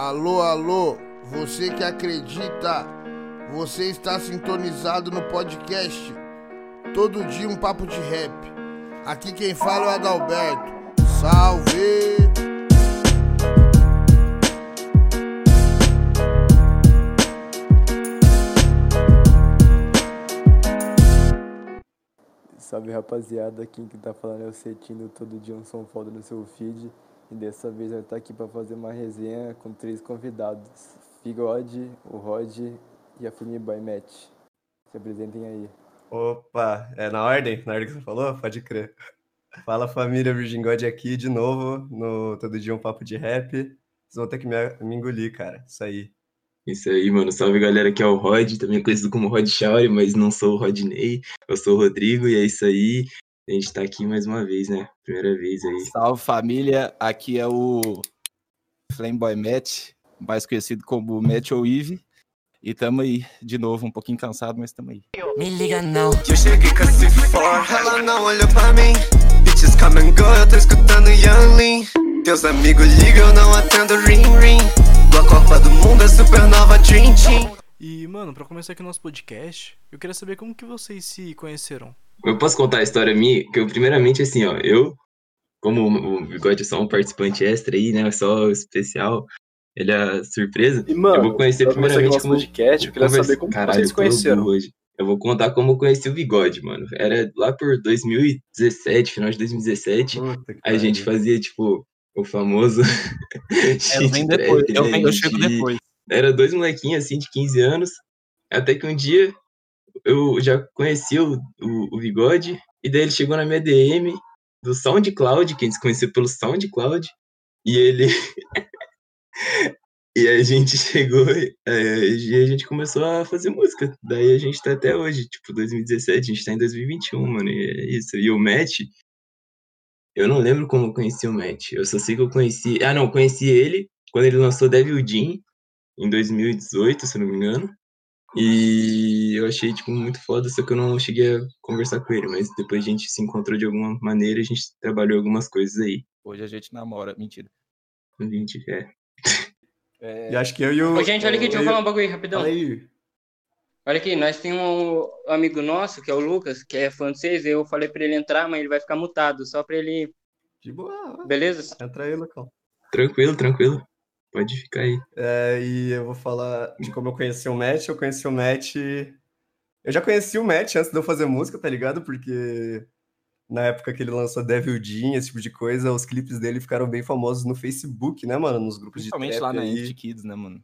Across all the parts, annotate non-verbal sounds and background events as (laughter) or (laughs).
Alô, alô, você que acredita, você está sintonizado no podcast. Todo dia um papo de rap. Aqui quem fala é o Adalberto. Salve! Salve rapaziada, aqui que tá falando é o Cetino, todo dia um som foda no seu feed. E dessa vez eu tô aqui para fazer uma resenha com três convidados: Figode, o Rod e a Fumi Boy Match. Se apresentem aí. Opa, é na ordem? Na ordem que você falou? Pode crer. Fala família Virgin God aqui de novo, no Todo Dia um Papo de Rap. Vocês vão ter que me, me engolir, cara. Isso aí. Isso aí, mano. Salve galera, aqui é o Rod, também conhecido como Rod Shauri, mas não sou o Rodney, eu sou o Rodrigo e é isso aí. A gente tá aqui mais uma vez, né? Primeira vez aí. Salve família, aqui é o Flameboy Matt, mais conhecido como Matt ou Eve. E tamo aí, de novo, um pouquinho cansado, mas tamo aí. Me liga não, eu cheguei com a C4, ela não olhou pra mim. Bitches come and go, eu tô escutando Young Lean. Teus amigos ligam, eu não atendo ring ring. Da Copa do Mundo é supernova Dream Team. E, mano, pra começar aqui o nosso podcast, eu queria saber como que vocês se conheceram. Eu posso contar a história minha? Que eu, primeiramente, assim, ó, eu, como o Bigode é só um participante extra aí, né? Só especial, ele é surpresa. E, mano, eu vou conhecer primeiramente aqui o nosso podcast, eu queria conversa- saber como Caralho, vocês eu conheceram. Hoje. Eu vou contar como eu conheci o Bigode, mano. Era lá por 2017, final de 2017. Puta A gente fazia, tipo, o famoso. (laughs) Eu shit venho depois, eu, né? venho, eu A chego depois. Era dois molequinhos, assim, de 15 anos. Até que um dia eu já conheci o, o, o Bigode. E daí ele chegou na minha DM do SoundCloud, que a gente se conheceu pelo SoundCloud. E ele. (laughs) e a gente chegou é, e a gente começou a fazer música. Daí a gente tá até hoje, tipo, 2017, a gente tá em 2021, mano. E é isso. E o Matt. Eu não lembro como eu conheci o Matt. Eu só sei que eu conheci. Ah, não, conheci ele quando ele lançou Devil Jean em 2018, se não me engano. E eu achei, tipo, muito foda, só que eu não cheguei a conversar com ele, mas depois a gente se encontrou de alguma maneira, a gente trabalhou algumas coisas aí. Hoje a gente namora, mentira. A gente, é. É, E acho que eu e o. Ô, gente, olha aqui, deixa eu eu- falar um bagulho aí, rapidão. Aí. Olha aqui, nós temos um amigo nosso, que é o Lucas, que é fã de vocês. Eu falei pra ele entrar, mas ele vai ficar mutado, só pra ele. De boa. Beleza? Entra aí, Lucão. Tranquilo, tranquilo. Pode ficar aí. É, e eu vou falar de como eu conheci o Matt. Eu conheci o Matt. Eu já conheci o Matt antes de eu fazer música, tá ligado? Porque na época que ele lançou Devil Jean, esse tipo de coisa, os clipes dele ficaram bem famosos no Facebook, né, mano? Nos grupos de principalmente lá na. Empty Kids, né, mano?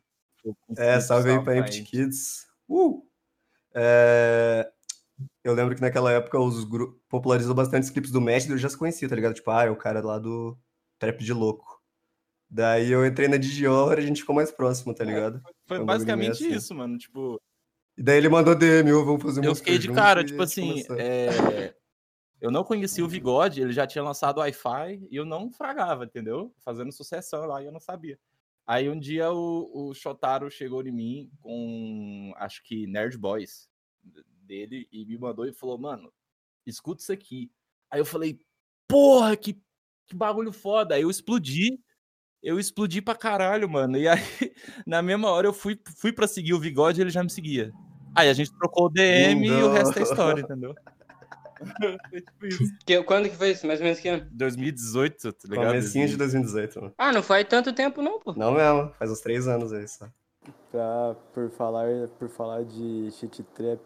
É, salve aí pra Empty Kids. Uh! É, Eu lembro que naquela época os grupos popularizou bastante os clipes do Matt e eu já se conhecia, tá ligado? Tipo, ah, é o cara lá do Trap de Louco. Daí eu entrei na Digior e a gente ficou mais próximo, tá ligado? Foi É um basicamente assim. isso, mano. Tipo, E daí ele mandou DM, ô, vamos fazer eu música fiquei de cara, tipo assim, é, eu não conhecia o Vigode, ele já tinha lançado o Wi-Fi e eu não fragava, entendeu? Fazendo sucessão lá e eu não sabia. Aí um dia o, o Shotaro chegou em mim com, acho que Nerd Boys dele e me mandou e falou, mano, escuta isso aqui. Aí eu falei, porra, que, que bagulho foda. Aí eu explodi, eu explodi pra caralho, mano. E aí, (laughs) na mesma hora, eu fui, fui pra seguir o Vigode e ele já me seguia. Aí a gente trocou o DM e o resto é história, entendeu? (laughs) Foi tipo isso. Que, quando que foi isso? Mais ou menos que ano? 2018, tá ligado? Comecinho de 2018, mano. Ah, não faz tanto tempo, não, pô. Não mesmo, faz uns três anos aí só. Pra, por, falar, por falar de shit trap,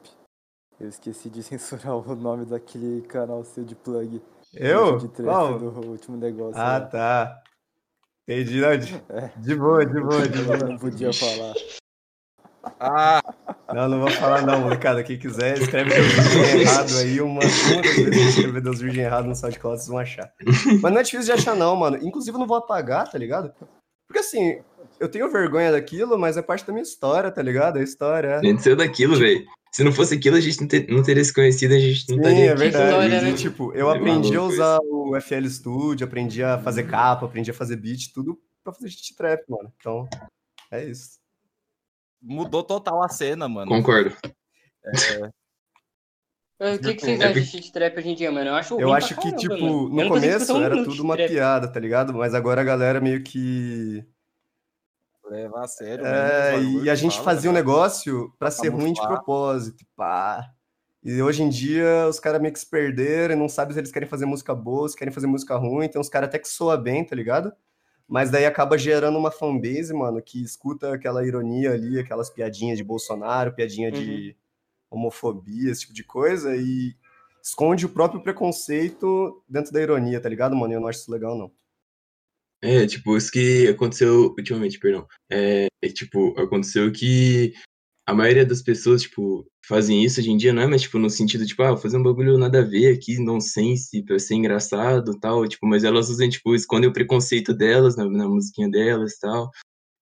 eu esqueci de (laughs) censurar o nome daquele canal seu de plug. Eu? Qual? do último negócio. Ah, lá. tá. Entendi, não, de, de boa, de boa, de Eu boa. não podia falar. Ah, Não, não vou falar não, molecada. Quem quiser, escreve Deus Virgem errado aí. Uma, uma das vezes que escrever Deus Virgem errado no SoundCloud, vocês vão achar. Mas não é difícil de achar não, mano. Inclusive eu não vou apagar, tá ligado? Porque assim, eu tenho vergonha daquilo, mas é parte da minha história, tá ligado? É história. A gente saiu daquilo, velho. Se não fosse aquilo, a gente não, ter- não teria se conhecido, a gente não Sim, estaria é aqui. verdade. história, né? Tipo, eu É aprendi a usar o FL Studio, aprendi a fazer capa, aprendi a fazer beat, tudo pra fazer shit trap, mano. Então, é isso. mudou total a cena, mano. Concordo. É, (laughs) O que, que vocês É acham de shit trap hoje em dia, mano? Eu acho Eu acho que, caramba, tipo, mano. No começo era tudo uma trap. piada, tá ligado? Mas agora a galera meio que Levar a sério. É, mesmo, e a gente fala, fazia um né? negócio para ser ruim de propósito. Pá. E hoje em dia os caras meio que se perderam e não sabem se eles querem fazer música boa, se querem fazer música ruim. Tem uns caras até que soa bem, tá ligado? Mas daí acaba gerando uma fanbase, mano, que escuta aquela ironia ali, aquelas piadinhas de Bolsonaro, piadinha uhum. de homofobia, esse tipo de coisa, e esconde o próprio preconceito dentro da ironia, tá ligado, mano? E eu não acho isso legal, não. É, tipo, isso que aconteceu ultimamente, perdão. É, é, tipo, aconteceu que a maioria das pessoas, tipo, fazem isso hoje em dia, não é mais, tipo, no sentido, tipo, ah, fazer um bagulho nada a ver aqui, nonsense, pra ser engraçado tal, tipo, mas elas usam, tipo, escondem o preconceito delas na, na musiquinha delas tal.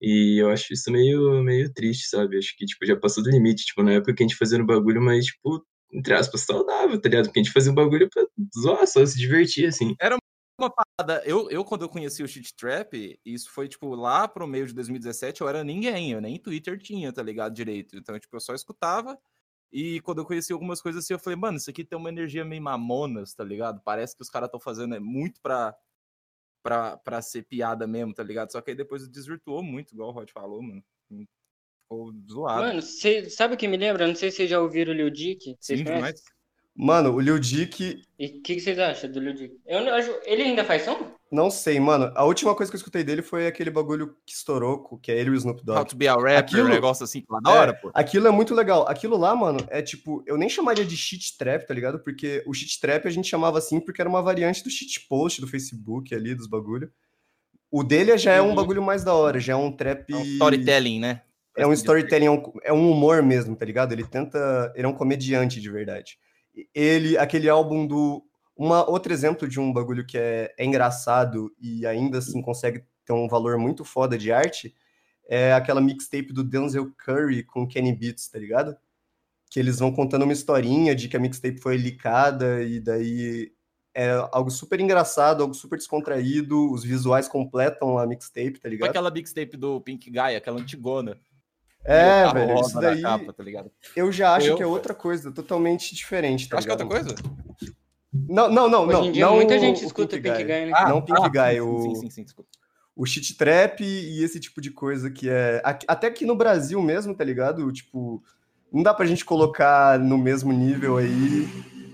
E eu acho isso meio, meio triste, sabe? Acho que, tipo, já passou do limite, tipo, na época que a gente fazia no bagulho, mas, tipo, entre aspas, saudável, tá ligado? Porque a gente fazia um bagulho pra zoar, só se divertir, assim. Era uma parada. Eu, eu, quando eu conheci o Shit Trap, isso foi, tipo, lá pro meio de 2017, eu era ninguém, eu nem Twitter tinha, tá ligado? Direito. Então, tipo, eu só escutava. E quando eu conheci algumas coisas assim, eu falei, mano, isso aqui tem uma energia meio mamonas, tá ligado? Parece que os caras estão fazendo é muito pra, pra, pra ser piada mesmo, tá ligado? Só que aí depois desvirtuou muito, igual o Rod falou, mano. Ficou zoado. Mano, cê, sabe o que me lembra? Não sei se vocês já ouviram o Lil Dick. Sim, demais. Mano, o Lil Dick. E o que, que, vocês acham do Lil Dick? Eu, ele ainda faz som? Não sei, mano. A última coisa que eu escutei dele foi aquele bagulho que estourou, que é ele e o Snoop Dogg. How to be a rapper, aquilo, um negócio assim, da hora, é, pô. Aquilo é muito legal. Aquilo lá, mano, é tipo, eu nem chamaria de shit trap, tá ligado? Porque o shit trap a gente chamava assim porque era uma variante do shit post do Facebook ali, dos bagulho. O dele já é um bagulho mais da hora, já é um trap. É um storytelling, né? É um storytelling, é um, é um humor mesmo, tá ligado? Ele tenta. Ele é um comediante de verdade ele, aquele álbum do. Uma, outro exemplo de um bagulho que é, é engraçado e ainda assim consegue ter um valor muito foda de arte é aquela mixtape do Denzel Curry com Kenny Beats, tá ligado? Que eles vão contando uma historinha de que a mixtape foi licada e daí é algo super engraçado, algo super descontraído, os visuais completam a mixtape, tá ligado? Aquela mixtape do Pink Guy, aquela antigona. É, velho, isso daí capa, tá eu já acho eu, que é outra coisa, totalmente diferente, tá Acho ligado? que é outra coisa? Não, não, não, não. Dia, não muita gente escuta Pink, Guy, Guy né? Ah, não Pink ah, Guy, o... Sim, sim, sim, desculpa. O shit trap e esse tipo de coisa que é... Até aqui no Brasil mesmo, tá ligado? Tipo, não dá pra gente colocar no mesmo nível aí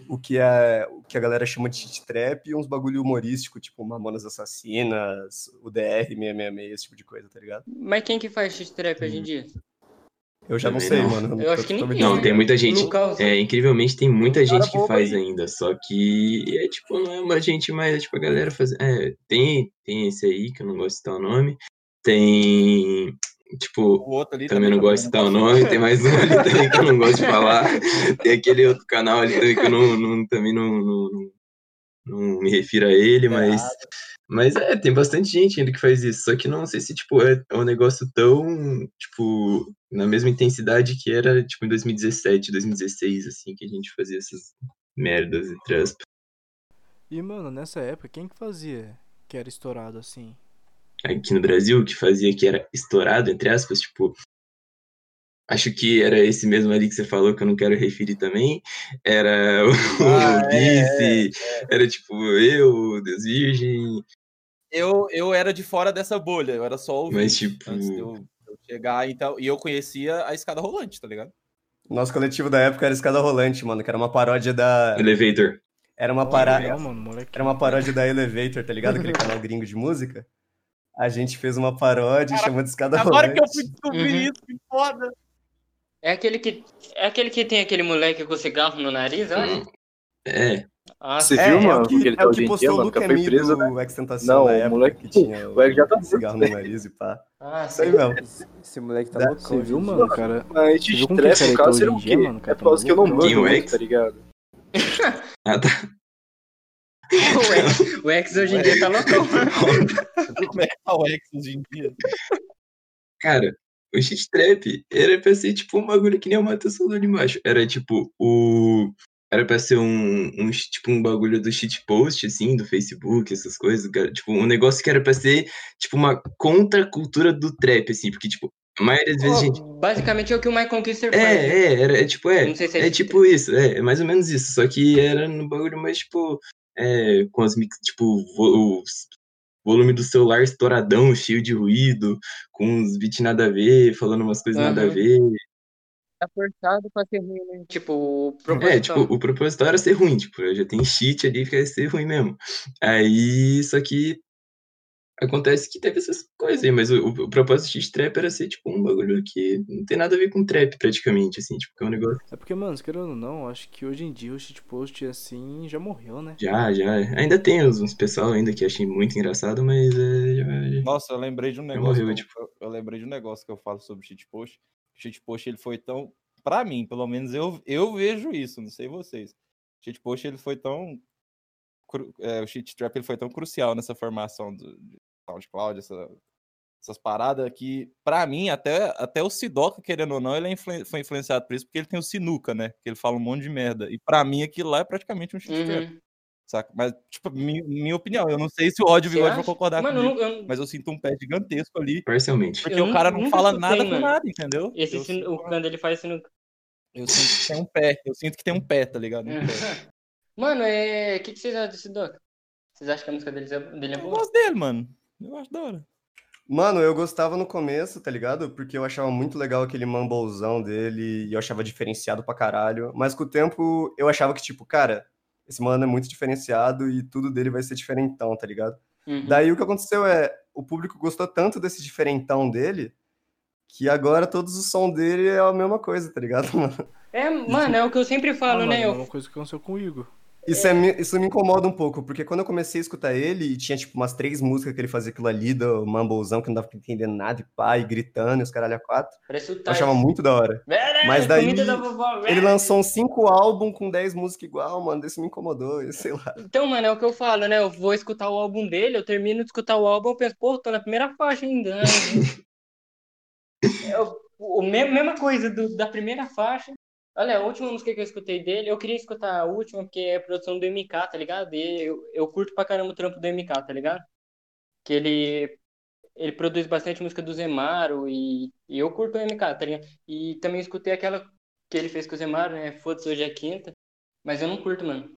o que, é, o que a galera chama de shit trap e uns bagulho humorístico, tipo Mamonas Assassinas, o DR 666, esse tipo de coisa, tá ligado? Mas quem que faz shit trap hum. hoje em dia? Eu já não sei, não. mano. Eu acho que ninguém. Não, tem muita gente. É, incrivelmente, tem muita gente que faz aí. ainda. Só que é tipo, não é uma gente mais, é, tipo, a galera faz. É, tem, tem esse aí, que eu não gosto de citar o nome. Tem. Tipo, também, também não gosto de citar o nome. Tem mais (laughs) um ali também que eu não gosto de falar. Tem aquele outro canal ali também que eu não, não também não, não, não, me refiro a ele, mas. Mas é, tem bastante gente ainda que faz isso. Só que não sei se, tipo, é, é um negócio tão, tipo, na mesma intensidade que era, tipo, em 2017, 2016, assim, que a gente fazia essas merdas, entre aspas. E, mano, nessa época, quem que fazia que era estourado assim? Aqui no Brasil, que fazia que era estourado, entre aspas, tipo. Acho que era esse mesmo ali que você falou, que eu não quero referir também. Era o, ah, (laughs) é, é, é. era tipo eu, Deus Virgem, eu, eu era de fora dessa bolha, eu era só o Mas, tipo... antes de eu, eu, chegar então, e eu conhecia a escada rolante, tá ligado? Nosso coletivo da época era escada rolante, mano, que era uma paródia da. Elevator. Era uma paródia. Era uma paródia da Elevator, tá ligado? Aquele canal gringo de música. A gente fez uma paródia chamada Escada agora Rolante. Agora que eu fui descobrir uhum. isso, que foda! É aquele que. É aquele que tem aquele moleque com cigarro no nariz, olha? É. Ah, Você viu, é, mano? É o que, ele tá é hoje em dia, mano? Que foi preso, né? Não, o moleque tinha o moleque já tá cigarro no nariz e pá. Ah, aí mesmo. Esse moleque tá louco. Você viu, mano, cara? Mas de estresse, no caso, seria o quê? Mano, é por causa que eu não mando, tá ligado? ah, (laughs) tá. O X hoje em dia tá loucão. Como é que tá o X hoje em dia? Cara, o shit trap era pra ser tipo um bagulho que nem o Matheus falou ali embaixo. Era tipo o era pra ser um, um, tipo, um bagulho do shitpost, assim, do Facebook, essas coisas. Tipo, um negócio que era pra ser, tipo, uma contracultura do trap, assim, porque, tipo, a maioria das vezes, oh, gente. Basicamente é o que o Michael Kister é, faz. É, é, era, é tipo, é. Se é, é tipo isso, é, é mais ou menos isso. Só que era no bagulho mais, tipo, é, com as mix, tipo, os volume do celular estouradão, cheio de ruído, com uns beats nada a ver, falando umas coisas nada a Uhum. ver. Tá forçado pra ser ruim, né? Tipo, o É, proposital. tipo, o proposital era ser ruim, tipo, já tem cheat ali que é ser ruim mesmo. Aí, só que acontece que teve essas coisas aí, mas o, o, propósito de cheat trap era ser, tipo, um bagulho que não tem nada a ver com trap, praticamente, assim, tipo, que é um negócio. É porque, mano, querendo ou não, acho que hoje em dia o shitpost assim já morreu, né? Já, já. Ainda tem uns, uns pessoal ainda que achei muito engraçado, mas é, já, já- Nossa, eu lembrei de um negócio. morreu, eu- tipo. eu, eu lembrei de um negócio que eu falo sobre o shitpost. Shitpost ele foi tão. Pra mim, pelo menos eu, eu vejo isso, não sei vocês. Shitpost ele foi tão. é, o shit trap ele foi tão crucial nessa formação do, de SoundCloud, essa, essas paradas que, pra mim, até, até o Sidoca, querendo ou não, ele é influen- foi influenciado por isso, porque ele tem o Sinuca, né? Que ele fala um monte de merda. E pra mim aquilo lá é praticamente um shit trap. Uhum. Saca? Mas, tipo, minha, minha opinião, eu não sei se o ódio Você Bigode vai acha? concordar Mano, eu comigo, não- eu- mas eu sinto um pé gigantesco ali, parcialmente. porque Eu o cara não fala escutei, nada com mano. nada, entendeu? Esse eu, sinto, o quando ele faz sinuca. eu sinto que tem um pé, eu sinto que tem um pé, tá ligado? Um pé. (laughs) Mano, é. O que, que vocês acham desse Doc? Vocês acham que a música dele é, dele é Eu boa? gosto dele, mano. Eu acho da hora. Mano, eu gostava no começo, tá ligado? Porque eu achava muito legal aquele mumblezão dele e eu achava diferenciado pra caralho. Mas com o tempo eu achava que, tipo, cara, esse mano é muito diferenciado e tudo dele vai ser diferentão, tá ligado? Uhum. Daí o que aconteceu é, o público gostou tanto desse diferentão dele que agora todos os sons dele é a mesma coisa, tá ligado, (laughs) mano? É, mano, é o que eu sempre Ah, falo, mano, né? é Eu, uma coisa que aconteceu com o Igor. Isso, é, me- isso me incomoda um pouco, porque quando eu comecei a escutar ele, e tinha tipo umas três músicas que ele fazia aquilo ali, do mumblezão, que não dava pra entender nada, e pá, e gritando, e os caralho a quatro, parece o eu achava muito da hora. Velho, Mas daí da vovó, Ele velho. lançou uns cinco álbuns com 10 músicas igual, mano, isso me incomodou, sei lá. Então, mano, é o que eu falo, né? Eu vou escutar o álbum dele, eu termino de escutar o álbum, eu penso, pô, tô na primeira faixa ainda. né? (laughs) é o, o me- mesma coisa do- da primeira faixa. Olha, a última música que eu escutei dele, eu queria escutar a última, porque é produção do MK, tá ligado? E eu, eu curto pra caramba o trampo do MK, tá ligado? Que ele, ele produz bastante música do Zemaro e, e eu curto o MK, tá ligado? E também escutei aquela que ele fez com o Zemaro, né? Foda-se, hoje é quinta. Mas eu não curto, mano.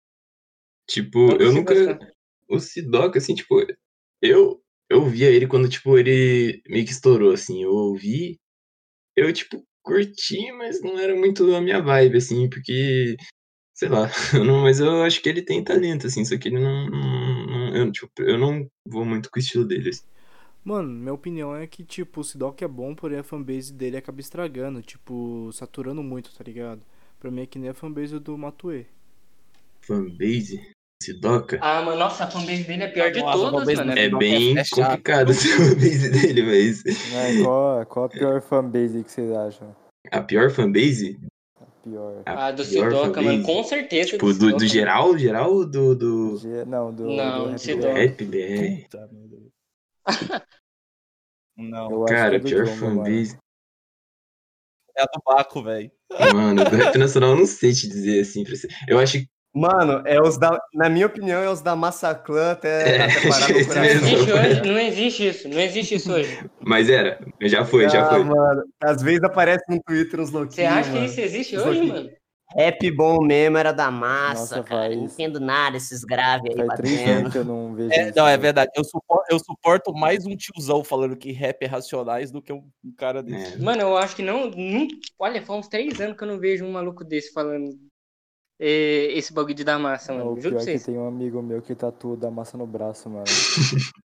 Tipo, Não eu nunca. gostar. O Sidoca, assim, tipo, eu, eu via ele quando, tipo, ele meio que estourou, assim. Eu ouvi, eu, tipo, curti, mas não era muito a minha vibe, assim, porque, sei lá, (laughs) eu não, mas eu acho que ele tem talento, assim, só que ele não. não- eu, tipo, eu não vou muito com o estilo dele, assim. Mano, minha opinião é que, tipo, o Sidoc é bom, porém a fanbase dele acaba estragando, tipo, saturando muito, tá ligado? Pra mim é que nem a fanbase do Matue. Fanbase, Sidoca. Ah, mano, nossa, a fanbase dele é a pior de Nossa, a todas, mano. dele É Sidoca bem é complicado a (laughs) fanbase dele, mas. Qual, qual a pior fanbase que vocês acham? A pior fanbase? A pior. Ah, do pior Sidoca, mano, com certeza. Tipo, do, Sidoca, do geral? Geral ou do, do Ge- Não, do, Não, do Rap Sidoca. Rap BR? Puta merda. (laughs) Não, Eu acho Cara, que é do pior fanbase. é a do Baco, velho. Mano, do rap nacional eu não sei te dizer assim. pra você. Eu acho que. Mano, é os da, na minha opinião, é os da Massaclan até, É, até (laughs) parar no coração. existe hoje, não existe isso, não existe isso hoje. Mas era. Já foi, já Ah, foi. mano, às vezes aparece no Twitter uns louquinhos, Você acha que mano. isso existe hoje, aqui. mano? Rap bom mesmo era da massa, Nossa, cara. faz- Não entendo nada esses graves aí Faz três batendo. anos que eu não vejo É, não, é velho. verdade. Eu suporto, eu suporto mais um tiozão falando que rap é racionais do que um um cara desse. É. Mano, eu acho que não, não. Olha, faz uns três anos que eu não vejo um maluco desse falando esse bagulho de dar massa, Não, mano. o Juro pior é que tem um amigo meu que tatua da massa no braço, mano. (laughs)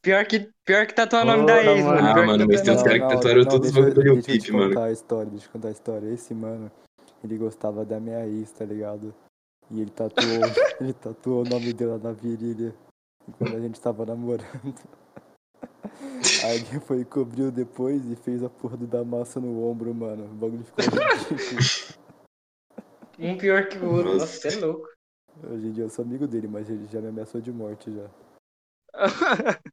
Pior que, pior que tatuar o nome da ex, mano. Ah, Pior mano, mas tem uns o caras que tatuaram não, todos os deixa eu- bagulho do Lil Deixa eu Peep, mano. contar a história, deixa eu contar a história. Esse mano, ele gostava da minha ex, tá ligado? E ele tatuou, (laughs) ele tatuou o nome dela na virilha quando a gente tava namorando. (laughs) Aí ele foi e cobriu depois e fez a porra do da massa no ombro, mano. O bagulho ficou ridículo. Um pior que o outro. Nossa. Você é louco. Hoje em dia eu sou amigo dele, mas ele já me ameaçou de morte já.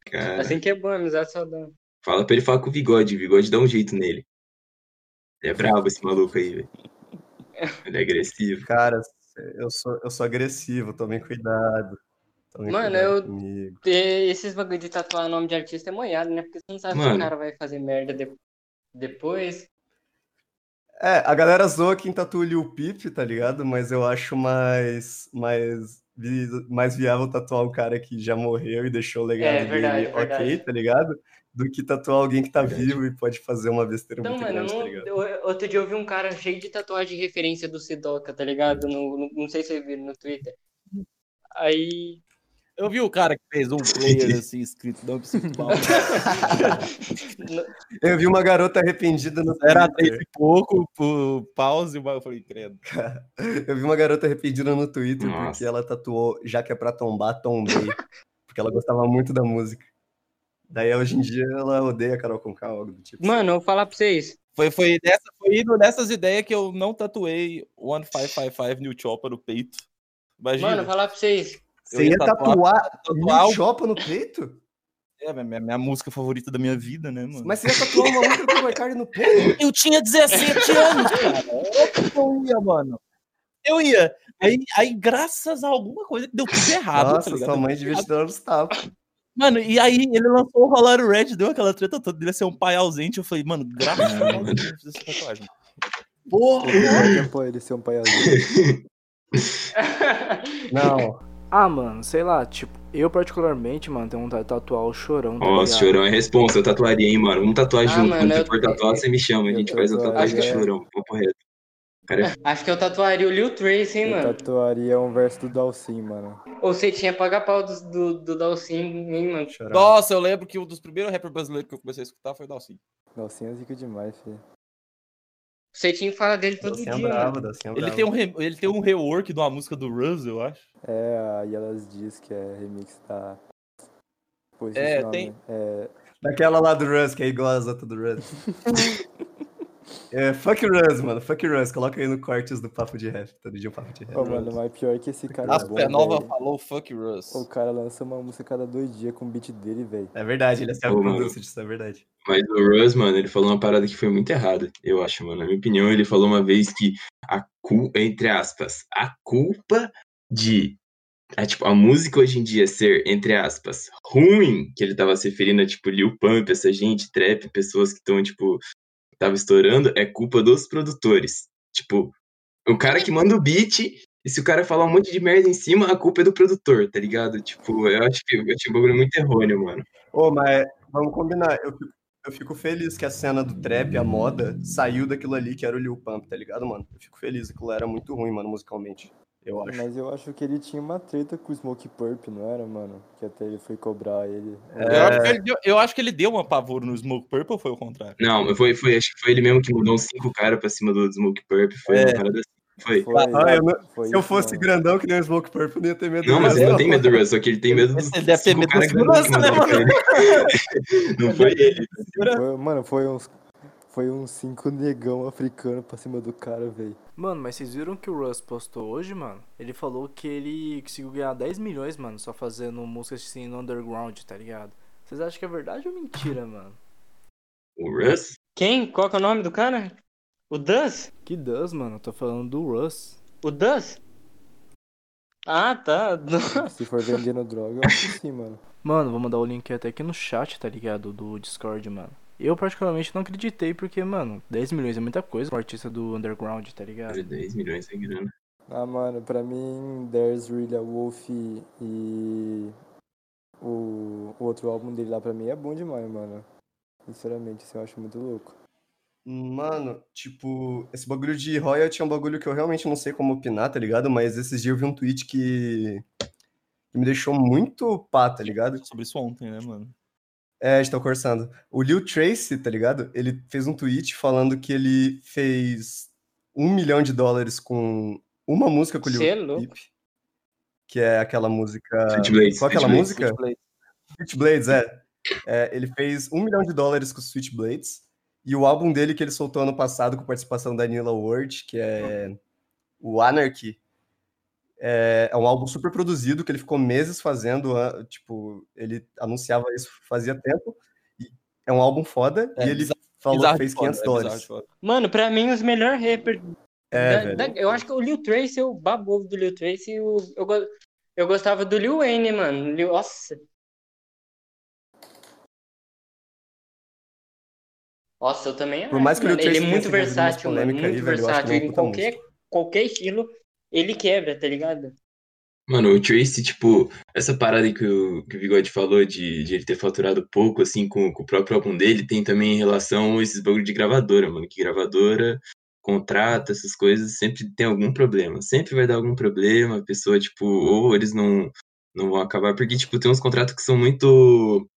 Cara, assim que é bom, amizade saudável. fala pra ele falar com o bigode. O bigode dá um jeito nele. Ele é brabo esse maluco aí, velho. Ele é agressivo. Cara, eu sou, eu sou agressivo, tomem cuidado. Tomem Mano, cuidado eu- comigo. Esses bagulho de tatuar nome de artista é moiado, né? Porque você não sabe se Mano. o cara vai fazer merda de- depois. É, a galera zoa quem tatua o Peep, tá ligado? Mas eu acho mais, mais vi- mais viável tatuar um cara que já morreu e deixou o legado É, verdade, dele ok, verdade. tá ligado? Do que tatuar alguém que tá vivo e pode fazer uma besteira Então, muito mano, grande, não- tá ligado? eu- outro dia eu vi um cara cheio de tatuagem de referência do Sidoca, tá ligado? No, no- não sei se vocês viram no Twitter. Aí. Eu vi o cara que fez um player assim, escrito não preciso mal. (laughs) Eu vi uma garota arrependida no Era Twitter. três e pouco, pause, mas eu falei, credo. (laughs) Eu vi uma garota arrependida no Twitter Nossa. porque ela tatuou Já que é pra tombar, tombei. porque ela gostava muito da música. Daí hoje em dia ela odeia a Carol Conká, algo do tipo. Mano, eu vou falar pra vocês. Foi, foi, dessa, foi indo nessas ideias que eu não tatuei 1555 New Chopper no peito. Imagina. Mano, falar pra vocês. Eu Você ia tatuar tatuar o- Chopa no peito? É, minha, minha música favorita da minha vida, né, mano? Mas você ia tatuar uma música do McCartney no peito? (laughs) Eu tinha 17 anos, cara. Eu ia, mano. Eu ia. Aí, aí, graças a alguma coisa que deu tudo errado. Nossa, tá sua mãe devia te dar uns tapas. Mano, e aí ele lançou o Rolar Red, deu aquela treta toda dele ser um pai ausente. Eu falei, mano, graças a Deus eu fiz essa tatuagem. Porra! Pô, ele ser um palhaço. (laughs) Não. Ah, mano, sei lá, tipo, eu particularmente, mano, tenho vontade de tatuar o chorão. Tá Nossa, ligado? chorão é responsa. Eu tatuaria, hein, mano. Vamos tatuar Ah, junto. mano, Quando eu- você for tatuar, você me chama. A eu gente faz a tatuagem que- chorão. Papo reto. Cara, é (laughs) Acho que eu tatuaria o Lil Trace, hein, Eu mano. tatuaria um verso do Dalcin, mano. Ou você tinha pagar pau do, do, do Dalcin, hein, mano. Chorar. Nossa, eu lembro que um dos primeiros rappers brasileiros que eu comecei a escutar foi o Dalcin. Dalcin é zica demais, filho. Você tinha que falar dele todo Dalcinha dia, brava, mano. Dalcinha Ele brava. tem, um re- ele tem um rework de uma música do Russ, eu acho. É, aí elas diz que é remix da. Esqueci É, o tem- É, Daquela lá do Russ, que é igual as outras do Russ. (laughs) é, fuck Russ, mano. Fuck Russ. Coloca aí no cortes do Papo de Rap. Todo dia um Papo de Rap. Ô, mano, mas pior que esse cara A é velho. falou fuck Russ. O cara lança uma música cada dois dias com o beat dele, velho. É verdade, ele é Ô, self-producer, isso é verdade. Mas o Russ, mano, ele falou uma parada que foi muito errada, eu acho, mano. Na minha opinião, ele falou uma vez que a culpa, entre aspas, a culpa de a, tipo, a música hoje em dia ser, entre aspas, ruim, que ele tava se referindo a, tipo, Lil Pump, essa gente, trap, pessoas que estão, tipo, tava estourando, é culpa dos produtores. Tipo, o cara que manda o beat, e se o cara falar um monte de merda em cima, a culpa é do produtor, tá ligado? Tipo, eu acho que eu achei um bagulho muito errôneo, mano. Ô, mas vamos combinar. Eu eu fico feliz que a cena do trap, a moda, saiu daquilo ali que era o Lil Pump, tá ligado, mano? Eu fico feliz, aquilo era muito ruim, mano, musicalmente. Eu acho. Mas eu acho que ele tinha uma treta com o Smoke Purp, não era, mano? Que até ele foi cobrar ele. Eu, acho que ele deu, eu acho que ele deu uma pavor no Smoke Purple ou foi o contrário? Não, foi, foi, acho que foi ele mesmo que mudou uns cinco caras pra cima do Smoke Purp. Foi É. uma parada assim. Foi. Foi, Ah, eu não- foi Se eu fosse mesmo. grandão que nem o Smoke Purple, eu não ia ter medo Não, do mas ele não tem medo do Russ, só que ele tem medo dos Ele deve ter medo que segurança, né, ele. (laughs) Não foi ele. Foi- mano, foi uns. Foi uns cinco negão africano pra cima do cara, velho. Mano, mas vocês viram que o Russ postou hoje, mano? Ele falou que ele conseguiu ganhar 10 milhões, mano, só fazendo músicas assim no underground, tá ligado? Vocês acham que é verdade ou mentira, (laughs) mano? O Russ? Quem? Qual que é o nome do cara? O Duz? Que does, mano? Eu tô falando do Russ. O Duz? Ah, tá. (laughs) Se for vendendo droga, eu acho que sim, mano. Mano, vou mandar o link até aqui no chat, tá ligado? Do Discord, mano. Eu particularmente não acreditei porque, mano, 10 milhões é muita coisa pra um artista do underground, tá ligado? 10 milhões é grana. Ah, mano, pra mim, There's Really a Wolf e o, o outro álbum dele lá pra mim é bom demais, mano. Sinceramente, assim, eu acho muito louco. Mano, tipo, esse bagulho de royalty é um bagulho que eu realmente não sei como opinar, tá ligado? Mas esses dias eu vi um tweet que, que me deixou muito pá, tá ligado? Sobre isso ontem, né, mano? É, estou conversando. O Lil Tracy, tá ligado? Ele fez um tweet falando que ele fez um milhão de dólares com uma música com o Lil é. Peep, que é aquela música... Switchblades, Qual é aquela Switchblades, música? Switchblades, é. É, Ele fez um milhão de dólares com Switchblades e o álbum dele que ele soltou ano passado com participação da Nila Ward, que é o Anarchy, é, é um álbum super produzido que ele ficou meses fazendo, tipo, ele anunciava isso fazia tempo. É um álbum foda É, e ele falou que fez de foda, 500 é dólares. foda. Mano, pra mim, os melhores rappers. É, velho. eu acho que o Lil Trace, eu babo do Lil Trace. o- eu, go- eu gostava do Lil Wayne, mano. Lil, nossa. Nossa, eu também Por acho, mais que o Lil mano. Ele é muito versátil, mano. Muito aí, velho, eu acho que versátil. ele é Em qualquer, qualquer estilo, ele quebra, tá ligado? Mano, o Tracy, tipo, essa parada que o, que o Bigode falou de, de ele ter faturado pouco, assim, com, com o próprio álbum dele, tem também em relação a esses bagulho de gravadora, mano. Que gravadora, contrato, essas coisas, sempre tem algum problema. Sempre vai dar algum problema, a pessoa, tipo, ou eles não, não vão acabar, porque, tipo, tem uns contratos que são muito,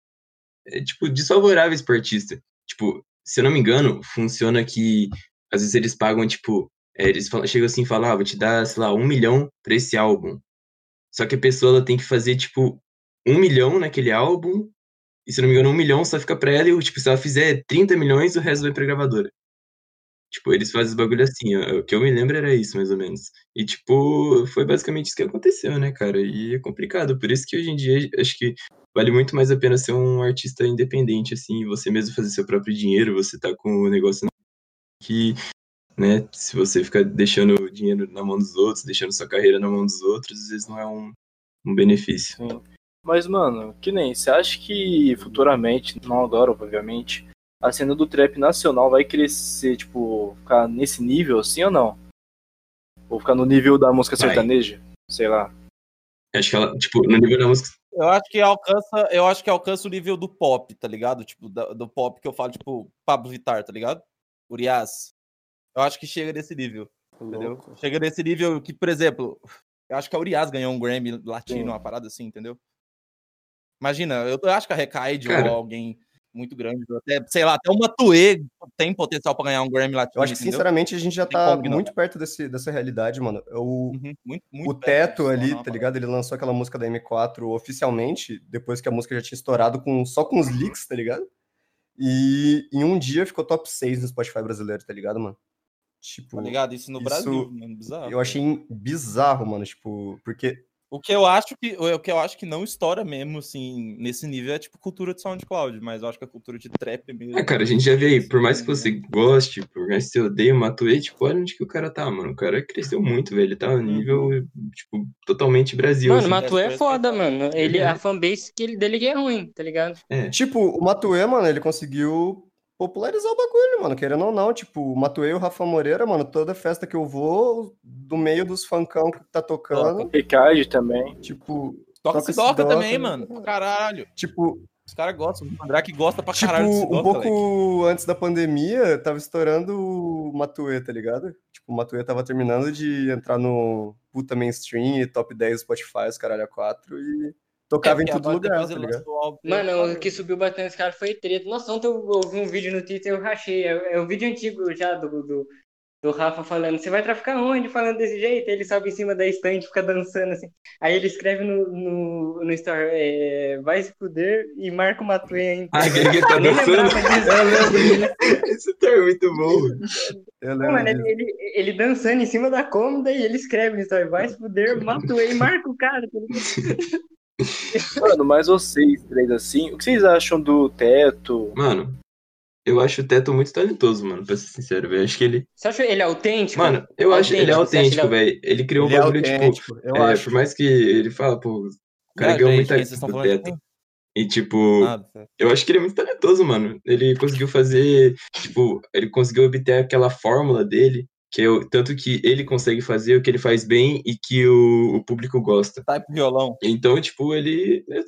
é, tipo, desfavoráveis pro artista. Tipo, se eu não me engano, funciona que, às vezes eles pagam, tipo, eles falam, chegam assim e falam, ah, vou te dar, sei lá, um milhão pra esse álbum. Só que a pessoa ela tem que fazer, tipo, um milhão naquele álbum, e se não me engano, um milhão só fica pra ela, e, tipo, se ela fizer 30 milhões, o resto vai pra gravadora. Tipo, eles fazem os bagulho assim, ó. O que eu me lembro era isso, mais ou menos. E, tipo, foi basicamente isso que aconteceu, né, cara? E é complicado. Por isso que hoje em dia, acho que vale muito mais a pena ser um artista independente, assim, você mesmo fazer seu próprio dinheiro, você tá com o negócio que, né, se você ficar deixando o dinheiro na mão dos outros, deixando sua carreira na mão dos outros, às vezes não é um, um benefício. Sim. Mas, mano, que nem, você acha que futuramente, não agora, obviamente, a cena do trap nacional vai crescer, tipo, ficar nesse nível assim ou não? Ou ficar no nível da música Vai. sertaneja? Sei lá. Acho que ela, tipo, no nível da música. Eu acho que alcança, eu acho que alcança o nível do pop, tá ligado? Tipo, da- do pop que eu falo, tipo, Pablo Vittar, tá ligado? Urias. Eu acho que chega nesse nível, entendeu? Louco. Chega nesse nível que, por exemplo, eu acho que a Urias ganhou um Grammy latino, Sim. uma parada assim, entendeu? Imagina, eu, eu acho que a Recaide ou alguém muito grande, até, sei lá, até o Matuê tem potencial pra ganhar um Grammy latino, Eu acho que, entendeu? sinceramente, a gente já Tem tá muito perto desse, dessa realidade, mano. O, Uhum, muito, muito o Teto ali, não, tá ligado? Ele lançou aquela música da M4 oficialmente, depois que a música já tinha estourado com, só com os leaks, tá ligado? E em um dia ficou top 6 no Spotify brasileiro, tá ligado, mano? Tipo, Tá ligado? Isso no isso Brasil, mano, bizarro. eu achei bizarro, mano, tipo, porque O que eu acho que o que eu acho que não estoura mesmo, assim, nesse nível é tipo cultura de SoundCloud, mas eu acho que a cultura de trap mesmo. É, cara, a gente já vê aí, por mais que você goste, por mais que você odeie o Matuê, tipo, olha onde que o cara tá, mano. O cara cresceu muito, velho. Ele tá no nível, tipo, totalmente Brasil. Mano, assim. o Matuê é parece foda, mano. Ele, É. a fanbase que ele, dele é ruim, tá ligado? É. Tipo, o Matuê, mano, ele conseguiu popularizar o bagulho, mano, querendo ou não. Tipo, o Matuê e o Rafa Moreira, mano, toda festa que eu vou, do meio dos funkão que tá tocando, Ricardo também. tipo, Toca toca toca também, né? mano. Caralho. tipo, Os caras gostam. O Andrake gosta pra tipo, caralho de um pouco antes da pandemia, tava estourando o Matuê, tá ligado? Tipo, o Matuê tava terminando de entrar no puta mainstream e top 10 do Spotify, os caralho a 4, e tocava É, em todo lugar, tá álbum Mano, o que subiu bastante esse cara foi treta. Nossa, ontem eu ouvi um vídeo no Twitter e eu rachei. É, é um vídeo antigo já do, do, do Rafa falando, você vai traficar onde? Falando desse jeito. Aí ele sobe em cima da estante e fica dançando assim. Aí ele escreve no, no, no story, é, vai se fuder e marca o Matuê ainda. (laughs) Ah, aquele que tá dançando. disso, (laughs) Esse termo é muito bom. eu Não, lembro mano, ele, ele, ele dançando em cima da cômoda e ele escreve no story, vai se fuder, (laughs) Matuê e marca o cara. Mano, mas vocês três assim, o que vocês acham do teto? Mano, eu acho o Teto muito talentoso, mano, pra ser sincero, velho. Acho que ele. Você acha ele autêntico? Mano, eu acho ele é Autêntico, ele velho. Ele criou um Ele é bagulho, tipo. autêntico, eu é, acho. por mais que ele fala, pô, o cara ganhou gente, muita vocês estão do de Teto. E, tipo, eu acho que ele é muito talentoso, mano. Ele conseguiu fazer, tipo, ele conseguiu obter aquela fórmula dele, que é o, tanto que ele consegue fazer o que ele faz bem e que o, o público gosta. Type violão. Então, tipo, ele. é,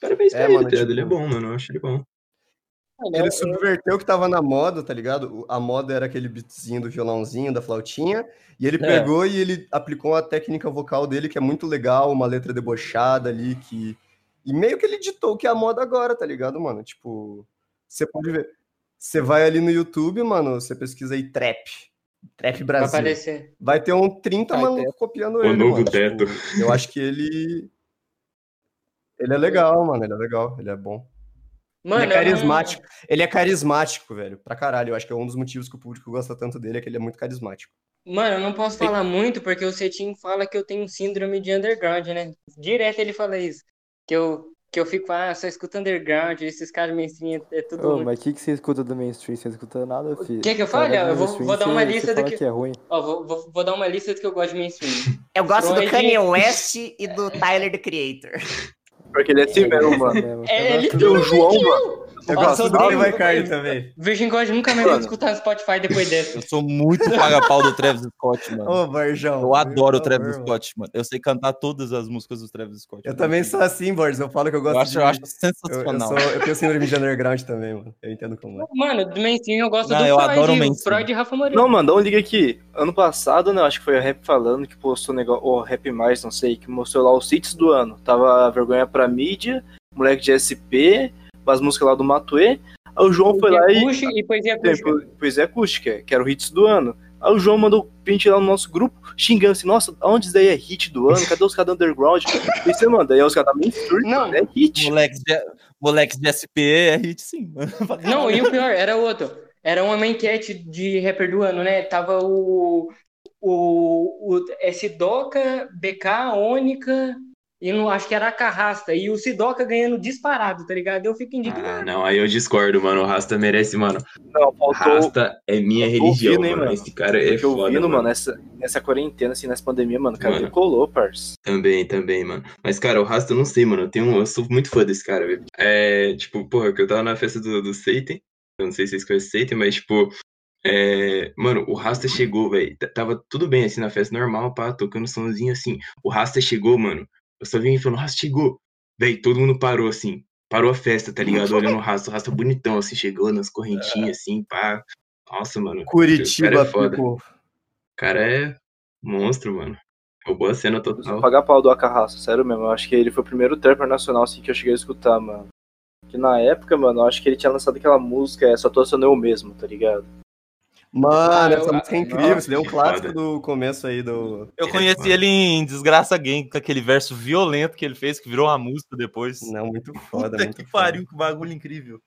Parabéns É, pra ele, mano, tá ligado? tipo- Ele é bom, mano. Eu acho ele bom. Ele subverteu o que tava na moda, tá ligado? A moda era aquele beatzinho do violãozinho, da flautinha, e ele É. pegou e ele aplicou a técnica vocal dele, que é muito legal, uma letra debochada ali, que... E meio que ele ditou o que é a moda agora, tá ligado, mano? Tipo, você pode ver. Você vai ali no YouTube, mano, você pesquisa aí trap. Trap Vai Brasil. aparecer. Vai ter um 30 Vai maluco copiando O ele, novo mano. teto. Tipo, eu acho que ele... Ele é legal, mano, ele é legal, ele é bom. Mano, ele é eu carismático. Ele é carismático, velho. Pra caralho. Eu acho que é um dos motivos que o público gosta tanto dele, é que ele é muito carismático. Mano, eu não posso falar muito porque o Cetim fala que eu tenho síndrome de underground, né? Direto ele fala isso. Que eu, que eu fico, ah, só escuto underground, esses caras mainstream é tudo. Ô, mas o que, que você escuta do mainstream? Você não escuta nada, filho. Quer que eu Fala fale? do Eu vou- vou dar uma lista do que- que é ruim. Ó, vou, vou, vou dar uma lista do que eu gosto de mainstream. Eu gosto do Kanye (laughs) West e do Tyler, the Creator. Porque ele é assim mesmo, mano. Mesmo. É, Eu gosto literalmente O João, eu. mano. Eu gosto eu do odeio- Playboy Cardi também. Virgin God nunca mais vou escutar no Spotify depois dessa. Eu sou muito paga-pau do Travis Scott, mano. Ô, Varjão. Eu adoro o Travis. Scott, mano. Eu sei cantar todas as músicas do Travis Scott. Eu mano. também sou assim, Boris. Eu falo que eu gosto Eu acho, de... eu acho eu, eu, sensacional. sou, eu tenho síndrome de underground também, mano. Eu entendo como é. Mano, do mainstream eu gosto Não, do eu Freud, adoro o o mainstream. Freud e Rafa Moreira. Não, mano, dá um liga aqui. Ano passado, né? Acho que foi a Rap falando que postou o negócio. Ou Rap Mais, não sei, que mostrou lá os hits do ano. Tava Vergonha pra Mídia, Moleque de SP, umas músicas lá do Matuê. Aí o João foi lá e. Acústica e poesia acústica. po- Poesia acústica, que era o hits do ano. Aí o João mandou print lá no nosso grupo, xingando assim, nossa, onde isso daí é hit do ano? Cadê os caras do underground? E você manda, aí os caras da mainstream, Não. é hit. Moleques de, moleques de SP é hit sim, mano. (laughs) Não, e o pior, era outro. Era uma enquete de rapper do ano, né? Tava o. O, o S-Doca, BK, Ônica, e não acho que era a Carrasta. E o Sidoca ganhando disparado, tá ligado? Eu fico Ah, indignado. não, aí eu discordo, mano. O Rasta merece, mano. Não, faltou. Rasta é minha tô religião, ouvindo, hein, mano. mano. Esse cara é foda, ouvindo, mano. mano, nessa, nessa quarentena, assim, nessa pandemia, mano, o cara Mano. decolou, parça. Também, também, mano. Mas, cara, o Rasta eu não sei, mano. Eu, tenho, eu sou muito fã desse cara, velho. É, tipo, porra, que eu tava na festa do, do Satan. Eu não sei se vocês conhecem Satan, mas, tipo. É, mano, o Rasta chegou, velho. Tava tudo bem, assim, na festa normal, pá, tocando somzinho assim. O Rasta chegou, mano. Eu só vim falando, Rasta chegou. Velho, todo mundo parou, assim. Parou a festa, tá ligado? Olhando o Rasta. O Rasta bonitão, assim, chegou nas correntinhas, assim, pá. Nossa, mano. Curitiba, cara é foda. ficou. O cara é monstro, mano. Roubou a cena total. pagar pau do Acarraça, sério mesmo. Eu acho que ele foi o primeiro trapper nacional, assim, que eu cheguei a escutar, mano. Que na época, mano, eu acho que ele tinha lançado aquela música, é Só Tô Sendo Eu Mesmo, tá ligado? Mano, Ah, essa eu- música é incrível. nossa, Isso daí é um que clássico foda. do começo aí do. Eu É, conheci ele em Desgraça Game, com aquele verso violento que ele fez, que virou uma música depois. Não, muito foda, Puta muito que foda. pariu, que bagulho incrível.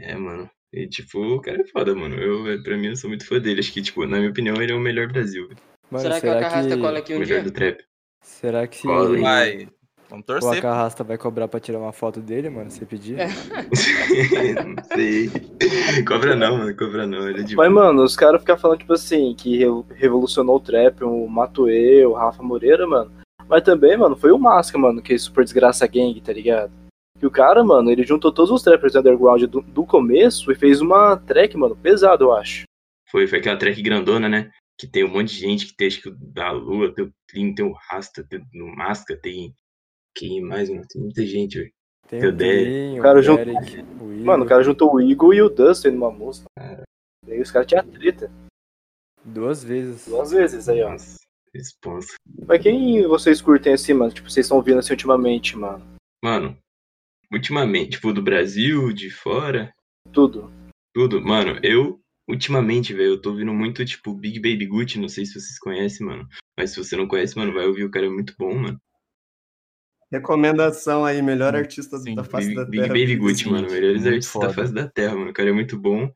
É, mano. E, tipo, o cara é foda, mano. Eu, pra mim, eu sou muito fã dele. Acho que, tipo, na minha opinião, ele é o melhor do Brasil. Mano, será que o Acarrasta cola aqui O um melhor dia? do trap. Será que Cola? Vai. Vamos o torcer. Acarrasta vai cobrar pra tirar uma foto dele, mano? Se pedir? É. (laughs) não sei. Cobra não, mano. Cobra não. Ele é de Mas, boa. mano, os caras ficam falando, tipo assim, que re- revolucionou o trap, o Matuê, o Rafa Moreira, mano. Mas também, mano, foi o Masca, mano, que é super desgraça gang, tá ligado? Que o cara, mano, ele juntou todos os trappers underground do, do começo e fez uma track, mano, pesado, eu acho. Foi, foi aquela track grandona, né? Que tem um monte de gente que tem, acho que o da Lua, tem o Clean, tem o Rasta, tem o Masca, tem. Quem mais, mano? Tem muita gente, velho. Tem Meu o O cara o juntou- Derek, o Igor. Mano, o cara juntou o Eagle e o Dustin numa música. Daí os caras tinham treta. Duas vezes. Duas vezes aí, ó. Responsa. Mas quem vocês curtem assim, mano? Tipo, vocês estão ouvindo assim ultimamente, mano? Mano, ultimamente, tipo, do Brasil, de fora, Tudo. tudo. Mano, eu, ultimamente, velho, eu tô ouvindo muito, tipo, Big Baby Gucci, não sei se vocês conhecem, mano. Mas se você não conhece, mano, vai ouvir, o cara é muito bom, mano. Recomendação aí, melhor artista Sim, da face Big, da Big Terra. Baby Big Gucci, mano, melhores muito artistas foda. da face da terra, mano. O cara é muito bom.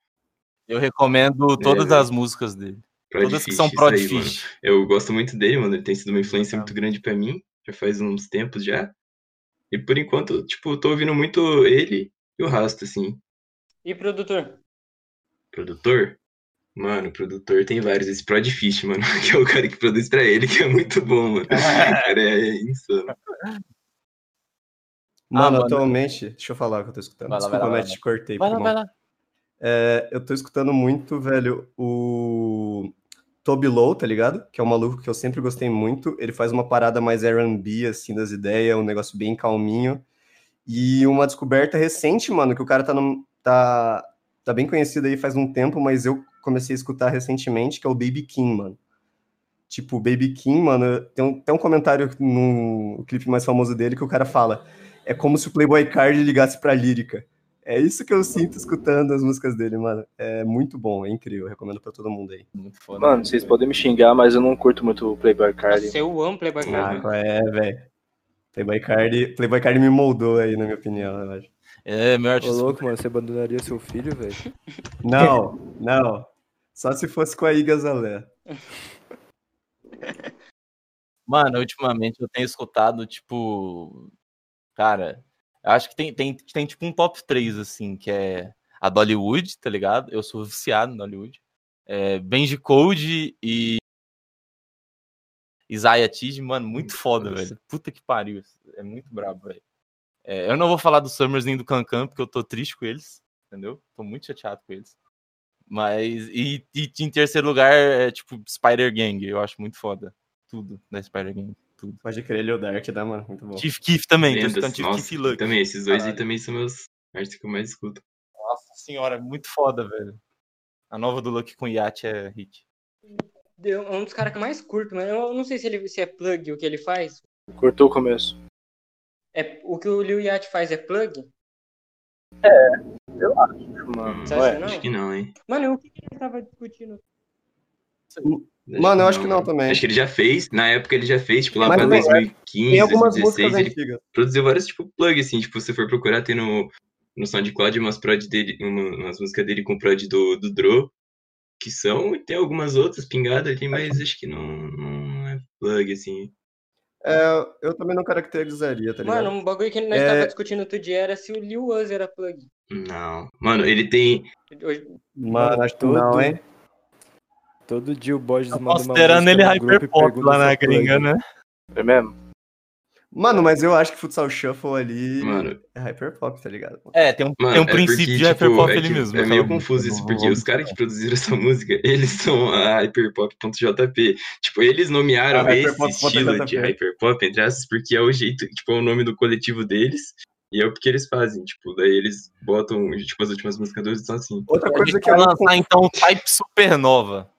Eu recomendo todas velho. as músicas dele. Prod todas que Fish, são isso Prod aí, mano. Fish. Eu gosto muito dele, mano. Ele tem sido uma influência Legal. muito grande pra mim. Já faz uns tempos já. E por enquanto, tipo, eu tô ouvindo muito ele e o Rasta, assim. E produtor? Produtor? Mano, produtor tem vários. Esse Prod Fish, mano, (laughs) que é o cara que produz pra ele, que é muito bom, mano. (laughs) O cara é insano. Mano, Ah, mano. atualmente, deixa eu falar o que eu tô escutando. Vai lá, Desculpa, Matt, te cortei. Vai lá, vai lá. É, eu tô escutando muito, velho, o Toby Low, tá ligado? Que é um maluco que eu sempre gostei muito. Ele faz uma parada mais R&B, assim, das ideias, um negócio bem calminho. E uma descoberta recente, mano, que o cara tá, num- tá, tá bem conhecido aí faz um tempo, mas eu comecei a escutar recentemente, que é o Baby King, mano. Tipo, o Baby King, mano, tem um, tem um comentário no clipe mais famoso dele que o cara fala é como se o Playboy Card ligasse pra lírica. É isso que eu sinto escutando as músicas dele, mano. É muito bom, é incrível. Eu recomendo pra todo mundo aí. Muito foda. Mano, vocês podem me xingar, mas eu não curto muito o Playboy Cardi. Nossa, eu amo Playboy Cardi. Ah, é, velho? Playboy Card, Playboy Card me moldou aí, na minha opinião, eu acho. É, meu Ô, artista. louco, mano, você abandonaria seu filho, velho? (laughs) Não, não. Só se fosse com a Iga Zalé. Mano, ultimamente eu tenho escutado, tipo. Cara, eu acho que tem, tem, tem tipo um top 3, assim, que é a Dollywood, tá ligado? Eu sou viciado no Dollywood. É, Benji Code e. Isaiah Tige, mano, muito foda, Nossa. velho. Puta que pariu. É muito brabo, velho. É, eu não vou falar do Summers nem do Cancan, porque eu tô triste com eles. entendeu? Tô muito chateado com eles. Mas, e, e em terceiro lugar, é tipo Spider Gang, eu acho muito foda. Tudo da Spider Gang. Pode crer, ele é o Dark, né, mano? Muito bom. Chief Keef também, tô Lendas, escutando Chief Keef e Luck. Também, esses dois aí também são meus artistas que eu mais escuto. Nossa senhora, é muito foda, velho. A nova do Luck com Yacht é hit. É um dos caras que eu mais curto, mas eu não sei se, ele, se é plug o que ele faz. Cortou o começo. É, o que o Lil Yachty faz é plug? Mano, Você acha é? que não? Acho que não, hein? Mano, o que que ele tava discutindo? Mano, eu acho que não mano. também. Acho que ele já fez, na época ele já fez, tipo, lá Mas pra também, 2015, Tem algumas 2016, músicas ele antigas. produziu vários, tipo, plugs, assim, tipo, se você for procurar, tem no, no SoundCloud umas prod dele, uma- umas músicas dele com prod do, do Dro, que são, e tem algumas outras pingadas ali, mas acho que não, não é plug, assim. É, eu também não caracterizaria, tá ligado? Mano, um bagulho que nós É. tava discutindo outro dia era se o Lil Uzi era plug. Não. Mano, ele tem, Hoje- Mano, acho que não, hein? Todo dia o Borges manda uma Considerando ele hyperpop lá na é gringa, né? É mesmo? Mano, mas eu acho que Futsal Shuffle ali Mano. é hyperpop, tá ligado? É, tem um, Mano, tem um é princípio porque, de hyperpop tipo, ali é que mesmo. É aquela meio confuso isso, porque os caras que produziram essa (laughs) música, eles são a hyperpop.jp. Tipo, eles nomearam A esse estilo de hyperpop, entre aspas, porque é o jeito, tipo, é o nome do coletivo deles. E é o que eles fazem, tipo, daí eles botam, tipo, as últimas músicas deles são assim. Outra coisa que é lançar então o Type Supernova.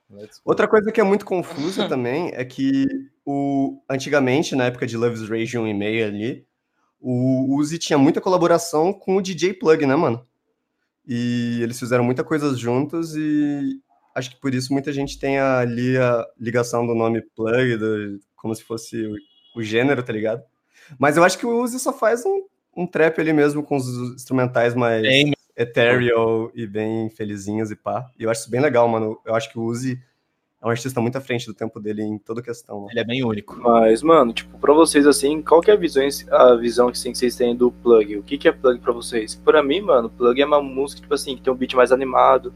Outra coisa que é muito confusa (laughs) também é que o antigamente, na época de Love's Rage 1 e meio ali, o Uzi tinha muita colaboração com o DJ Plug, né, mano? E eles fizeram muita coisa juntos e acho que por isso muita gente tem ali a ligação do nome Plug, do- como se fosse o, o gênero, tá ligado? Mas eu acho que o Uzi só faz um, um trap ali mesmo com os instrumentais mais Bem, ethereal e bem felizinhos e pá. E eu acho isso bem legal, mano. Eu acho que o Uzi é um artista muito à frente do tempo dele em toda questão. Ele é bem único. Mas, mano, tipo, pra vocês, assim, qual que é a visão, a visão que, assim, que vocês têm do plug? O que, que é plug pra vocês? Pra mim, mano, plug é uma música, tipo assim, que tem um beat mais animado,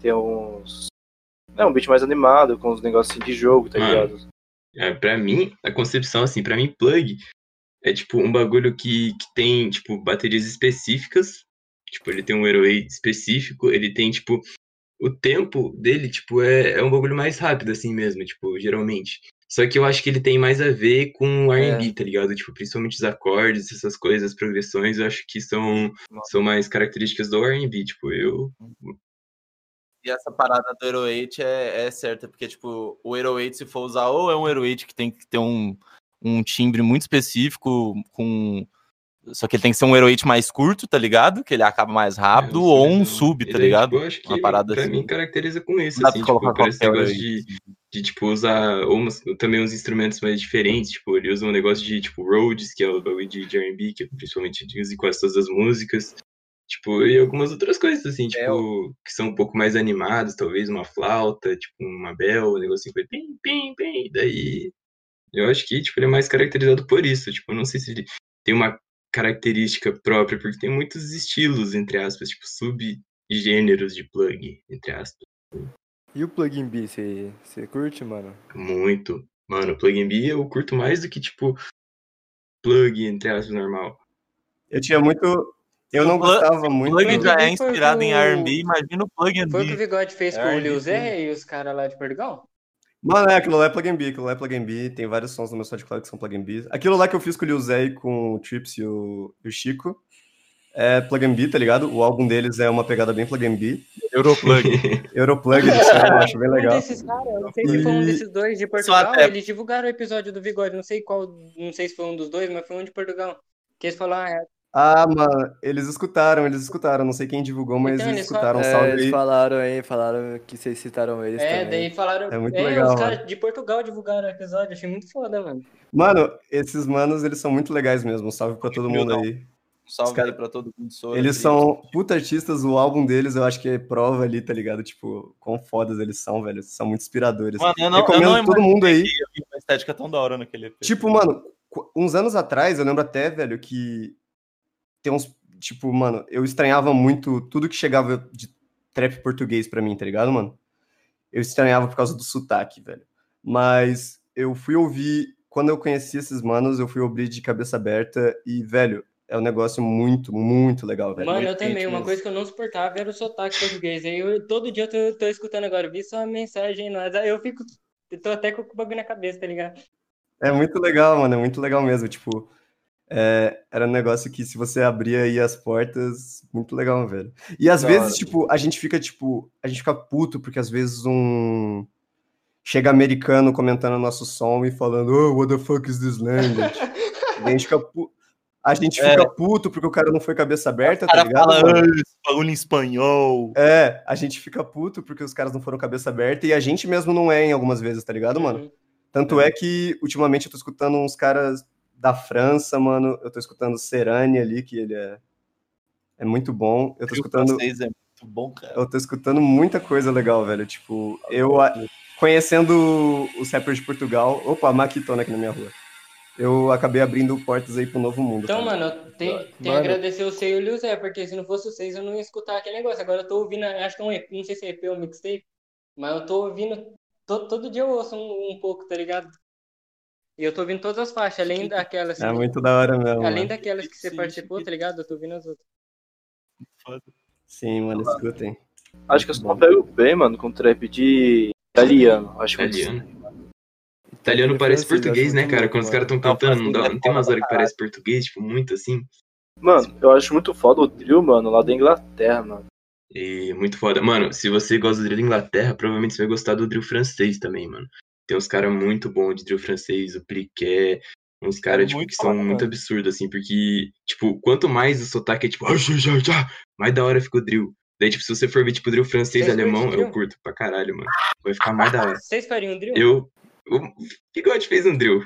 tem uns... É, um beat mais animado, com uns negócios assim, de jogo, tá Mano. ligado? É, pra mim, a concepção, assim, pra mim, plug é tipo um bagulho que, que tem, tipo, baterias específicas. Tipo, ele tem um hero weight específico, ele tem, tipo, o tempo dele, tipo, é, é um bagulho mais rápido, assim mesmo, tipo, geralmente. Só que eu acho que ele tem mais a ver com R&B, tá ligado? Tipo, principalmente os acordes, essas coisas, as progressões, eu acho que são, são mais características do R&B, tipo, eu... E essa parada do Hero 8 é, é certa, porque, tipo, o Hero 8, se for usar, ou é um Hero 8 que tem que ter um, um timbre muito específico, com. Só que ele tem que ser um Hero 8 mais curto, tá ligado? Que ele acaba mais rápido, É, ou um subidão. sub, tá ligado? Tipo, eu acho que Uma parada pra assim. mim caracteriza com isso, Dá assim, tipo, colocar por esse qualquer negócio de, de, tipo, usar ou umas- também uns instrumentos mais diferentes, tipo, ele usa um negócio de, tipo, Rhodes, que é o bagulho de, R&B, que principalmente usa em quase todas as músicas, tipo, e algumas outras coisas, assim, tipo, que são um pouco mais animadas, talvez uma flauta, tipo, uma bell, um negócio assim, que vai pim, pim, pim, daí eu acho que, tipo, ele é mais caracterizado por isso, tipo, eu não sei se ele tem uma característica própria, porque tem muitos estilos, entre aspas, tipo, subgêneros de plug, entre aspas. E o plugin B, você você curte, mano? Muito. Mano, plug B eu curto mais do que, tipo, plug, entre aspas, normal. Eu tinha muito. Eu não O plug- gostava O muito. plug Mas já é inspirado em o- R&B, imagina o plug and Foi o que o. Bigode fez com É, o Lil. Zé e os caras lá de Portugal? Mano, é, aquilo lá é plugin B, aquilo lá é plugin B. Tem vários sons no meu SoundCloud que são plugin B. Aquilo lá que eu fiz com o Lil Zé e com o Trips e o, e o Chico é plugin B, tá ligado? O álbum deles é uma pegada bem plugin B. Europlug. (laughs) Europlug, eles chamam, eu acho bem Um legal. desses caras, eu não sei se foi um desses dois de Portugal, até- eles divulgaram o episódio do Bigode, não sei qual, não sei se foi um dos dois, mas foi um de Portugal. Que eles falaram, ah, é, Ah, mano, eles escutaram, eles escutaram. Não sei quem divulgou, mas Então, eles eles escutaram. É, salve eles aí. falaram aí, falaram que vocês citaram eles é, também. daí falaram, É muito é, legal, os caras de Portugal divulgaram o episódio, achei muito foda, mano. Mano, esses manos, eles são muito legais mesmo. Salve pra todo mundo aí. Um salve cara- aí pra todo mundo. Sora, Eles são puta artistas, o álbum deles eu acho que é prova ali, tá ligado? Tipo, quão fodas eles são, velho. São muito inspiradores. Mano, eu não, eu Recomendo não todo mundo aí. uma estética tão da hora naquele EP. Tipo, mano, uns anos atrás, eu lembro até, velho, que tem uns. Tipo, mano, eu estranhava muito tudo que chegava de trap português pra mim, tá ligado, mano? Eu estranhava por causa do sotaque, velho. Mas eu fui ouvir. Quando eu conheci esses manos, eu fui ouvir de cabeça aberta e, velho, é um negócio muito, muito legal, velho. Mano, Muito eu também. quente Uma mesmo. coisa que eu não suportava era o sotaque português. Aí eu, todo dia eu tô, tô escutando agora, vi só uma mensagem. Aí eu fico. Eu tô até com o bagulho na cabeça, tá ligado? É muito legal, mano, é muito legal mesmo. Tipo, é, era um negócio que se você abria aí as portas, muito legal, velho. E às vezes, tipo, a gente fica, tipo, a gente fica puto, porque às vezes um. Chega americano comentando nosso som e falando, oh, what the fuck is this language? (laughs) A gente fica, pu... a gente É. fica puto porque o cara não foi cabeça aberta, tá ligado? fala mano? "Ah, esse bagulho em espanhol. É, a gente fica puto porque os caras não foram cabeça aberta e a gente mesmo não é em algumas vezes, tá ligado, mano? Uhum. Tanto é que ultimamente eu tô escutando uns caras da França, mano. Eu tô escutando Serani ali, que ele é, é muito bom. Eu tô escutando, francês é muito bom, cara. eu tô escutando muita coisa legal, velho. Tipo, eu a- conhecendo os rappers de Portugal. Opa, a Maquitona aqui na minha rua. Eu acabei abrindo portas aí pro novo mundo. Então, cara. mano, eu tenho, tenho que Mano. agradecer o Sei e o Lil Zé, porque se não fosse vocês eu não ia escutar aquele negócio. Agora eu tô ouvindo, acho que é um EP, não sei se é EP ou mixtape, mas eu tô ouvindo, todo, todo dia eu ouço um, um pouco, tá ligado? E eu tô ouvindo todas as faixas, além daquelas, É muito da hora mesmo. além mano. daquelas que você Sim, participou, sim. tá ligado? Eu tô ouvindo as outras. Sim, mano, escutem. Acho que eu só pego bem, mano, com trap de italiano. Acho muito Italiano. Italiano parece eu português, né, cara? Quando os caras tão cantando, não, dá, é não tem umas foda horas que parece português, tipo, muito assim. Mano, eu acho muito foda o drill, mano, lá da Inglaterra, mano. E muito foda. Mano, se você gosta do drill da Inglaterra, provavelmente você vai gostar do drill francês também, mano. Tem uns caras muito bons de drill francês, o Pliquet, uns caras, tipo, muito que são muito absurdos, assim, porque, tipo, quanto mais o sotaque é, tipo, "Ah, já, já, já", mais da hora fica o drill. Daí, tipo, se você for ver, tipo, drill francês e alemão, eu curto pra caralho, mano. Vai ficar mais da hora. (laughs) Vocês fariam um drill? Eu. O Bigode fez um drill.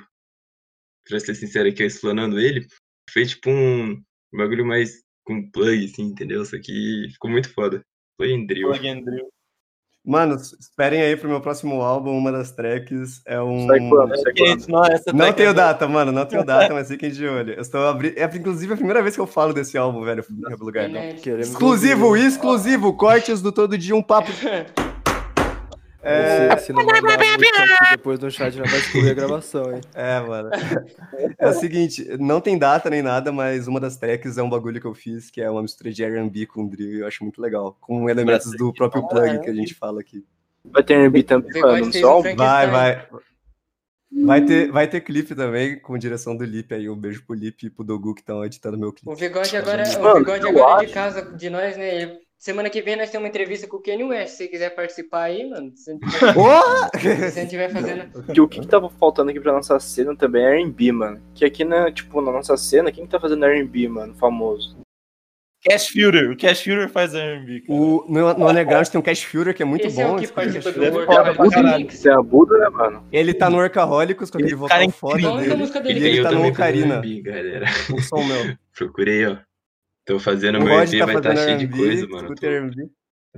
Pra ser sincero aqui, eu explanando ele. Fez tipo um bagulho mais com plug, assim, entendeu? Isso aqui ficou muito foda. Plug em drill. Plug and drill. Mano, esperem aí pro meu próximo álbum. Uma das tracks é um. Sai quando, sai quando. Não, essa Não tenho é- data, mano, não tenho data, mas fiquem de olho. Eu estou abri... É inclusive a primeira vez que eu falo desse álbum, velho, em lugar. É, né? Exclusivo, exclusivo, cortes do Todo Dia um Papo. (laughs) É, Se, se não mandar aqui (laughs) depois no chat, não vai excluir a gravação, hein? (laughs) é, mano. (laughs) É o seguinte, não tem data nem nada, mas uma das tracks é um bagulho que eu fiz, que é uma mistura de R&B com drill, e eu acho muito legal. Com elementos do próprio plug que a gente fala aqui. Vai ter R&B também, mano, um? Frankenstein. Vai, vai. Vai ter, vai ter clipe também, com direção do Lipe aí. Um beijo pro Lipe e pro Dogu que estão editando meu clipe. O Bigode agora, o Bigode agora é de casa de nós, né? Ele- Semana que vem nós temos uma entrevista com o Kanye West. Se você quiser participar aí, mano. Se se você estiver fazendo. Que o que, que tava faltando aqui pra nossa cena também é R&B, mano. Que aqui, na, tipo, na nossa cena, quem que tá fazendo R&B, mano, famoso? Cash Future. O Cash Future faz R&B. O, no, no Underground tem um Cash Future que é muito Esse é bom. o que participa do é a Buda, né, mano? Ele tá no Workaholics com aquele Esse cara é vocal foda é a dele. ele tá no Ocarina, o som meu. Procurei, ó. Tô fazendo O meu EP, tá vai estar fazendo cheio de coisa, mano. Tô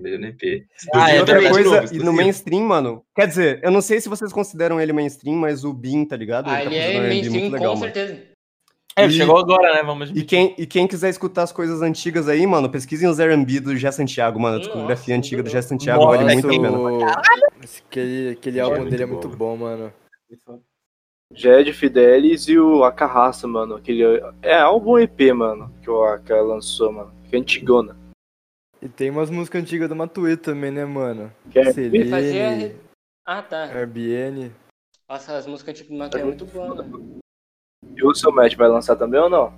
fazendo EP. Ah, E é outra coisa, novo, e no exclusivo. mainstream, mano, quer dizer, eu não sei se vocês consideram ele mainstream, mas o Bin, tá ligado? Ah, tá ele é mainstream, muito legal, com mano. certeza. É, ele E- chegou agora, né? Vamos E quem, e quem quiser escutar as coisas antigas aí, mano, pesquisem os R&B do Jé Santiago, mano. A discografia antiga do bom. Santiago Nossa, vale muito a pena. aquele, aquele É álbum muito dele é muito bom, mano. Jed Fidelis e o Acarraça, mano. Aquele. É álbum EP, mano, que o Aka lançou, mano. Que é antigona. E tem umas músicas antigas do Matuê também, né, mano? Que é Selene, fazia- Ah, tá. RBN. Nossa, as músicas tipo do Matheus é muito boa, mano. E o seu match vai lançar também ou não?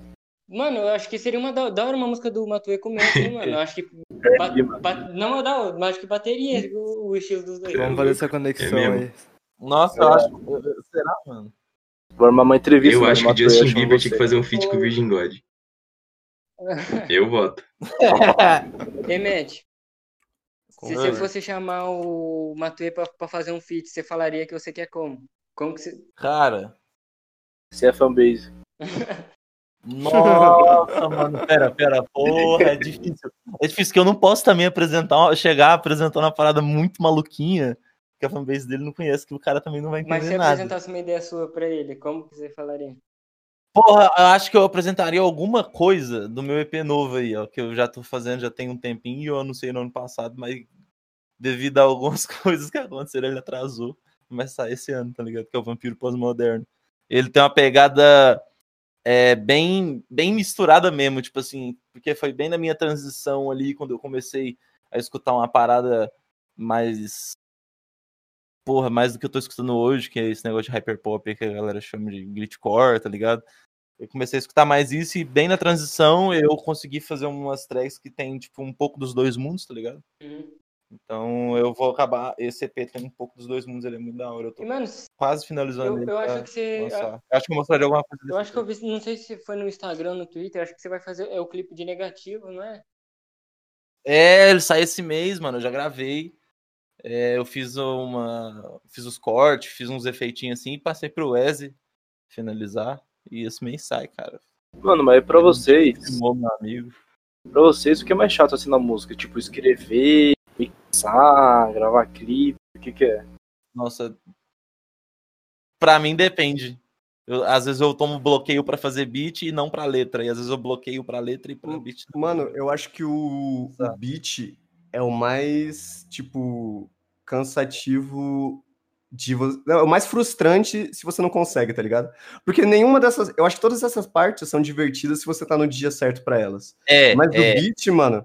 Mano, eu acho que seria uma da, da hora uma música do Matuê com o hein, mano. Eu acho que. (laughs) ba- R&B, mano. ba- não é da hora, mas acho que bateria o, o estilo dos dois. Vamos fazer essa conexão É aí. Nossa, eu acho. Será, mano? Vou armar uma entrevista, Eu mano, acho que Justin Bieber tinha que fazer um feat com o Virgin God. (laughs) Eu voto. (laughs) Matt, se você certeza. fosse chamar o Matuê pra, pra fazer um feat, você falaria que você quer como? Como que você. Cara. Você é fanbase. (laughs) Nossa, mano. Pera, pera. Porra, é difícil. É difícil que eu não posso também apresentar, chegar apresentando uma parada muito maluquinha que a fanbase dele não conhece, que o cara também não vai Mas entender se nada. apresentasse uma ideia sua pra ele, como que você falaria? Porra, eu acho que eu apresentaria alguma coisa do meu EP novo aí, ó, que eu já tô fazendo já tem um tempinho eu anunciei no ano passado, mas devido a algumas (laughs) coisas que aconteceram, ele atrasou. Vai sair esse ano, tá ligado? Que é o Vampiro Pós-Moderno. Ele tem uma pegada é bem, bem misturada mesmo, tipo assim, porque foi bem na minha transição ali, quando eu comecei a escutar uma parada mais. Porra, mais do que eu tô escutando hoje, que é esse negócio de hyperpop que a galera chama de glitchcore, tá ligado? Eu comecei a escutar mais isso e bem na transição eu consegui fazer umas tracks que tem, tipo, um pouco dos dois mundos, tá ligado? Uhum. Então eu vou acabar. Esse EP tem um pouco dos dois mundos, ele é muito da hora. Eu tô mano, quase finalizando eu, ele eu acho que você. Eu acho que eu mostraria alguma coisa Eu acho que eu vi, não sei se foi no Instagram, no Twitter, acho que você vai fazer é o clipe de negativo, não é? É, ele sai esse mês, mano. Eu já gravei. É, eu fiz uma. Fiz os cortes, fiz uns efeitinhos assim e passei pro Weze finalizar. E esse mês sai, cara. Mano, mas pra vocês, Filmou meu amigo. pra vocês, o que é mais chato assim na música? Tipo, escrever, mixar, gravar clipe, o que que é? Nossa. Pra mim depende. Eu- às vezes eu tomo bloqueio pra fazer beat e não pra letra. E às vezes eu bloqueio pra letra e pra beat. não. Mano, eu acho que o, o beat é o mais, tipo, cansativo de você. É o mais frustrante se você não consegue, tá ligado? Porque nenhuma dessas. Eu acho que todas essas partes são divertidas se você tá no dia certo pra elas. É, Mas é. o beat, mano,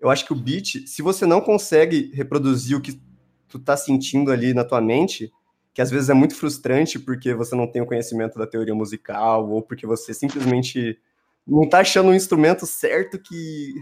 eu acho que o beat, se você não consegue reproduzir o que tu tá sentindo ali na tua mente, que às vezes é muito frustrante porque você não tem o conhecimento da teoria musical, ou porque você simplesmente não tá achando o instrumento certo que,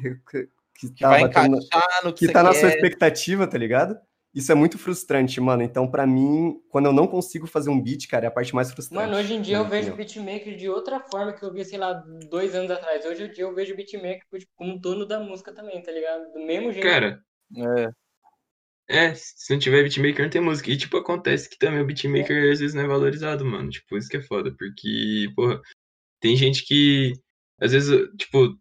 que, que que tá vai encaixar no que, que você tá na quer. sua expectativa, tá ligado? Isso é muito frustrante, mano. Então, pra mim, quando eu não consigo fazer um beat, cara, é a parte mais frustrante. Mano, hoje em dia eu vejo beatmaker de outra forma que eu vi, sei lá, dois anos atrás. Hoje em dia eu vejo beatmaker tipo, como dono da música também, tá ligado? Do mesmo jeito. Cara, É. é, se não tiver beatmaker não tem música. E, tipo, acontece que também o beatmaker às vezes não é valorizado, mano. Tipo, isso que é foda. Porque, porra, tem gente que, às vezes, tipo,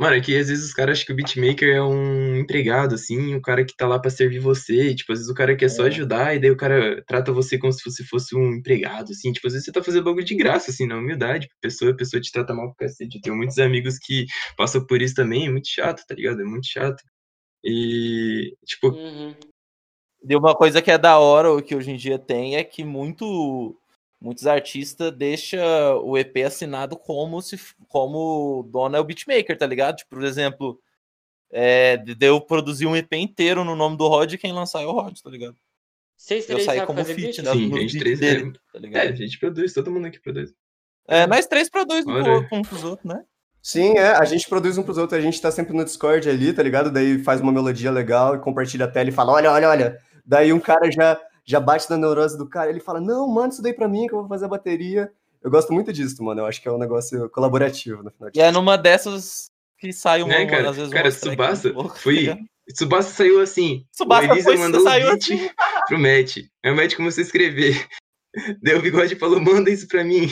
mano, é que às vezes os caras acham que o beatmaker é um empregado, assim, o cara que tá lá pra servir você. E, tipo, às vezes o cara quer só É. ajudar e daí o cara trata você como se você fosse um empregado, assim. Tipo, às vezes você tá fazendo bagulho de graça, assim, na humildade. A pessoa, a pessoa te trata mal pro cacete. Eu tenho muitos amigos que passam por isso também. É muito chato, tá ligado? É muito chato. E, tipo, Uhum. E uma coisa que é da hora, o que hoje em dia tem, é que muito, muitos artistas deixam o EP assinado como se como o dono é o beatmaker, tá ligado? Tipo, por exemplo, é, de de eu produzir um EP inteiro no nome do Rod e quem lançar é o Rod, tá ligado? Vocês Eu três saí como fazer feat beat? né, Sim, a gente três dele, tá é, ligado? a gente produz, todo mundo aqui produz. É, nós três produzimos um pro um pros outros, né? Sim, é, a gente produz um pros outros, a gente tá sempre no Discord ali, tá ligado? Daí faz uma melodia legal e compartilha a tela e fala, olha, olha, olha. Daí um cara já, já bate na neurose do cara, ele fala, não, manda isso daí pra mim que eu vou fazer a bateria. Eu gosto muito disso, mano, eu acho que é um negócio colaborativo, no final de E é numa dessas que sai uma, Né, cara? às vezes Cara, Tsubasa loucas, tá foi. Tsubasa saiu assim. Tsubasa o Elisa foi- mandou saiu o assim. (laughs) pro Matt. Aí o Matt começou a escrever. (laughs) Daí o Bigode falou, manda isso pra mim.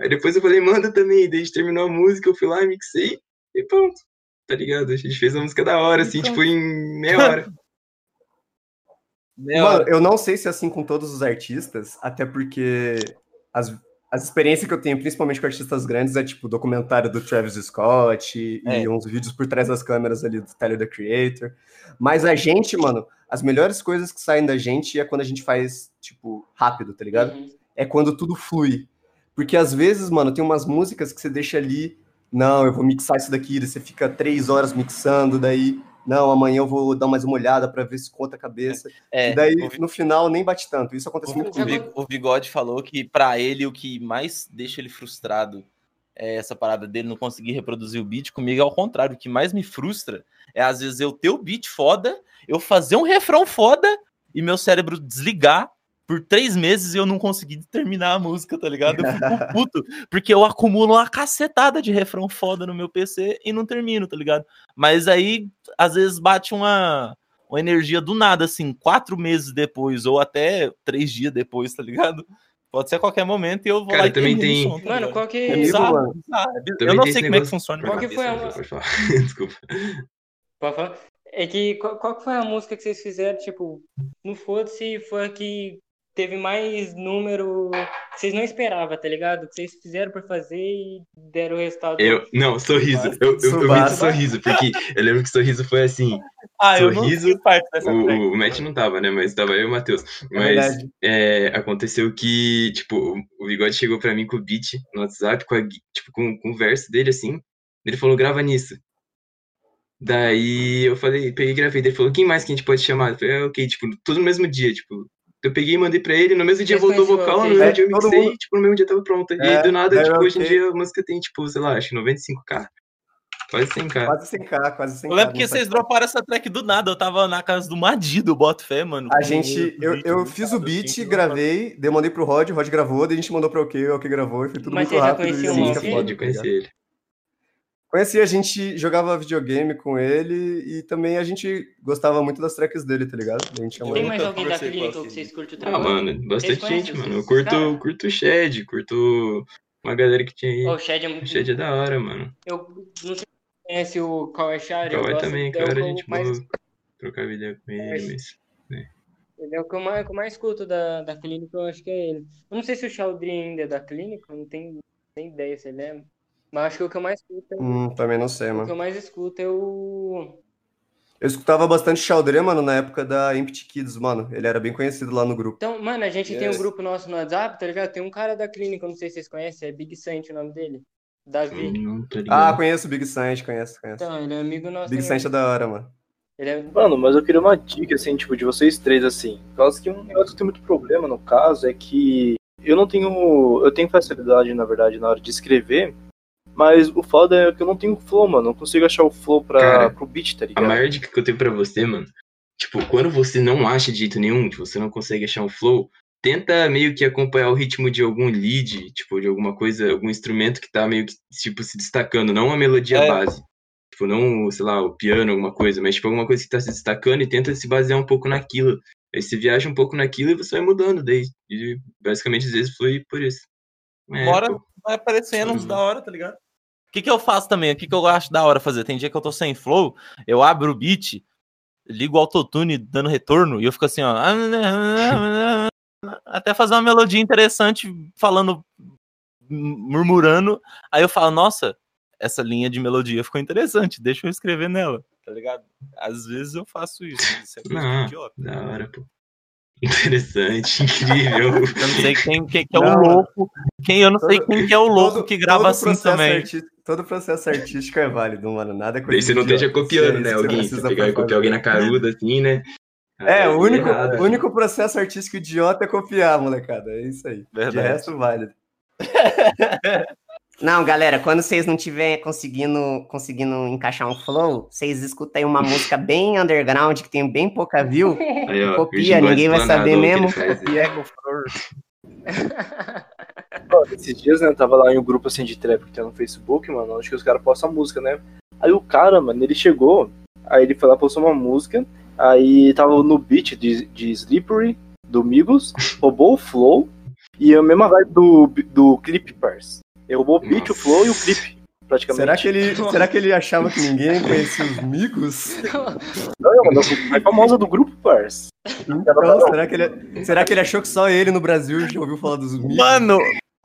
Aí depois eu falei, manda também. Daí a gente terminou a música, eu fui lá, mixei e pronto. Tá ligado? A gente fez a música da hora, assim, Pronto. tipo, em meia hora. (laughs) Meia Mano, hora. eu não sei se é assim com todos os artistas, até porque as, as experiências que eu tenho, principalmente com artistas grandes, é tipo documentário do Travis Scott e É. uns vídeos por trás das câmeras ali do Tyler, the Creator. Mas a gente, mano, as melhores coisas que saem da gente é quando a gente faz, tipo, rápido, tá ligado? Uhum. É quando tudo flui. Porque às vezes, mano, tem umas músicas que você deixa ali, não, eu vou mixar isso daqui, daí você fica três horas mixando, daí, não, amanhã eu vou dar mais uma olhada pra ver se conta a cabeça. É, E daí, o no final, nem bate tanto. Isso acontece O, muito comigo. O Bigode falou que pra ele o que mais deixa ele frustrado é essa parada dele não conseguir reproduzir o beat. Comigo é ao contrário. O que mais me frustra é às vezes eu ter o beat foda, eu fazer um refrão foda e meu cérebro desligar por três meses e eu não conseguir terminar a música, tá ligado? Eu fico puto, porque eu acumulo uma cacetada de refrão foda no meu PC e não termino, tá ligado? Mas aí, às vezes, bate uma, uma energia do nada, assim, quatro meses depois, ou até três dias depois, tá ligado? Pode ser a qualquer momento e eu vou Cara, lá e também tem- som, tá Mano, qual que. É bizarro, mano. bizarro, é bizarro. Eu não sei como é que funciona. Qual que foi a- falar. (laughs) Desculpa. Pode falar? É que qual, qual que foi a música que vocês fizeram, tipo, no foda-se foi a que teve mais número que vocês não esperavam, tá ligado? Que vocês fizeram pra fazer e deram o resultado. Eu, não, sorriso. Eu, eu, eu vi esse sorriso, porque eu lembro que o sorriso foi assim. (laughs) Ah, eu não Sorriso, fiz parte dessa O, o Matt não tava, né? Mas tava eu e o Matheus. Mas verdade. é, aconteceu que, tipo, o- Bigode chegou pra mim com o beat no WhatsApp, com a tipo, com, com o verso dele, assim. Ele falou, grava nisso. Daí eu falei, peguei e gravei. Daí ele falou, quem mais que a gente pode chamar? Eu falei, ah, ok, tipo, tudo no mesmo dia, tipo. Eu peguei e mandei pra ele, no mesmo dia voltou o vocal, no mesmo dia eu É, mixei, mundo- tipo, no mesmo dia tava pronto. E É, do nada, tipo, hoje em dia a música tem, tipo, sei lá, acho que 95k. Quase 100k. Quase 100k, quase 100k. Eu lembro que vocês faz- droparam essa track do nada. Eu tava na casa do Madido, boto fé, mano. A gente, o eu, eu fiz o beat, assim, gravei, daí eu mandei pro Rod, o Rod gravou, daí a gente mandou pra OK, o OK gravou e foi tudo Mas muito já rápido. e conheciam a o música OK? é foda, de tá conhecer ele. Conheci, a gente jogava videogame com ele e também a gente gostava muito das tracks dele, tá ligado? A gente Tem mais alguém da clínica que vocês curtem o Ah, mano, bastante gente, mano. Eu curto, curto o Shed, curto uma galera que tinha aí. Ó, o Shed é O muito. Shed é da hora, mano. Eu não sei se você conhece o Kawhi Shari. Kawhi também, é o cara, que a gente mais boa. Trocar ideia com ele, Mas- mas. Ele é o que eu mais, que eu mais escuto da, da clínica, eu acho que é ele. Eu não sei se o Chaldri ainda é da clínica, não tenho nem ideia se ele é. Mas acho que o que eu mais escuto é, Hum, também não sei, o que mano. eu mais escuto é o. Eu escutava bastante Chaldré, mano, na época da Empty Kids, mano. Ele era bem conhecido lá no grupo. Então, mano, a gente tem um Yes. grupo nosso no WhatsApp, tá ligado? Tem um cara da clínica, eu não sei se vocês conhecem, é Big Sant o nome dele. Davi. Não tô Ah, conheço o Big Saint, conheço, conheço. Então, ele é amigo nosso. Big. Saint é da hora, mano. Ele é. Mano, mas eu queria uma dica, assim, tipo, de vocês três, assim. Por causa que um negócio que tem muito problema, no caso, é que eu não tenho. Eu tenho facilidade, na verdade, na hora de escrever, mas o foda é que eu não tenho flow, mano. Não consigo achar o flow pra, Cara, pro beat, tá A ligado? maior dica que eu tenho pra você, mano, tipo, quando você não acha de jeito nenhum, tipo, você não consegue achar um flow, tenta meio que acompanhar o ritmo de algum lead, tipo, de alguma coisa, algum instrumento que tá meio que, tipo, se destacando, não a melodia É. base. Tipo, não, sei lá, o piano, alguma coisa, mas, tipo, alguma coisa que tá se destacando e tenta se basear um pouco naquilo. Aí você viaja um pouco naquilo e você vai mudando daí. E, basicamente, às vezes, flui por isso. É, Bora. pô. Vai aparecendo uns Uhum. da hora, tá ligado? O que, que eu faço também? O que, que eu acho da hora fazer? Tem dia que eu tô sem flow, eu abro o beat, ligo o autotune dando retorno e eu fico assim, ó. (laughs) Até fazer uma melodia interessante, falando, murmurando. Aí eu falo, nossa, essa linha de melodia ficou interessante, deixa eu escrever nela, tá ligado? Às vezes eu faço isso. Isso é coisa de Não, idiota. da hora, pô. Interessante, (laughs) incrível. Eu não sei quem, quem que é o Não, louco. Quem, eu não sei Todo- quem que é o louco Todo- que grava assim também. Todo processo artístico é válido, mano. Nada é coisa Daí você não esteja copiando, é né? Alguém, precisa você pegar e copiar alguém na caruda, assim, né? É, Aí o único, errado. o único processo artístico idiota é copiar, molecada. É isso aí. Verdade. De resto, válido. (laughs) Não, galera, quando vocês não tiver conseguindo, conseguindo encaixar um flow, vocês escutem uma música bem underground, que tem bem pouca view. Aí, ó, Copia, ninguém vai saber ele mesmo. E Ego Flor. (laughs) Esses dias, né, eu tava lá em um grupo assim de trap que tem no Facebook, mano, onde que os caras postam música, né? Aí o cara, mano, ele chegou, aí ele foi lá, postou uma música, aí tava no beat de, de Slippery, do Migos, roubou o flow, e a mesma vibe do, do clipe, parça. Ele roubou o beat, o flow e o clipe, praticamente. Será que, ele, (laughs) será que ele achava que ninguém conhecia os migos? Não, a mais famosa do grupo, parça. Então, será que, ele, será que ele achou que só ele no Brasil já ouviu falar dos migos? Mano,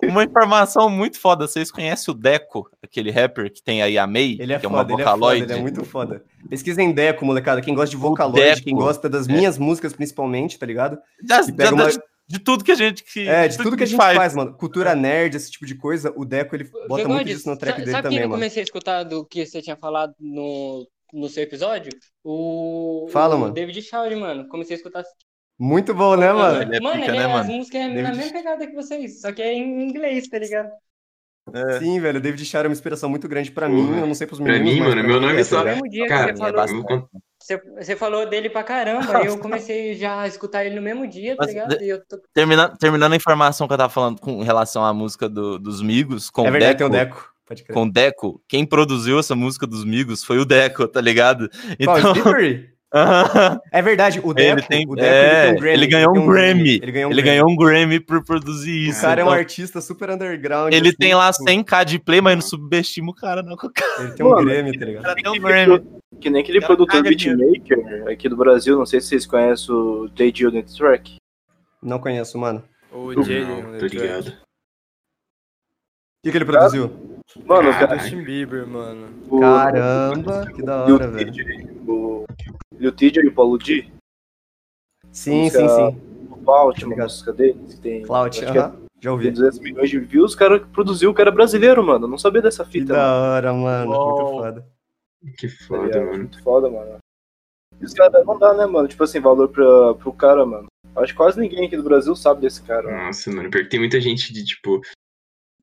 uma informação muito foda. Vocês conhecem o Deco, aquele rapper que tem aí a May, Ele é que é uma foda, ele é foda, vocaloid? ele é muito foda. Pesquisem Deco, molecada. Quem gosta de Vocaloid, quem gosta das É. minhas músicas principalmente, tá ligado? E pega dá uma- de, de tudo que a gente que É, de tudo que a gente faz, mano. Cultura nerd, esse tipo de coisa, o Deco, ele bota muito Bigode, disso no trap dele sabe quem também, eu mano. comecei a escutar do que você tinha falado no, no seu episódio? O, Fala, o mano. David Shaw, mano. Comecei a escutar. Muito bom, né, mano? Ele é mano, pica, ele né, é, as mano? músicas é na David- mesma pegada que vocês, só que é em inglês, tá ligado? É. Sim, velho, o David Char é uma inspiração muito grande pra Porra. mim, eu não sei pros Pra meninos, mim, mas mano, pra meu mim nome é, só- tá Cara, você é falou, você, você falou dele pra caramba, aí eu comecei já a escutar ele no mesmo dia, tá Mas ligado? de- eu tô... Termina- terminando a informação que eu tava falando com relação à música do- dos Migos, com É o verdade, Deco, tem o Deco, pode crer. com o Deco, quem produziu essa música dos Migos foi o Deco, tá ligado? Qual, Então, Slippery? (laughs) É verdade, o Deco, ele tem, o Deco é, ele tem um Grammy. ele ganhou tem um Grammy. Ele ganhou um Ele Grammy. ganhou um Grammy por produzir O isso. cara é um então, artista super underground. ele assim, tem lá tipo, 100k de play, mas não subestima o cara, não. (laughs) O cara Ele tem um Mano, Grammy, tá ligado? tem um Grammy. Que nem aquele Cara, produtor beatmaker aqui do Brasil, não sei se vocês conhecem o J. Jill Track. Não conheço, mano. O Não, Jaden, tô ligado. O que, que ele produziu? Mano, Cara, cara, Justin Bieber, mano. o, Caramba, que da hora, o velho. O Lil TJ e o Paulo D, Sim, sim, sim. o Clout, uma música dele, que tem, Clout, acho que é-. Já tem ouvi. 200 milhões de views, o cara que produziu, o cara é brasileiro, mano. Não sabia dessa Que fita, da mano. hora, mano. Muito Uou. foda. Que Tá foda, mano. Muito foda, mano. E os caras não dá, né, mano? Tipo assim, valor pra, pro cara, mano. Acho que quase ninguém aqui do Brasil sabe desse cara. Nossa, mano, pior que tem muita gente de, tipo.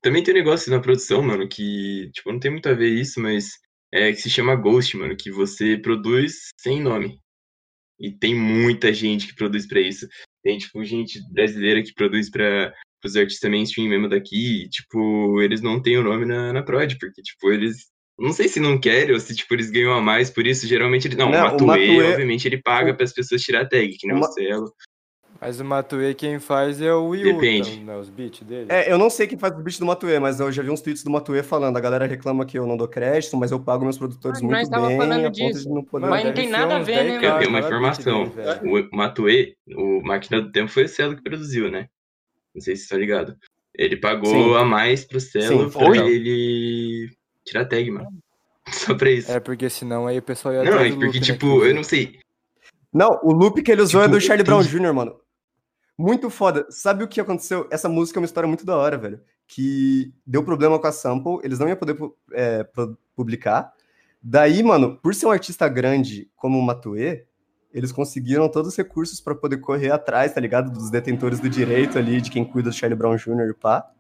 Também tem um negócio na produção, mano, que, tipo, não tem muito a ver isso, mas é que se chama Ghost, mano, que você produz sem nome. E tem muita gente que produz pra isso. Tem, tipo, gente brasileira que produz pra os artistas mainstream mesmo daqui, e, tipo, eles não têm o nome na, na prod, porque, tipo, eles. Não sei se não querem ou se, tipo, eles ganham a mais por isso. Geralmente ele. Não, Não, o o Matuê, obviamente, ele paga para as pessoas tirar a tag, que nem o o Ma- Celo. Mas o Matuê quem faz é o Will, Depende. né? Os beats dele. É, eu não sei quem faz o beat do Matuê, mas eu já vi uns tweets do Matuê falando. A galera reclama que eu não dou crédito, mas eu pago meus produtores Mas muito nós tava bem. falando disso. não poder Mas não tem nada a ver, né, Eu tenho uma informação. dele. O Matuê, o Máquina do Tempo foi o Celo que produziu, né? Não sei se você tá ligado. Ele pagou Sim. a mais pro Celo Sim, pra foi. ele tirar tag, mano. (laughs) Só pra isso. É, porque senão aí o pessoal ia é não, é porque, né, tipo, que- eu não sei. Não, o loop que ele usou é Tipo, do Charlie tem- Brown Jr., mano. Muito foda. Sabe o que aconteceu? Essa música é uma história muito da hora, velho. Que deu problema com a sample, eles não iam poder é, publicar. Daí, mano, por ser um artista grande como o Matuê, eles conseguiram todos os recursos pra poder correr atrás, tá ligado? Dos detentores do direito ali, de quem cuida do Charlie Brown Jr. e pá.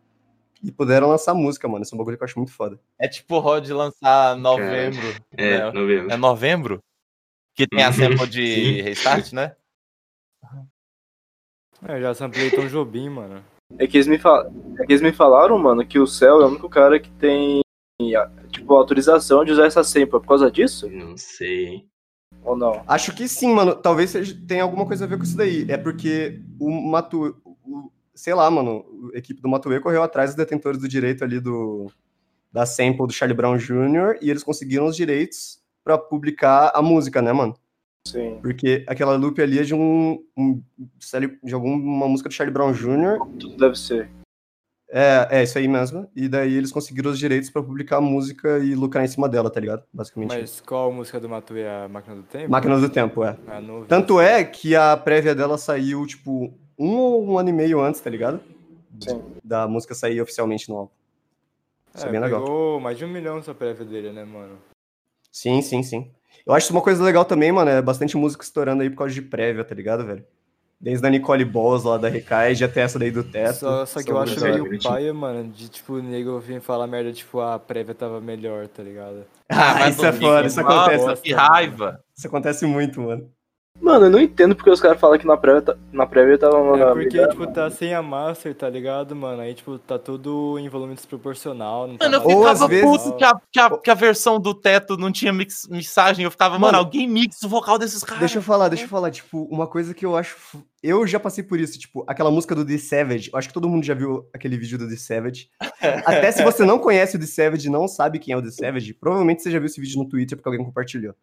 E puderam lançar música, mano. Esse é um bagulho que eu acho muito foda. É tipo o Rod lançar novembro. É, né? novembro. É novembro? Que tem a Uhum, sample de restart, né? É, já samplei Tom Jobim, mano. É que, eles me fal... é que eles me falaram, mano, que o Cell é o único cara que tem, tipo, autorização de usar essa sample. É por causa disso? Não sei. Ou não? Acho que sim, mano. Talvez seja, tenha alguma coisa a ver com isso daí. É porque o Matuê, o- sei lá, mano, a equipe do Matuê correu atrás dos detentores do direito ali do da sample do Charlie Brown Jr. e eles conseguiram os direitos pra publicar a música, né, mano? Sim. Porque aquela loop ali é de um, um de alguma música do Charlie Brown Jr. Tudo deve ser. É, é isso aí mesmo. E daí eles conseguiram os direitos pra publicar a música e lucrar em cima dela, tá ligado? Basicamente. Mas qual a música do Matuê? A Máquina do Tempo? Máquina do Tempo, é. Ah. Tanto é que a prévia dela saiu, tipo, um ou um ano e meio antes, tá ligado? Sim. Da música sair oficialmente no álbum. Isso é, É, bem legal. mais de um milhão essa prévia dele, né, mano? Sim, sim, sim. Eu acho isso uma coisa legal também, mano. É bastante música estourando aí por causa de prévia, tá ligado, velho? Desde a Nicole Balls lá da Recaide até essa daí do teto. Só, só que eu acho meio paia, mano, de tipo, o nego vir falar merda, tipo, a prévia tava melhor, tá ligado? Ah, vai isso é foda, isso acontece. Nossa, que raiva. Isso acontece muito, mano. Mano, eu não entendo porque os caras falam que na prévia, tá- na prévia tava É porque, tipo, tá sem a master, tá ligado, mano? Aí, tipo, tá tudo em volume desproporcional. Não tá Mano, eu ficava às vezes- puto que a, que, a, que a versão do teto não tinha mix, mixagem. Eu ficava, mano, Mano, alguém mixa o vocal desses caras. Deixa eu falar, deixa eu falar, tipo, uma coisa que eu acho. Eu já passei por isso, tipo, aquela música do The Savage. Eu acho que todo mundo já viu aquele vídeo do The Savage. (laughs) Até se você não conhece o The Savage e não sabe quem é o The Savage, provavelmente você já viu esse vídeo no Twitter porque alguém compartilhou.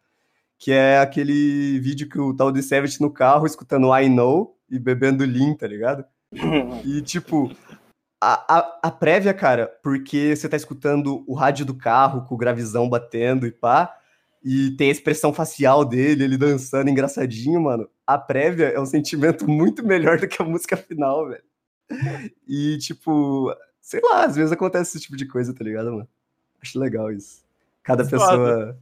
Que é aquele vídeo que o tal The Savage no carro escutando I Know e bebendo Lean, tá ligado? (laughs) E, tipo, a, a, a prévia, cara, porque você tá escutando o rádio do carro com o gravizão batendo e pá, e tem a expressão facial dele, ele dançando engraçadinho, mano. A prévia é um sentimento (laughs) muito melhor do que a música final, velho. E, tipo, sei lá, às vezes acontece esse tipo de coisa, tá ligado, mano? Acho legal isso. Cada pessoa.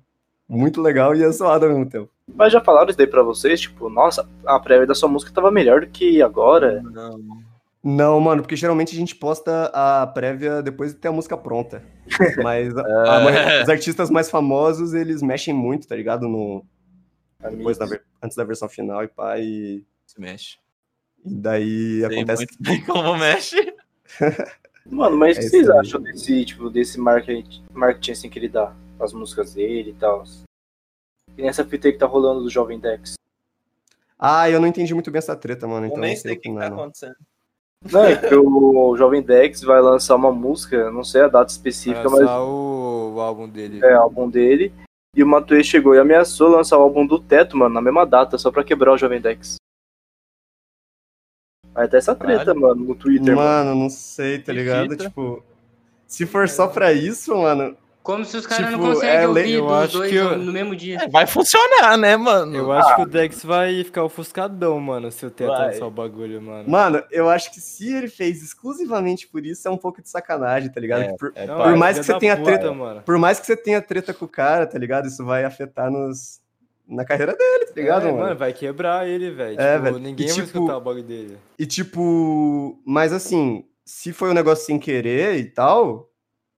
Muito legal e é zoado ao mesmo tempo. Mas já falaram isso daí pra vocês? Tipo, nossa, a prévia da sua música tava melhor do que agora. Não. Não, mano, porque geralmente a gente posta a prévia depois de ter a música pronta. (laughs) Mas a- a maioria- os artistas mais famosos, eles mexem muito, tá ligado? No, depois da antes da versão final e pá, e, Se mexe. e daí Sei acontece. muito bem como mexe. (laughs) Mano, mas o É que vocês aí. acham desse, tipo, desse marketing, marketing assim que ele dá? As músicas dele e tal. E nessa fita aí que tá rolando do Jovem Dex. Ah, eu não entendi muito bem essa treta, mano. Então eu nem não sei o que, que tá não. acontecendo. Não, é que o Jovem Dex vai lançar uma música, não sei a data específica, mas o, o álbum dele. é o álbum dele. E o Matuê chegou e ameaçou lançar o álbum do Teto, mano, na mesma data, só pra quebrar o Jovem Dex. Vai ter essa treta, mano, no Twitter. Mano, não sei, tá ligado? Tipo, se for só pra isso, mano, Como se os caras Tipo, não conseguem é, ouvir eu acho dois que eu- no mesmo dia. É, vai funcionar, né, mano? Eu acho que o Dex vai ficar ofuscadão, mano, se o Teto Vai. lançar o bagulho, mano. Mano, eu acho que se ele fez exclusivamente por isso, é um pouco de sacanagem, tá ligado? É, por, é Não, por é mais filha que você da tenha puta, treta- mano. por mais que você tenha treta com o cara, tá ligado? Isso vai afetar nos, na carreira dele, tá ligado, É, mano? vai quebrar ele, velho. É, tipo, velho. ninguém E, vai tipo, escutar o bagulho dele. E tipo, mas assim, se foi um negócio sem querer e tal,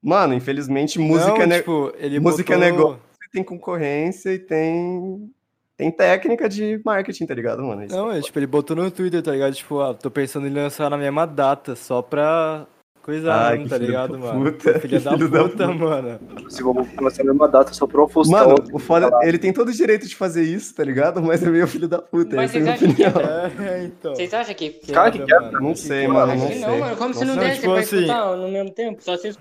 mano, infelizmente música Não, é, tipo, ele música é botou... negócio. tem concorrência e tem tem técnica de marketing, tá ligado, mano? Isso Não, é é, tipo, ele botou no Twitter, tá ligado? Tipo, ah, tô pensando em lançar na mesma data, só pra coisar, Ai, mesmo, que tá filho ligado, da mano? puta, Filha da filho da puta, mano. Se vamos lançar a mesma data só pro Faustão. Mano, o foda, ele tem todo o direito de fazer isso, tá ligado? Mas é meio filho da puta, Mas essa é a minha vocês acham que. (laughs) É, então. Vocês acham que. Cara, que Quebra. Não sei, mano, não sei. não, mano. Como se não Não, desse tipo pra assim- escutar no mesmo tempo? Só se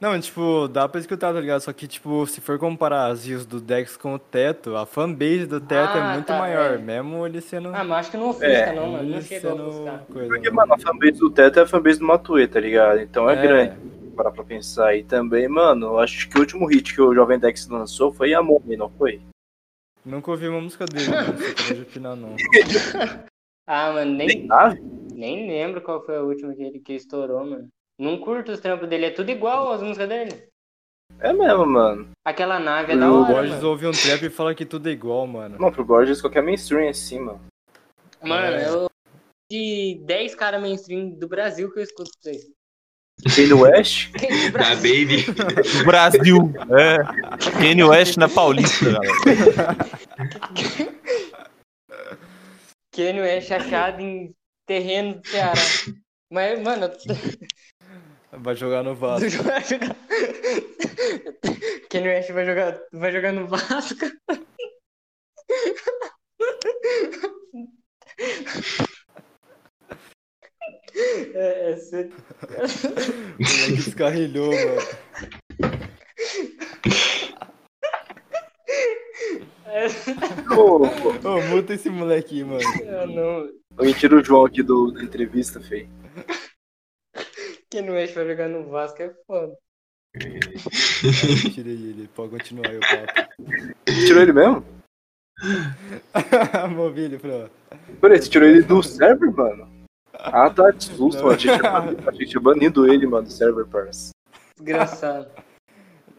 Não, tipo, dá pra escutar, tá ligado? Só que, tipo, se for comparar as views do Dex com o Teto, a fanbase do Teto Ah, é muito tá, maior, é. mesmo ele sendo... Ah, mas acho que não ofusca, É, não, mano. Não chega a ofuscar. coisa, Porque, mano. mano, a fanbase do Teto é a fanbase do Matuê, tá ligado? Então é, É. grande. Parar pra pensar. E também, mano, acho que o último hit que o Jovem Dex lançou foi a Mommy, não foi? Nunca ouvi uma música dele, mano, não opinar, não. (laughs) Ah, mano, nem, Nem nem lembro qual foi a última que ele que estourou, mano. Não curto os trampos dele, é tudo igual as músicas dele. É mesmo, mano. Aquela nave é O da hora, Borges mano. ouve um trap e fala que tudo é igual, mano. Não, pro Borges qualquer mainstream é assim, mano. Mano, É. eu. De 10 caras mainstream do Brasil que eu escuto pra vocês. (laughs) Kanye West? Da. Baby. (laughs) Brasil. É. Kanye West na Paulista, galera. Kanye West achado em terreno do Ceará. Mas, mano, eu (laughs) Vai jogar no Vasco. (laughs) vai jogar. Kanye West vai jogar, vai jogar no Vasco. É, é moleque descarrilhou, mano. É, Ô, Ô, muta esse moleque aí, mano. é, não. Alguém tira o João aqui do, da entrevista, Fê. Kanye West vai jogar no Vasco é foda. Tirei ele, pode continuar aí o papo. Tirou ele mesmo? (laughs) Movi ele pra... Peraí, você tirou ele do server, mano? Ah, tá, de susto, mano. A gente tinha banido- a gente tinha banido ele, mano, do server, parça. Desgraçado.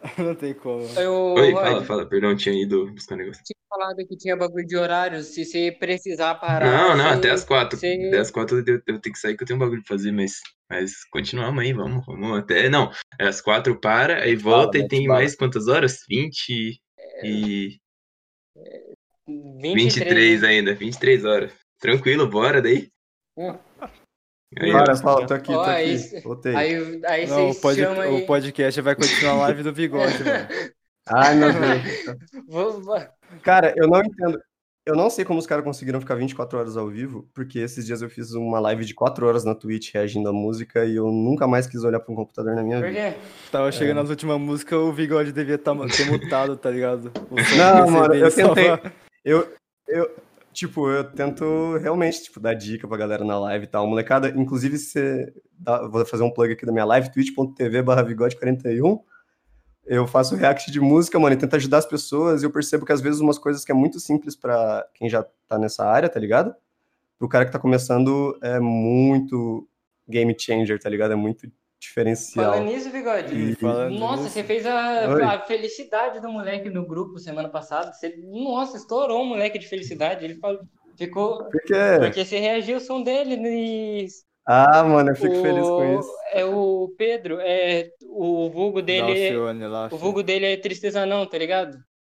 (laughs) Não tem como. Eu, Oi, Rod, fala, fala. Perdão, tinha ido buscar um negócio. tinha falado que tinha bagulho de horários. Se você precisar parar. Não, não, você- até as quatro. você- Até as quatro eu, eu tenho que sair que eu tenho um bagulho pra fazer, mas, mas continuamos aí, vamos, vamos até. Não, é às quatro para, aí volta e mete tem mais quantas horas? 20 e 23. 23 ainda, 23 horas. Tranquilo, bora daí. Hum. Aí, Para, ó. fala, tô aqui, tô aqui. Voltei. Aí, aí Não, o, vocês pod... aí. o podcast vai continuar a live do bigode, (laughs) mano. Ai, meu Deus. Cara, eu não entendo. Eu não sei como os caras conseguiram ficar 24 horas ao vivo, porque esses dias eu fiz uma live de 4 horas na Twitch reagindo à música e eu nunca mais quis olhar pra um computador na minha Por vida. quê? Tava chegando nas últimas músicas, o bigode devia tá, ter mutado, tá ligado? Não, mano, eu tentei. vai- Eu, eu, tipo, eu tento realmente, tipo, dar dica pra galera na live e tal. Molecada, inclusive, você dá- vou fazer um plug aqui da minha live, twitch.tv barra bigode41. Eu faço react de música, mano, e tento ajudar as pessoas. E eu percebo que às vezes umas coisas que é muito simples pra quem já tá nessa área, tá ligado? Pro cara que tá começando é muito game changer, tá ligado? É muito diferencial. Falando nisso, bigode. Falando Nossa, nisso- você fez a, a felicidade do moleque no grupo semana passada. Você, nossa, estourou um moleque de felicidade. Ele falou, ficou. Porque, Porque você reagiu ao som dele e ah, mano, eu fico o- feliz com isso. É o Pedro, é o vulgo dele. é- Alcione O vulgo dele é tristeza não, tá ligado?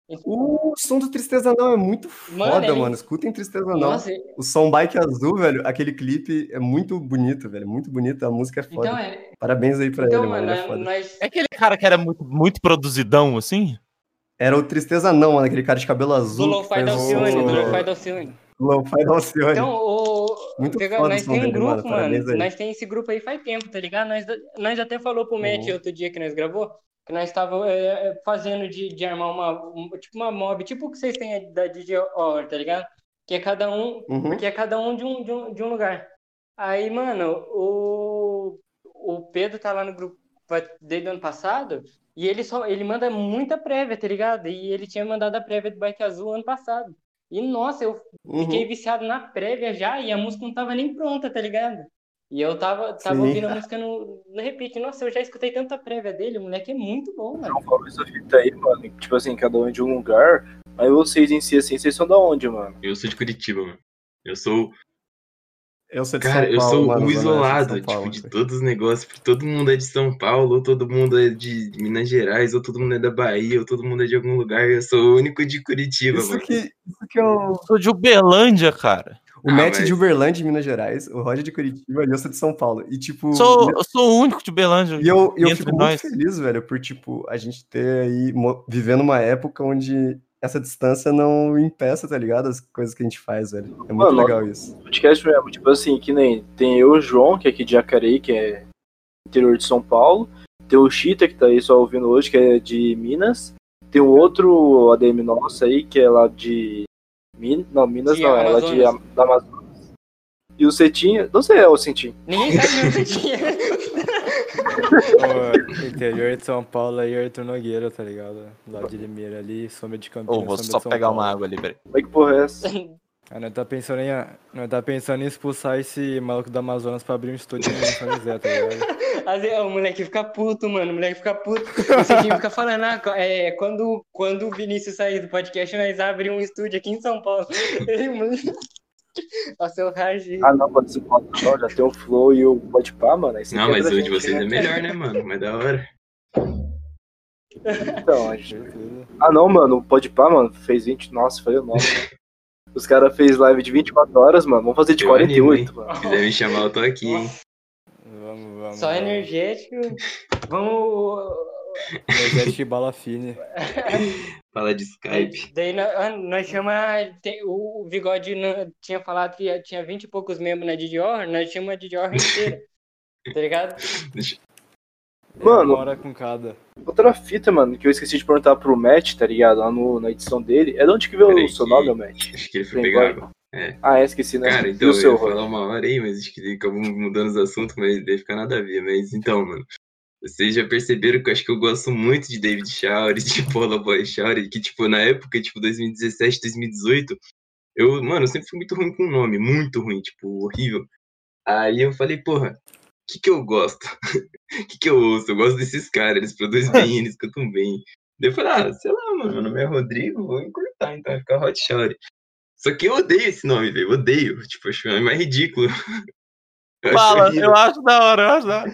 O som do Tristeza Não é muito Mano, foda, ele- mano. Escutem Tristeza Não. Nossa, O som Bike Azul, velho, aquele clipe é muito bonito, velho. Muito bonito, a música é foda. então é. Parabéns aí pra Então, ele, mano. mano, ele é nós. É aquele cara que era muito, muito produzidão, assim? Era o Tristeza Não, mano, aquele cara de cabelo Do azul. que Lo-Fi da o- Alcione, do o- Lo-Fi da Alcione. Lo-Fi da Alcione. Então, o... Muito pega- foda o nós som tem um dele, mano. grupo, Parabéns mano. aí. Nós tem esse grupo aí faz tempo, tá ligado? Nós, nós até falou pro Matt Uhum. outro dia que nós gravou, que nós estávamos fazendo de, de armar uma, um- tipo uma mob, tipo o que vocês têm da DJ Hour, tá ligado? Que é cada um, Uhum. porque é cada um de um, de um, de um lugar. Aí, mano, o, o Pedro tá lá no grupo desde o ano passado e ele só ele manda muita prévia, tá ligado? E ele tinha mandado a prévia do Bike Azul ano passado. E nossa, eu fiquei Uhum. viciado na prévia já e a música não tava nem pronta, tá ligado? E eu tava, tava Sim. ouvindo a música no, no repeat. Nossa, eu já escutei tanta prévia dele, o moleque é muito bom, mano. Não falou essa fita aí, mano. Tipo assim, cada um é de um lugar. Mas vocês em si, assim, vocês são da onde, mano? Eu sou de Curitiba, mano. Eu sou. Eu sou de Cara, São eu Paulo, sou mano, o Oeste de isolado, São tipo, Paulo, de todos os negócios. porque Todo mundo é de São Paulo, ou todo mundo é de Minas Gerais, ou todo mundo é da Bahia, ou todo mundo é de algum lugar. Eu sou o único de Curitiba, Isso mano. que, isso que é o, Sou de Uberlândia, cara. O Ah, Matt mas- de Uberlândia, de Minas Gerais, o Roger de Curitiba e eu sou de São Paulo. E, tipo, Sou, eu sou o único de Uberlândia. E eu, eu entre fico nós. muito feliz, velho, por, tipo, a gente ter aí, vivendo uma época onde essa distância não impeça, tá ligado? As coisas que a gente faz, velho. É muito Mano, legal isso. Podcast mesmo, tipo assim, que nem tem eu, o João, que é aqui de Jacareí, que é interior de São Paulo. Tem o Chita, que tá aí só ouvindo hoje, que é de Minas. Tem o outro ADM nosso aí, que é lá de. Min... Não, Minas De não, é lá de Amazonas. da Amazonas. E o Cetinha, não sei, é o Cetinho. Ninguém sabe tinha. O interior de São Paulo aí, Arthur Nogueira, tá ligado? Lá de Limeira ali, sombra de Campinas. Ô, vou sombra só de São pegar Paulo. uma água ali, peraí. Como é que porra é essa? Ah, nós tá pensando em, nós tá pensando em expulsar esse maluco do Amazonas pra abrir um estúdio em São José, tá ligado? Às vezes, o moleque fica puto, mano. O moleque fica puto. O Cidinho fica falando, ah, é, quando, quando o Vinícius sair do podcast, nós abrimos um estúdio aqui em São Paulo. Ele, mano. Nossa, eu ragi. Ah, não, pode ser pode não, já tem o Flow e o Podpah, mano. Aí você Não, mas o de vocês né? é melhor, né, mano? Mas da hora. Então, a gente... Certeza. Ah, não, mano, o Podpah, mano, fez 20. Nossa, falei o nome. (laughs) Os caras fez live de 24 horas, mano. Vamos fazer de Eu 48, animo, mano. Se quiser me chamar, eu tô aqui, hein? Vamos, vamos. Só energético. (laughs) Vamos. Energético e bala fine. (laughs) Fala de Skype. Daí nó- nós chama. tem- O Bigode tinha falado que tinha 20 e poucos membros na Dior, nós chamamos a Dior inteira. Tá ligado? Mano. Uma hora com cada. Outra fita, mano, que eu esqueci de perguntar pro Matt, tá ligado? Lá no, na edição dele. É de onde que veio Peraí o seu nome, Matt? Acho que ele foi Playboy. pegar água. É. Ah, é, esqueci, né? Cara, então eu seu, ia falar uma hora aí, mas acho que acabamos mudando os assuntos, mas daí fica nada a ver. Mas então, mano, vocês já perceberam que eu acho que eu gosto muito de David Shower, (laughs) de Paula Boy Shower, que, tipo, na época, tipo, 2017, 2018, eu, mano, eu sempre fui muito ruim com o nome, muito ruim, tipo, horrível. Aí eu falei, porra, o que que eu gosto? O (laughs) que que eu ouço? Eu gosto desses caras, eles produzem (laughs) bem, eles cantam bem. Daí eu falei, ah, sei lá, mano, meu nome é Rodrigo, vou encurtar, então vai ficar Hot Shower. Só que eu odeio esse nome, velho. Odeio. Tipo, acho o nome mais ridículo. (laughs) Eu Fala, eu acho da hora, eu acho da hora.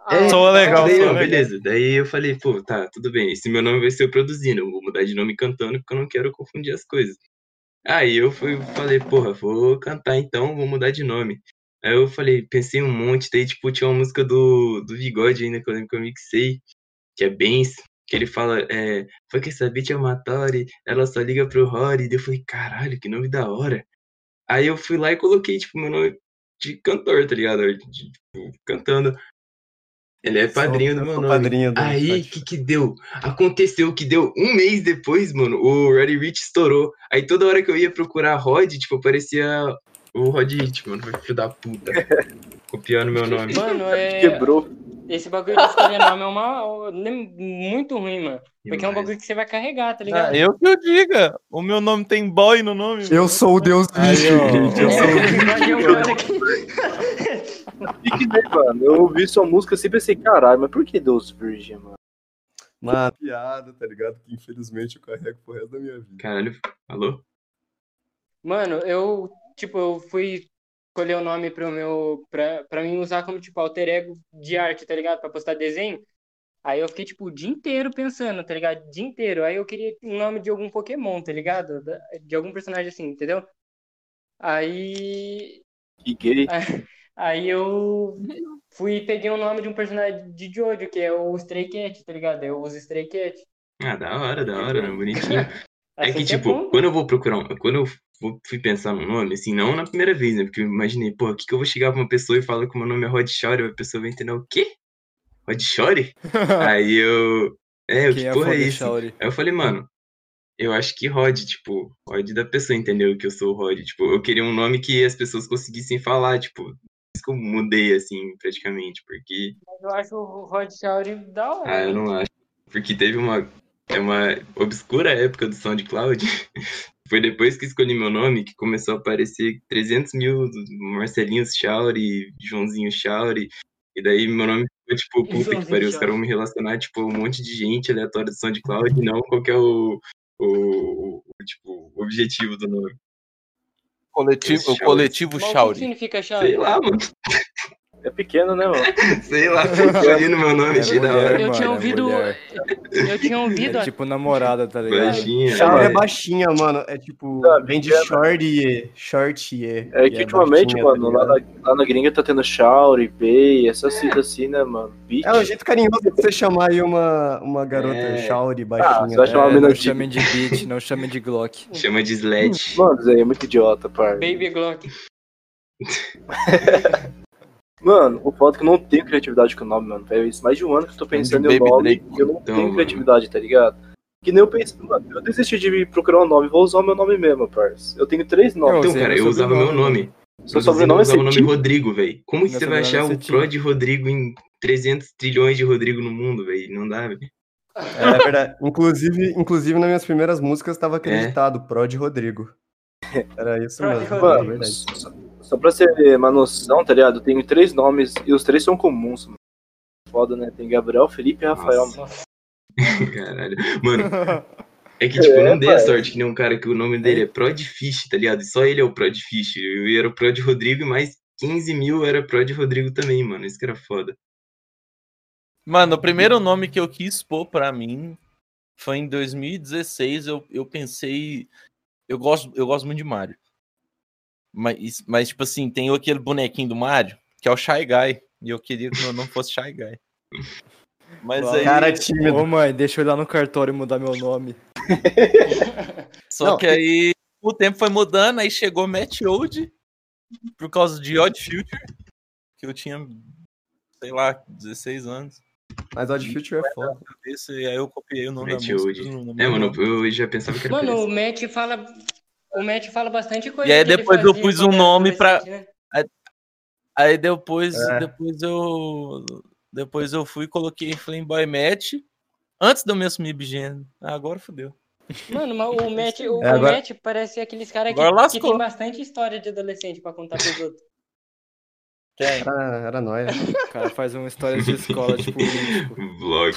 Ah, Soa legal, Daí, soa eu, legal. beleza. Daí eu falei, pô, tá, tudo bem. Esse meu nome vai ser eu produzindo. Eu vou mudar de nome cantando porque eu não quero confundir as coisas. Aí eu fui, falei, porra, vou cantar então, vou mudar de nome. Aí eu falei, pensei um monte. Daí, tipo, tinha uma música do, do Bigode ainda que eu lembro que eu mixei, que é Bens, que ele fala, é, foi que essa bitch é uma Tori, ela só liga pro Rory. Daí eu falei, caralho, que nome da hora. Aí eu fui lá e coloquei, tipo, meu nome de cantor, tá ligado? De, tipo, cantando. Ele é padrinho do Sou- meu sou nome. padrinho do Aí, o que que deu? Aconteceu que deu um mês depois, mano, o Roddy Rich estourou. Aí toda hora que eu ia procurar Rod, tipo, aparecia o Rod Rich, mano, foi filho da puta. (laughs) Copiando meu nome. Mano, (laughs) é. Quebrou. Esse bagulho de escolher (laughs) nome é uma. Muito ruim, mano. Porque é um bagulho que você vai carregar, tá ligado? Ah, eu que eu diga. O meu nome tem boy no nome. Eu sou o Deus ó. gente. Eu É, sou o o Bigode cara que- que nem, mano, eu ouvi sua música sempre pensei, caralho, mas por que Deus Virgem, mano? Uma piada, tá ligado? Que infelizmente eu carrego pro resto da minha vida. Caralho, alô? Mano, eu, tipo, eu fui escolher o nome pro meu, pra, pra mim usar como, tipo, alter ego de arte, tá ligado? Pra postar desenho. Aí eu fiquei, tipo, o dia inteiro pensando, tá ligado? O dia inteiro. Aí eu queria um nome de algum Pokémon, tá ligado? De algum personagem assim, entendeu? Aí, Que gay. (laughs) aí eu fui e peguei o nome de um personagem de Jojo, que é o Stray Cat, tá ligado? Eu uso Stray Cat. Ah, da hora, da hora? (laughs) Bonitinho. É que, é tipo, quando eu vou procurar um. Quando eu fui pensar no nome, assim, não na primeira vez, né? Porque eu imaginei, pô, o que, que eu vou chegar pra uma pessoa e falar que o meu nome é Rod Shore? A pessoa vai entender o quê? Rod Shore? (laughs) Aí eu. É, o que é porra é Foda isso? Aí eu falei, mano, eu acho que Rod, tipo, Rod da pessoa entendeu que eu sou o Rod. Tipo, eu queria um nome que as pessoas conseguissem falar, tipo, isso que eu mudei, assim, praticamente, porque... Mas eu acho o Rod Shauri da hora. Ah, eu não acho. Porque teve uma, é uma obscura época do SoundCloud. (laughs) Foi depois que escolhi meu nome que começou a aparecer 300 mil Marcelinhos Chauri, Joãozinho Chauri. E daí meu nome ficou tipo, puta que pariu, os caras vão me relacionar, tipo, um monte de gente aleatória do SoundCloud e não qual que é o, o, o, tipo, o objetivo do nome. Coletivo, o coletivo Mas O que significa Shauri? Sei lá, mano. É pequeno, né, mano? (laughs) Sei lá, aí no meu nome, É da mulher, hora. Eu tinha é ouvido. mulher. Eu tinha ouvido. É tipo namorada, tá ligado? Baixinha. Shauri é é. baixinha, mano. É tipo, Não, vem de short, short. É que ultimamente, mano, lá na, lá na gringa tá tendo Shauri, Bay, essas siglas assim, né, mano? Beat. É um jeito carinhoso de você chamar aí uma, uma garota É. Shauri Ah, baixinha. você vai chamar É, não de... chamem de beat, (laughs) não chamem de Glock. Chama de Sledge. Mano, isso aí é muito idiota, par. Baby Glock. (laughs) Mano, o foda é que eu não tenho criatividade com o nome, mano. Faz mais de um ano que eu tô pensando em um nome Drake. e eu não Então, tenho mano. criatividade, tá ligado? Que nem eu pensei, mano, eu desisti de procurar um nome, vou usar o meu nome mesmo, parça. Eu tenho três nomes. Então, Você cara, é eu usava meu nome. Seu sobrenome eu é usava o nome. Rodrigo, velho. Como que você vai achar é o Cetim. Pro de Rodrigo em 300 trilhões de Rodrigo no mundo, velho? Não dá, velho. É verdade. Inclusive, inclusive, nas minhas primeiras músicas estava acreditado, Pro de Rodrigo. Era isso mesmo. Rodrigo. é Mano, verdade. Só, pra você ter uma noção, tá ligado? Eu tenho três nomes e os três são comuns, mano. Foda, né? Tem Gabriel, Felipe e Rafael, Nossa. mano. (laughs) Caralho. Mano, é que, (laughs) tipo, eu É, não dei a sorte que nem um cara que o nome dele é Pro de Fish, tá ligado? E só ele é o Pro de Fish. Eu era o Pro de Rodrigo e mais 15 mil era Pro de Rodrigo também, mano. Isso que era foda. Mano, o primeiro nome que eu quis pôr pra mim foi em 2016. Eu, eu pensei. Eu gosto, eu gosto muito de Mario. Mas, mas, tipo assim, tem aquele bonequinho do Mario, que é o Shy Guy. E eu queria que meu nome fosse Shy Guy. Mas aí. Cara tímido. Ô mãe, deixa eu ir lá no cartório e mudar meu nome. (laughs) Só Não, que aí o tempo foi mudando, aí chegou Matt Old por causa de Odd Future, que eu tinha, sei lá, 16 anos. Mas Odd Future é foda. Esse, aí eu copiei o nome Matt da música. Old. É, mano, eu já pensava que era Mano, o Matt fala. O Matt fala bastante coisa. E aí que ele depois eu pus um nome pra- né? Aí depois, É. depois eu depois eu fui e coloquei Flameboy Matt antes de eu me assumir bigênero. Ah, agora fodeu. Mano, mas o (laughs) Matt, o, É, o agora- Matt parece aqueles caras que, que tem bastante história de adolescente pra contar pros outros. Era, era nóia. O cara faz uma história de escola, tipo. (laughs) Vlog.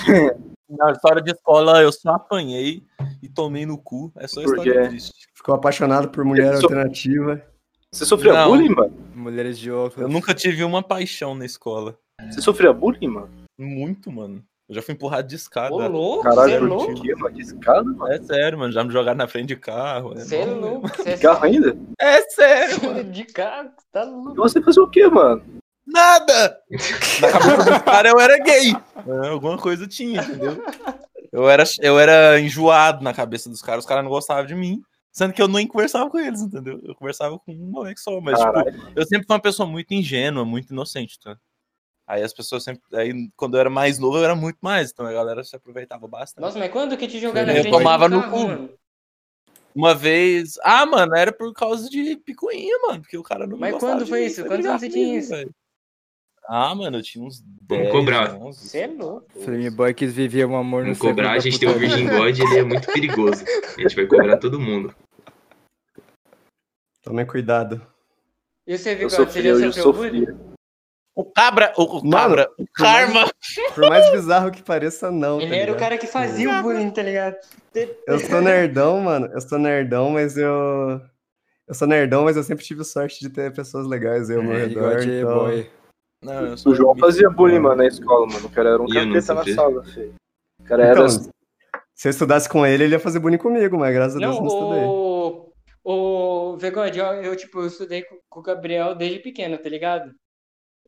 Na história de escola eu só apanhei e tomei no cu. É só Por história quê? triste. Ficou apaixonado por mulher alternativa. Você sofria Não. bullying, mano? Mulheres de óculos. Eu nunca tive uma paixão na escola. Você sofria bullying, mano? Muito, mano. Eu já fui empurrado de escada. Ô, louco, Caralho, é louco. quê, mano? De escada, mano? É sério, mano. Já me jogaram na frente de carro. Você é louco. Você é Carro ainda? É sério, mano. (laughs) de carro, tá E louco. você fazia o quê, mano? Nada! Na cabeça dos (laughs) caras eu era gay. É, alguma coisa tinha, entendeu? Eu era, eu era enjoado na cabeça dos caras, os caras não gostavam de mim. Sendo que eu nem conversava com eles, entendeu? Eu conversava com um moleque só, mas tipo, eu sempre fui uma pessoa muito ingênua, muito inocente, tá? Aí as pessoas sempre. Aí quando eu era mais novo, eu era muito mais, então a galera se aproveitava bastante. Nossa, mas quando que te jogaram na Eu tomava do no cu. mano? Uma vez. Ah, mano, era por causa de picuinha, mano. Porque o cara não Mas gostava quando de foi isso? foi Quantos anos você tinha isso? velho. Ah, mano, eu tinha uns 10, cobrar. 11. Você é louco. Flameboy que vivia um amor no Vamos cobrar, a gente tem o. Virgin God, ele é muito perigoso. A gente vai cobrar todo mundo. Tomem cuidado. E você, Eu Vigor, você já eu já sofreu bullying? O cabra, o, o Mano, cabra, o karma. Por mais bizarro que pareça, não. Ele tá era o cara que fazia o bullying, tá ligado? Eu sou nerdão, mano. Eu sou nerdão, mas eu. Eu sou nerdão, mas eu sempre tive sorte de ter pessoas legais aí ao meu É, redor. Bigode Então... boy. Não, O João fazia bullying, mano, na escola, mano. O cara era um não capeta na sala, feio. O cara era. Então, se eu estudasse com ele, ele ia fazer bullying comigo, mas graças a Deus Não, não estudei. o... O Vegode, eu, eu, tipo, eu estudei com, com o Gabriel desde pequeno, tá ligado?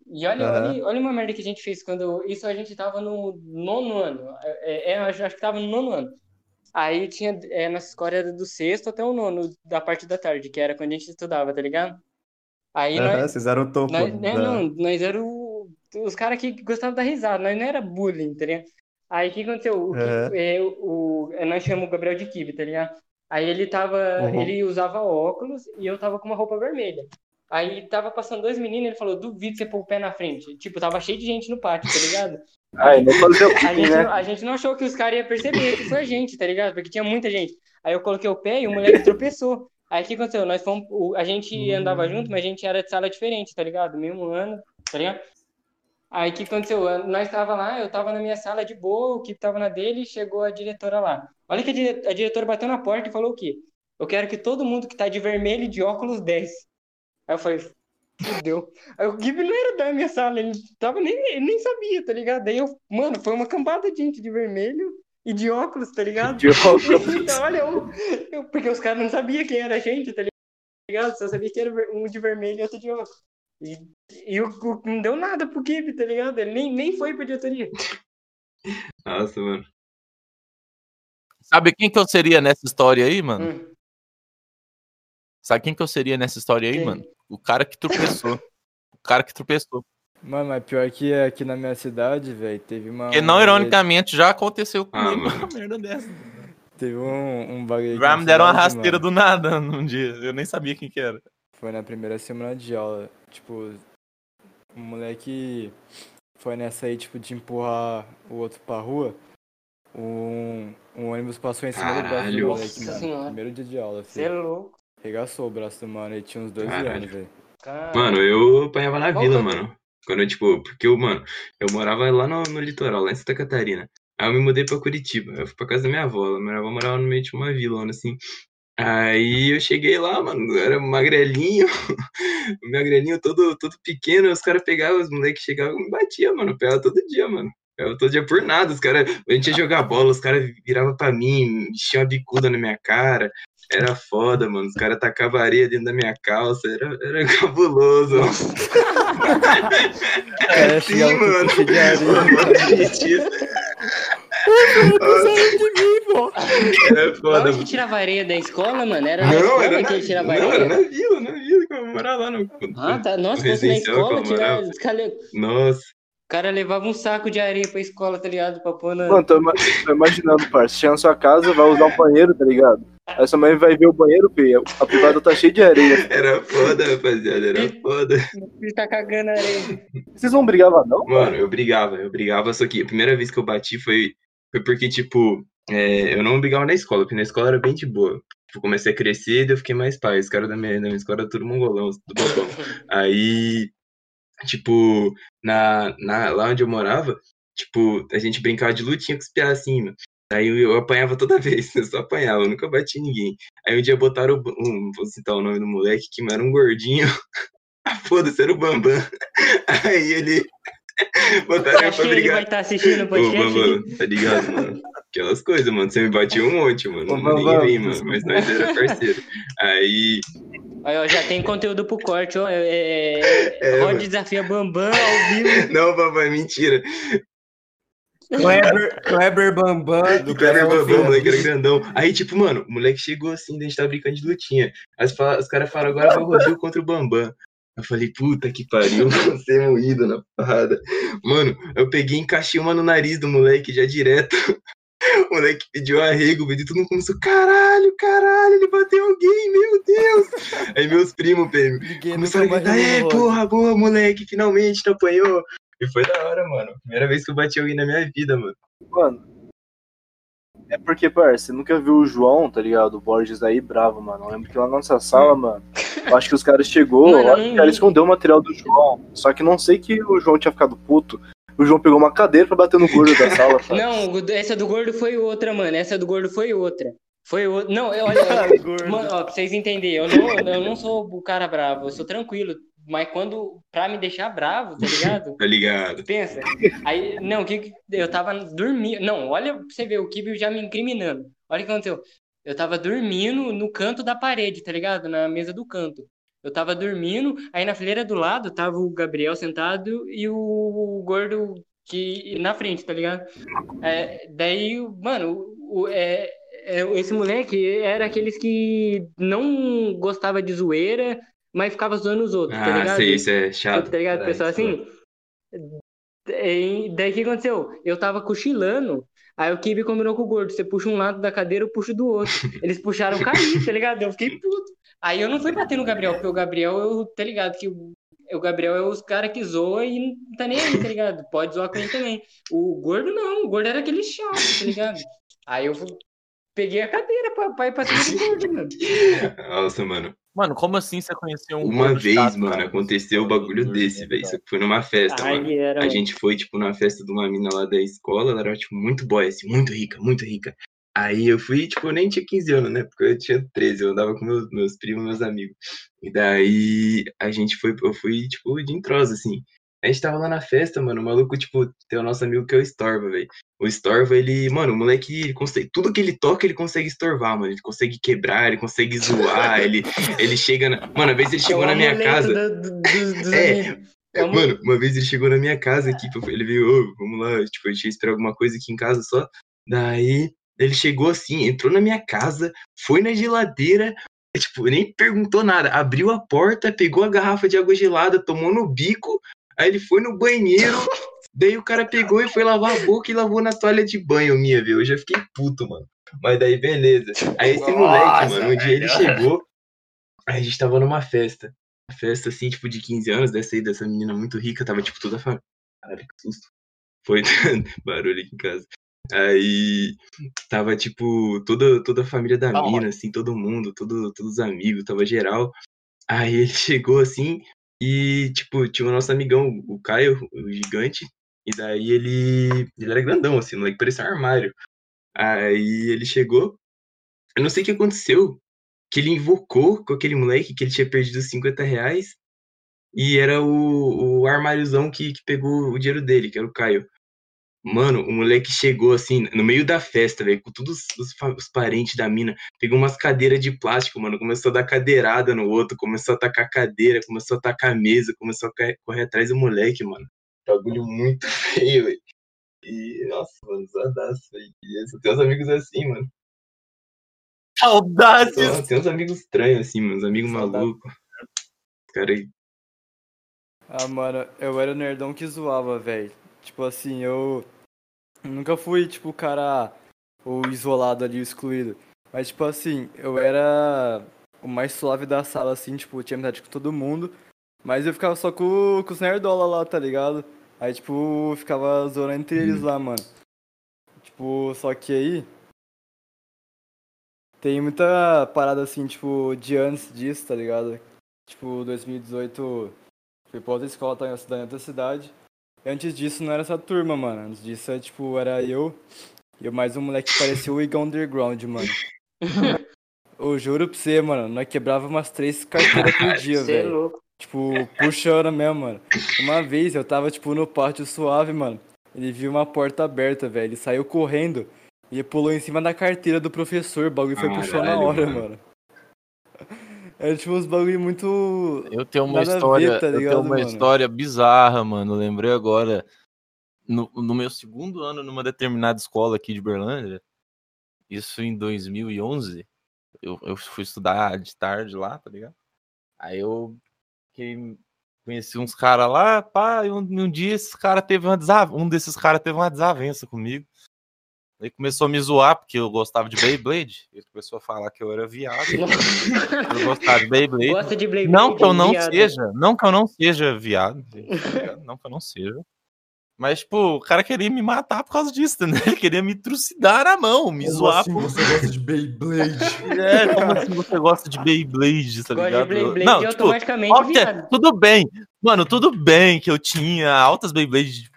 E olha, Aham. olha, olha uma merda que a gente fez quando... Isso a gente tava no nono ano. É, é, eu acho acho que tava no nono ano. Aí tinha... É, nossa escola era do sexto até o nono, da parte da tarde, que era quando a gente estudava, tá ligado? Aí Aham, nós... vocês eram o topo. Nós, né, da- não, nós era o- os caras que gostavam da risada, nós não era bullying, tá ligado? Aí o que aconteceu? O, Ki- Aham. é, o, é, nós chamamos o Gabriel de Kibe, tá ligado? Aí ele tava, Uhum. ele usava óculos e eu tava com uma roupa vermelha. Aí tava passando dois meninos, ele falou, duvido você pôr o pé na frente. Tipo, tava cheio de gente no pátio, tá ligado? (laughs) Ai, não fazer o A gente, né? não- a gente não achou que os caras iam perceber que foi a gente, tá ligado? Porque tinha muita gente. Aí eu coloquei o pé e o moleque tropeçou. Aí o que aconteceu? Nós fomos. A gente andava junto, mas a gente era de sala diferente, tá ligado? Mesmo ano, tá ligado? Aí o que aconteceu? Nós tava lá, eu tava na minha sala de boa, o que tava na dele, e chegou a diretora lá. Olha que a, dire- a diretora bateu na porta e falou o quê? Eu quero que todo mundo que tá de vermelho e de óculos desce. Aí eu falei, fudeu. Aí o Gibi não era da minha sala, ele tava nem, ele nem sabia, tá ligado? Daí eu, mano, foi uma cambada de gente de vermelho e de óculos, tá ligado? De óculos. (laughs) Então, olha, eu, eu- porque os caras não sabiam quem era a gente, tá ligado? Só sabia que era um de vermelho e outro de óculos. E, e o, o- não deu nada pro Gibi, tá ligado? Ele nem, nem foi pra diretoria. Nossa, mano. Sabe quem que eu seria nessa história aí, mano? Hum. Sabe quem que eu seria nessa história aí, Quem? mano? O cara que tropeçou. o cara que tropeçou. Mano, mas pior que aqui na minha cidade, velho, teve uma. Porque não, um ironicamente, já aconteceu Ah, comigo mano. uma merda dessa. Teve um, um bagulho. Já me deram uma rasteira mano. do nada (laughs) num dia. Eu nem sabia quem que era. Foi na primeira semana de aula. Tipo, o moleque foi nessa aí, tipo, de empurrar o outro pra rua. Um, um ônibus passou em cima do braço do Caralho. moleque, Nossa mano. senhora. Primeiro dia de aula, Você é filho. louco, Regaçou o braço do mano, ele tinha uns 12 Caralho. anos, velho. Mano, eu apanhava na Qual vila, canto? mano. Quando eu, tipo, porque eu, mano, eu morava lá no, no litoral, lá em Santa Catarina. Aí eu me mudei pra Curitiba. Eu fui pra casa da minha avó. Ela morava, morava no meio de uma vila, assim. Aí eu cheguei lá, mano, era magrelinho, (laughs) magrelinho todo, todo pequeno, os caras pegavam, os moleques chegavam e me batiam, mano, pegava todo dia, mano. Eu todo dia por nada, os caras, a gente ia jogar bola, os caras viravam pra mim, enchiam a bicuda na minha cara, era foda, mano, os caras tacavam areia dentro da minha calça, era, era (laughs) cabuloso. Sim, chegava com mano. Era Da foda, onde que tirava areia da escola, mano? Era na Não, escola era na, que tirava não, areia? era na vila, na vila que eu morava lá no. Ah, tá. Nossa, no na escola, cara, Nossa, o cara levava um saco de areia pra escola, tá ligado? Pra pôr na... Mano, tô, tô imaginando, parça. Chega na sua casa, vai usar um banheiro, tá ligado? Aí sua mãe vai ver o banheiro, filho. A privada tá cheia de areia. era foda, rapaziada, era foda. Ele tá cagando areia. Vocês não brigavam, não? Mano, eu brigava, eu brigava, só que a primeira vez que eu bati foi, foi porque, tipo, é, eu não brigava na escola, porque na escola era bem de boa. Tipo, comecei a crescer e daí eu fiquei mais pai. Os caras da minha, da minha escola eram tudo mongolão, tudo bobão. (laughs) Aí, tipo, na, na, lá onde eu morava, tipo, a gente brincava de lutinha com os piá assim, mano. Aí eu, apanhava toda (laughs) vez, eu só apanhava, eu nunca bati em ninguém. Aí um dia botaram, o- um, vou citar o nome do moleque, que era um gordinho. (laughs) Ah, Foda-se, era o Bambam. (laughs) Aí ele. Botaram eu Acho pra que ele brigar. vai estar assistindo o Ô, podcast. Bambam, tá ligado, mano? Aquelas coisas, mano. Você me batia um monte, mano. Ô, Ninguém Bambam. vem, mano. Mas nós era parceiro. Aí. Aí, ó, já tem conteúdo pro corte, ó. É, é, É, Rod mano. desafia Bambam ao vivo. Não, Bambam, é mentira. Kleber, (laughs) Kleber Bambam. Do Kleber Bambam, moleque era grandão. Aí, tipo, mano, o moleque chegou assim, a gente tava brincando de lutinha. Aí os, caras falaram, agora vai o Rodrigo contra o Bambam. Eu falei, puta que pariu, vou ser moído na parada. Mano, eu peguei e encaixei uma no nariz do moleque já direto. (laughs) O moleque pediu arrego, pediu, todo mundo começou, caralho, caralho, ele bateu alguém, meu Deus. Aí meus primos, Ninguém começaram a gritar, é, porra, boa, moleque, finalmente tu apanhou. E foi da hora, mano. Primeira vez que eu bati alguém na minha vida, mano. Mano. É porque, parça, você nunca viu o João, tá ligado? O Borges aí bravo, mano. Eu lembro que lá na nossa sala, mano, eu acho que os caras chegou, Mano, eu acho que o cara escondeu o material do João. Só que não sei que o João tinha ficado puto. O João pegou uma cadeira pra bater no gordo da (laughs) sala. parça. Não, o- essa do gordo foi outra, mano. Essa do gordo foi outra. Foi outra. Não, eu- olha, (laughs) mano, ó, pra vocês entenderem, eu não, eu não sou o cara bravo, eu sou tranquilo. Mas quando, pra me deixar bravo, tá (laughs) ligado? Tá ligado? Pensa. Aí, não, o que eu tava dormindo. Não, olha pra você ver, o Kibio já me incriminando. Olha o que aconteceu. Eu tava dormindo no canto da parede, tá ligado? Na mesa do canto. Eu tava dormindo, aí na fileira do lado tava o Gabriel sentado e o gordo que na frente, tá ligado? É, daí, mano, o, é, é, esse moleque era aqueles que não gostava de zoeira, mas ficava zoando os outros, tá Ah, ligado? sei, isso é chato. Tá ligado? É, Pessoal assim. E daí o que aconteceu? Eu tava cochilando, Aí o Kibe combinou com o gordo. Você puxa um lado da cadeira, eu puxo do outro. Eles puxaram cair, tá ligado? Eu fiquei puto. Aí eu não fui bater no Gabriel, porque o Gabriel, eu, tá ligado? Que o, o Gabriel é os caras que zoa e não tá nem aí, tá ligado? Pode zoar com ele também. O gordo não, o gordo era aquele chato, tá ligado? Aí eu peguei a cadeira pra, pra ir pra cima do gordo, mano. (laughs) Nossa, mano. Mano, como assim você conheceu um Uma vez, chato, mano, cara? aconteceu o bagulho Gordo desse, mesmo, velho. Isso foi numa festa, Ai, mano. era, A gente foi, tipo, numa festa de uma mina lá da escola, ela era, tipo, muito boy, assim, muito rica, muito rica. Aí eu fui, tipo, eu nem tinha 15 anos, né? Porque eu tinha 13, eu andava com meus, meus primos, meus amigos. E daí a gente foi, eu fui, tipo, de entrosa, assim. A gente tava lá na festa, mano, o maluco, tipo, tem o nosso amigo que é o Storva, velho. O Storva, ele, mano, o moleque, ele consegue, tudo que ele toca, ele consegue estorvar, mano. Ele consegue quebrar, ele consegue zoar, (laughs) ele, ele chega na... Mano, uma vez ele chegou é na minha casa... do- do- dos (laughs) É. É o Mano, uma vez ele chegou na minha casa aqui, ele veio, ô, vamos lá, tipo, a gente ia esperar alguma coisa aqui em casa só. Daí ele chegou assim, entrou na minha casa, foi na geladeira, tipo, nem perguntou nada, abriu a porta, pegou a garrafa de água gelada, tomou no bico, aí ele foi no banheiro, (laughs) daí o cara pegou e foi lavar a boca e lavou na toalha de banho minha, viu? Eu já fiquei puto, mano. Mas daí, beleza. Aí esse moleque, mano, um dia ele chegou, a gente tava numa festa uma festa assim, tipo, de 15 anos, dessa aí, dessa menina muito rica, tava, tipo, toda a família. Caralho, que susto. Foi (laughs) barulho aqui em casa. Aí tava, tipo, toda, toda a família da Calma. mina, assim, todo mundo, todo, todos os amigos, tava geral. Aí ele (laughs) chegou assim e, tipo, tinha o nosso amigão, o Caio, o gigante, e daí ele. Ele era grandão, assim, moleque, parecia um armário. Aí ele chegou. Eu não sei o que aconteceu, que ele invocou com aquele moleque que ele tinha perdido 50 reais e era o, o armáriozão que, que pegou o dinheiro dele, que era o Caio. Mano, o moleque chegou assim, no meio da festa, velho, com todos os, os parentes da mina, pegou umas cadeiras de plástico, mano, começou a dar cadeirada no outro, começou a tacar cadeira, começou a tacar mesa, começou a correr atrás do moleque, mano. Bagulho muito (laughs) feio, velho. E, nossa, mano, zoadaço, velho. E eu só tenho uns amigos assim, mano. Saudades! Só, tem uns amigos estranhos, assim, mano, uns amigos malucos. Cara, aí, Ah, mano, eu era o nerdão que zoava, velho. Tipo assim, eu nunca fui, tipo, o cara o isolado ali, o excluído. Mas, tipo assim, eu era o mais suave da sala, assim, tipo, tinha amizade com todo mundo. Mas eu ficava só com, com os nerdola lá, tá ligado? Aí, tipo, ficava zoando entre eles lá, mano. Tipo, só que aí. Tem muita parada assim, tipo, de antes disso, tá ligado? Tipo, 2018 fui pra outra escola, tá estudando em outra cidade. E antes disso não era essa turma, mano. Antes disso, é, tipo, era eu e mais um moleque que parecia o Igor Underground, mano. (laughs) Eu juro pra você, mano, nós quebrava umas três carteiras por (laughs) dia, é velho. louco. Tipo, puxando mesmo, mano. Uma vez eu tava, tipo, no pátio suave, mano. Ele viu uma porta aberta, velho. Ele saiu correndo e pulou em cima da carteira do professor. O bagulho foi puxou na Caralho, hora, mano. mano. Era tipo uns bagulho muito. Eu tenho uma Nada a ver, história, tá eu tenho ligado, uma mano? história bizarra, mano. Lembrei agora no, no meu segundo ano numa determinada escola aqui de Berlândia. Isso em 2011. Eu, eu fui estudar de tarde lá, tá ligado? Aí eu fiquei- conheci uns caras lá, pá, e um, um dia esses cara teve uma desav... um desses caras teve uma desavença comigo. Aí começou a me zoar porque eu gostava de Beyblade. Ele começou a falar que eu era viado. (laughs) Eu gostava de Beyblade. Gosta de Blade Não que eu não viado. seja, não que eu não seja viado, tá ligado? não que eu não seja. Mas, tipo, o cara queria me matar por causa disso, né? Ele queria me trucidar na mão, me Como zoar. assim por- você gosta de Beyblade? (laughs) É, como assim você gosta de Beyblade, tá Gosta de ligado? Blade não, tipo, automaticamente óbvio tudo bem. Mano, tudo bem que eu tinha altas Beyblades,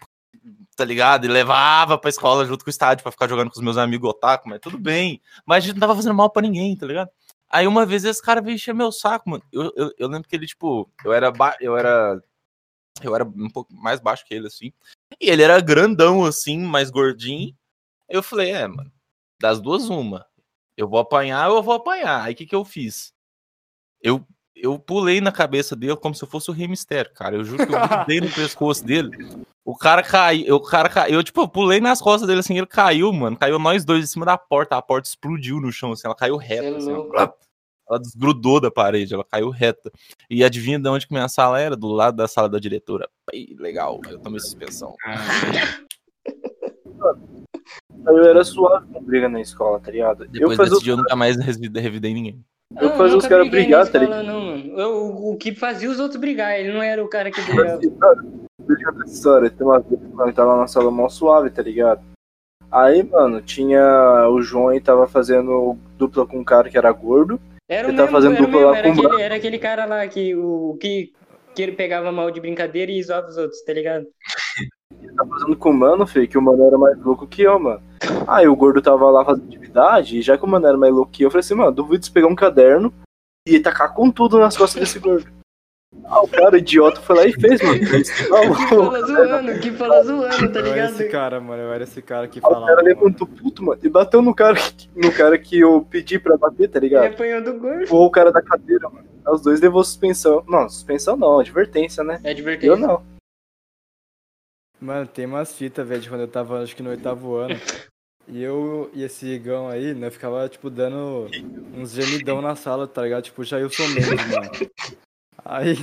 tá ligado? E levava pra escola junto com o estádio pra ficar jogando com os meus amigos otaku, mas tudo bem. Mas a gente não tava fazendo mal pra ninguém, tá ligado? Aí uma vez esse cara veio encher meu saco, mano. Eu, eu, eu lembro que ele, tipo, eu era, eu era. Eu era um pouco mais baixo que ele, assim. E ele era grandão, assim, mais gordinho. Eu falei, é, mano, das duas, uma. Eu vou apanhar eu vou apanhar. Aí o que, que eu fiz? Eu, eu pulei na cabeça dele como se eu fosse o Rei Mistério, cara. Eu juro que eu (laughs) grudei no pescoço dele. O cara caiu, o cara caiu, eu, tipo, eu pulei nas costas dele assim, ele caiu, mano. Caiu nós dois em cima da porta, a porta explodiu no chão, assim, ela caiu reta, é assim, ó, louco. blá. ela desgrudou da parede, ela caiu reta. E adivinha de onde que minha sala era? Do lado da sala da diretora. Ih, legal, eu tomei suspensão. (laughs) eu era suave com briga na escola, tá ligado? Depois eu fazia desse dia eu nunca mais revidei ninguém. Eu fazia os caras brigar, tá ligado? Não, mano. Eu, o, o que fazia os outros brigar, ele não era o cara que brigava. Deixa essa história. Tem uma vez eu tava na sala mó suave, tá ligado? Aí, mano, tinha. O João aí tava fazendo dupla com um cara que era gordo. Era o Ele mesmo, tá fazendo era, o dupla mesmo, lá com aquele, era aquele cara lá que, o, que, que ele pegava mal de brincadeira e zoava os outros, tá ligado? Ele tá fazendo com o mano, Fê, que o mano era mais louco que eu, mano. Aí o gordo tava lá fazendo atividade, e já que o mano era mais louco que eu, eu falei assim, mano, duvido você pegar um caderno e tacar com tudo nas costas desse gordo. Ah, o cara idiota foi lá e fez, mano. Que fala zoando, que fala zoando, tá Eu era ligado? esse cara, mano. Eu era esse cara que Aí o falava. cara mano. levantou puto, mano, e bateu no cara, que- no cara que eu pedi pra bater, tá Ele ligado? apanhou do gordo. Ou o cara da cadeira, mano. Os dois levou suspensão. Não, suspensão não, advertência, né? É divertido. Eu não. Mano, tem umas fitas, velho, de quando eu tava, acho que no oitavo ano. E eu e esse Igão aí, né, ficava, tipo, dando uns gemidão na sala, tá ligado? Tipo, Jailson Mendes, mano. (laughs) Aí,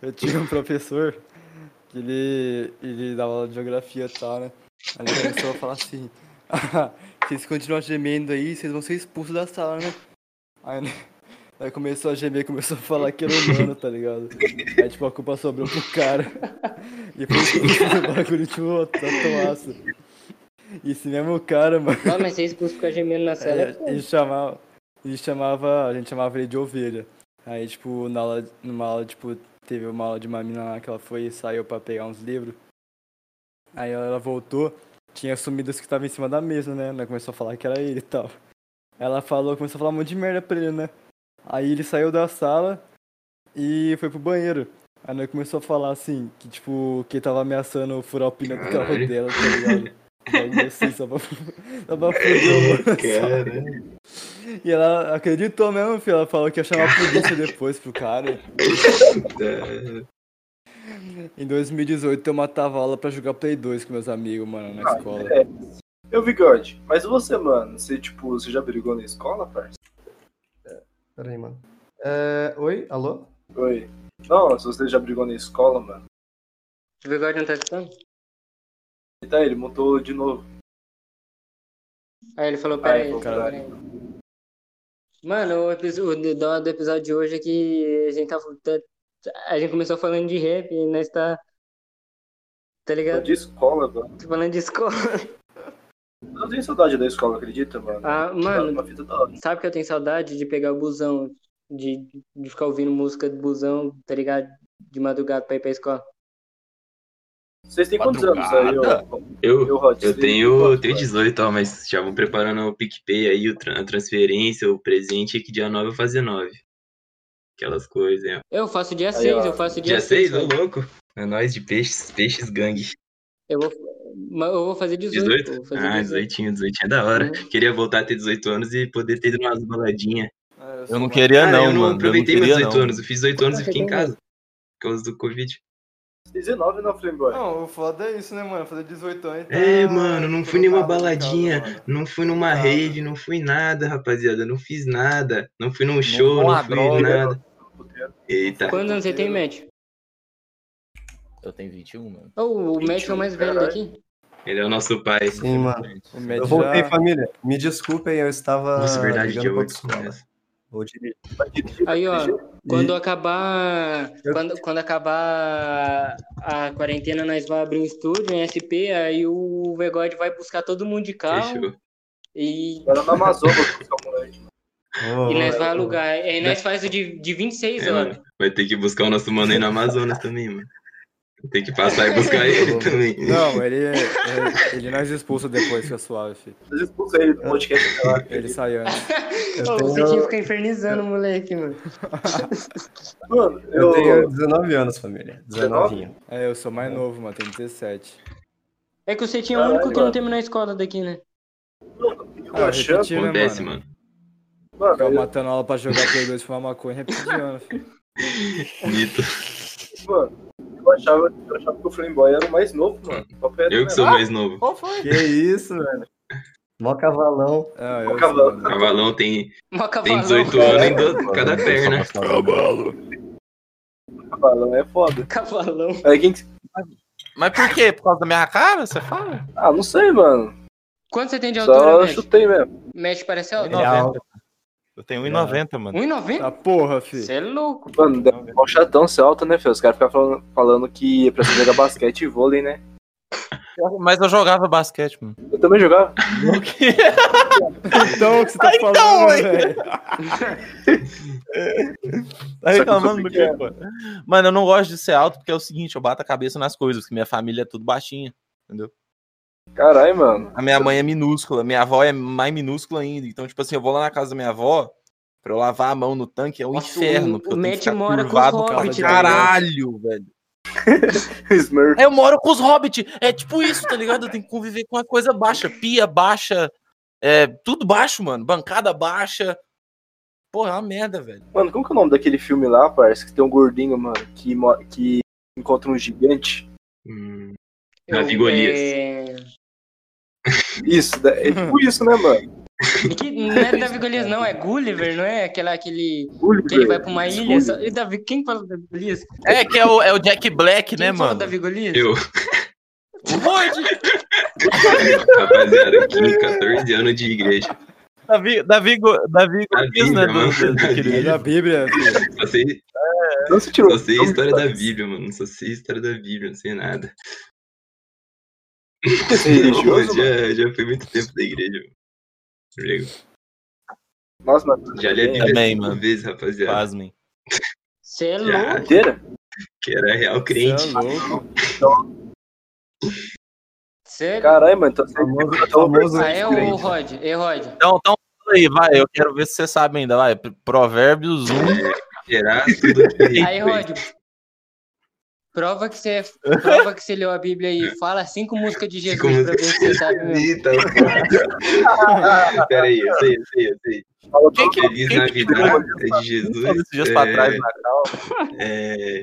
eu tinha um professor que ele, ele dava aula de geografia e tal, né? Aí ele começou a falar assim, ah, (laughs) se vocês continuarem gemendo aí, vocês vão ser expulsos da sala, né? Aí, né, aí começou a gemer, começou a falar que era humano, tá ligado? Aí, tipo, a culpa sobrou pro cara. (laughs) E foi expulso do bagulho, tipo, tatuaço. E esse mesmo cara, mano. Não, mas ser expulso ficar gemendo na cela é É, ele chamava, ele chamava, a gente chamava ele de ovelha. Aí, tipo, na aula, numa aula, tipo, teve uma aula de uma menina lá que ela foi e saiu pra pegar uns livros. Aí ela voltou, tinha sumido os que estavam em cima da mesa, né? Ela começou a falar que era ele e tal. Ela falou, começou a falar um monte de merda pra ele, né? Aí ele saiu da sala e foi pro banheiro. Aí nós começou a falar assim, que tipo, que tava ameaçando furar o pneu do carro dela, tá ligado? (laughs) Assim, só pra, (laughs) só pra mano. Cara, E ela acreditou mesmo, filho. Ela falou que ia chamar a polícia depois pro cara. tá. Em 2018 eu matava aula pra jogar Play 2 com meus amigos, mano, na Ah, escola. é. Eu, Bigode, mas você, mano, você, tipo, você já brigou na escola, parça? Pera aí, mano. É, Oi, alô? Oi. Não, se você já brigou na escola, mano. O bigode não tá escutando? E tá, ele montou de novo. Aí ele falou, pera Ai, aí, vou pera parar. aí. Mano, o, episo- o do, do episódio de hoje é que a gente tá, tá- A gente começou falando de rap e nós tá. Tá ligado? De escola, mano. Tô falando de escola. Eu tenho saudade da escola, acredita, mano? Ah, mano, da hora. sabe que eu tenho saudade de pegar o busão, de, de ficar ouvindo música de busão, tá ligado? De madrugada pra ir pra escola. Vocês têm quantos anos aí, ô? Eu, Eu, Rod, eu tenho, quantos, tenho mano? 18, ó, mas já vão preparando o PicPay aí, a transferência, o presente, que dia 9 eu fazer 9. Aquelas coisas, hein? Eu faço dia Aí, 6, ó, eu faço dia, Dia 6, ô velho. louco? É nóis de peixes, peixes gangue. Eu vou, mas eu vou fazer 18. 18? eu Vou fazer Ah, 18. 18, 18 é da hora. Uhum. Queria voltar a ter 18 anos e poder ter ido umas baladinhas. Eu não queria, Cara, não, eu não mano. aproveitei eu não meus queria, 18 não. anos. Eu fiz 18 anos e fiquei em casa. Por causa do Covid. 19 não, Playboy. Não, o foda é isso, né, mano? Fazer 18 anos. É, tá mano, não fui nenhuma casa, baladinha, mano. não fui numa Nada. rave, não fui nada, rapaziada. Não fiz nada. Não fui num show, não fui droga. nada. Eita. Quantos anos você tem, Matt? Eu tenho 21, mano. Oh, o Matt é o mais velho daqui. Ele é o nosso pai. Sim, mano. Eu voltei, já... família. Me desculpem, eu estava. Nossa, verdade, dia pra 8 outra escola. começa. Vou dirigir. Aí, ó, E- quando acabar. Eu- Quando, quando acabar a quarentena, nós vamos abrir um estúdio em SP, aí o Vegode vai buscar todo mundo de carro Fechou. e, Era na Amazônia, buscar o moleque. Ô, e nós vai alugar. Aí nós faz o de, de 26 É, horas. Vai ter que buscar o nosso mano aí no Amazonas também, mano. Tem que passar e buscar (laughs) ele também. Não, ele, ele, ele nós expulsa depois, fica suave, filho. Vocês expulsam ele do podcast lá. Ele sai antes. (laughs) Eu tenho- Você tinha que ficar infernizando o moleque, mano. (laughs) Mano, Eu eu. tenho 19 anos, família. 19? 19. É, eu sou mais novo, mano, tenho 17. É que você tinha o único que não terminou a escola daqui, né? Ah, repetindo, né, Acontece, mano? mano. mano, Ficava eu, matando aula pra jogar Play 2 e fumar maconha repetindo, filho. Mito. mano, eu achava, eu achava que o Flameboy era o mais novo, mano. Eu que sou mais novo. Qual foi? Que isso, velho. Mó cavalão. Ah, eu cavalo. sou, mano. Cavalão tem, Mó tem cavalão. 18 anos em do- cada perna. Cavalão é foda. Cavalão. Aí quem que... Mas por quê? Por causa da minha cara, você fala? Ah, não sei, mano. Quanto você tem de altura, Só Matt? chutei mesmo. Matt parece alto. 1,90. Eu tenho 1,90, mano. 1,90? Tá porra, filho. Você é louco. Mano, deve ser um chatão ser alto, né, filho? Os caras ficam falando, falando que é pra jogar basquete e vôlei, né? (laughs) Mas eu jogava basquete, mano. Eu também jogava. (laughs) Então, o que você tá Então, falando, ué. velho? Tá reclamando do quê, pô? Mano, eu não gosto de ser alto porque é o seguinte, eu bato a cabeça nas coisas, porque minha família é tudo baixinha, entendeu? Caralho, mano. A minha mãe é minúscula, minha avó é mais minúscula ainda. Então, tipo assim, eu vou lá na casa da minha avó pra eu lavar a mão no tanque, é um Nossa, inferno. o- o eu tenho que Matt mora com os hobbits, tá caralho, velho. (laughs) Smurf. É, eu moro com os hobbits. É tipo isso, tá ligado? Eu tenho que conviver com uma coisa baixa. Pia baixa. É, tudo baixo, mano. Bancada baixa. Porra, é uma merda, velho. Mano, como que é o nome daquele filme lá, parça? Que tem um gordinho, mano, que, que encontra um gigante. Hum, Davi Golias. É, Isso, da- é tipo isso, né, mano? Que não é Davi Golias, não, é Gulliver, não é? Aquela, aquele. Gulliver. Que ele vai pra uma ilha. Só... E Davi, quem fala Davi Golias? É que é o, é o Jack Black, Quem né, mano? Davi Golias? Eu, Rod. rapaziada, aqui, 14 anos de igreja. Davi, Davi, Davi Da Golias, né? Do, mano. do, Da É Bíblia. da Bíblia, filho. Só sei, Não se tirou. só sei a Não, história da Bíblia, mano. Só sei a história da Bíblia, não sei nada. É (laughs) religioso, já, já foi muito tempo da igreja. mano. Nossa, mano. Já li a Bíblia Também, cinco mano. vezes, rapaziada. Pasmem. Você é louco. Inteira? Que era real Você crente. é louco. Você é Caralho, mano. Você Famoso, famoso Ah, é o crente. Rod. É Rod. Então, então, fala aí, vai. Eu quero ver se você sabe ainda. Vai. Provérbios 1. Gerar tudo que Aí, Rod. Prova que você, prova que você leu a Bíblia aí. Fala cinco músicas de Jesus Cinco pra ver se você sabe mesmo. Eita, Pera aí, eu sei, eu sei, eu sei. Quem que- Feliz quem que Navidad é de Jesus. Dias pra é, trás, né? é,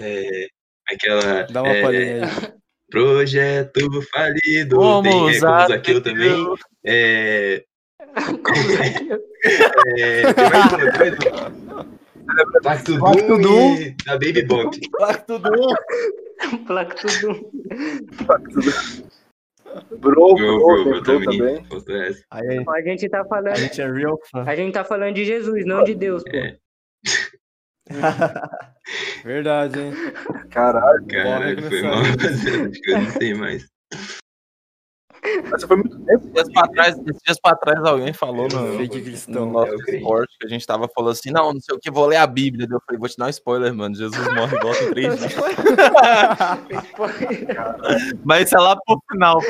é, aquela. Dá uma é, palhinha aí. Projeto falido. Como tem, é, como usar Zaqueu também. É, (laughs) Como (laughs) é que é? é, tem mais uma, tem mais uma. Pacto Pacto Doom e da Baby Bop. Pacto do Placa tudo. Bro, Bro, bro, bro, bro, bro também. Aí, A gente tá a falando. gente é real fã. A gente tá falando de Jesus, não de Deus, pô. É. (laughs) Verdade, hein? Caralho. Caralho, foi mal. Acho (laughs) que eu não sei mais. Mas você foi muito tempo. Esses dias pra trás, dias pra trás alguém falou no, Fake no cristão. nosso É o crente. Discord que a gente tava falando assim, não, não sei o que, vou ler a Bíblia. Eu falei, vou te dar um spoiler, mano. Jesus morre e volta em três dias. (laughs) Mas isso é lá pro final.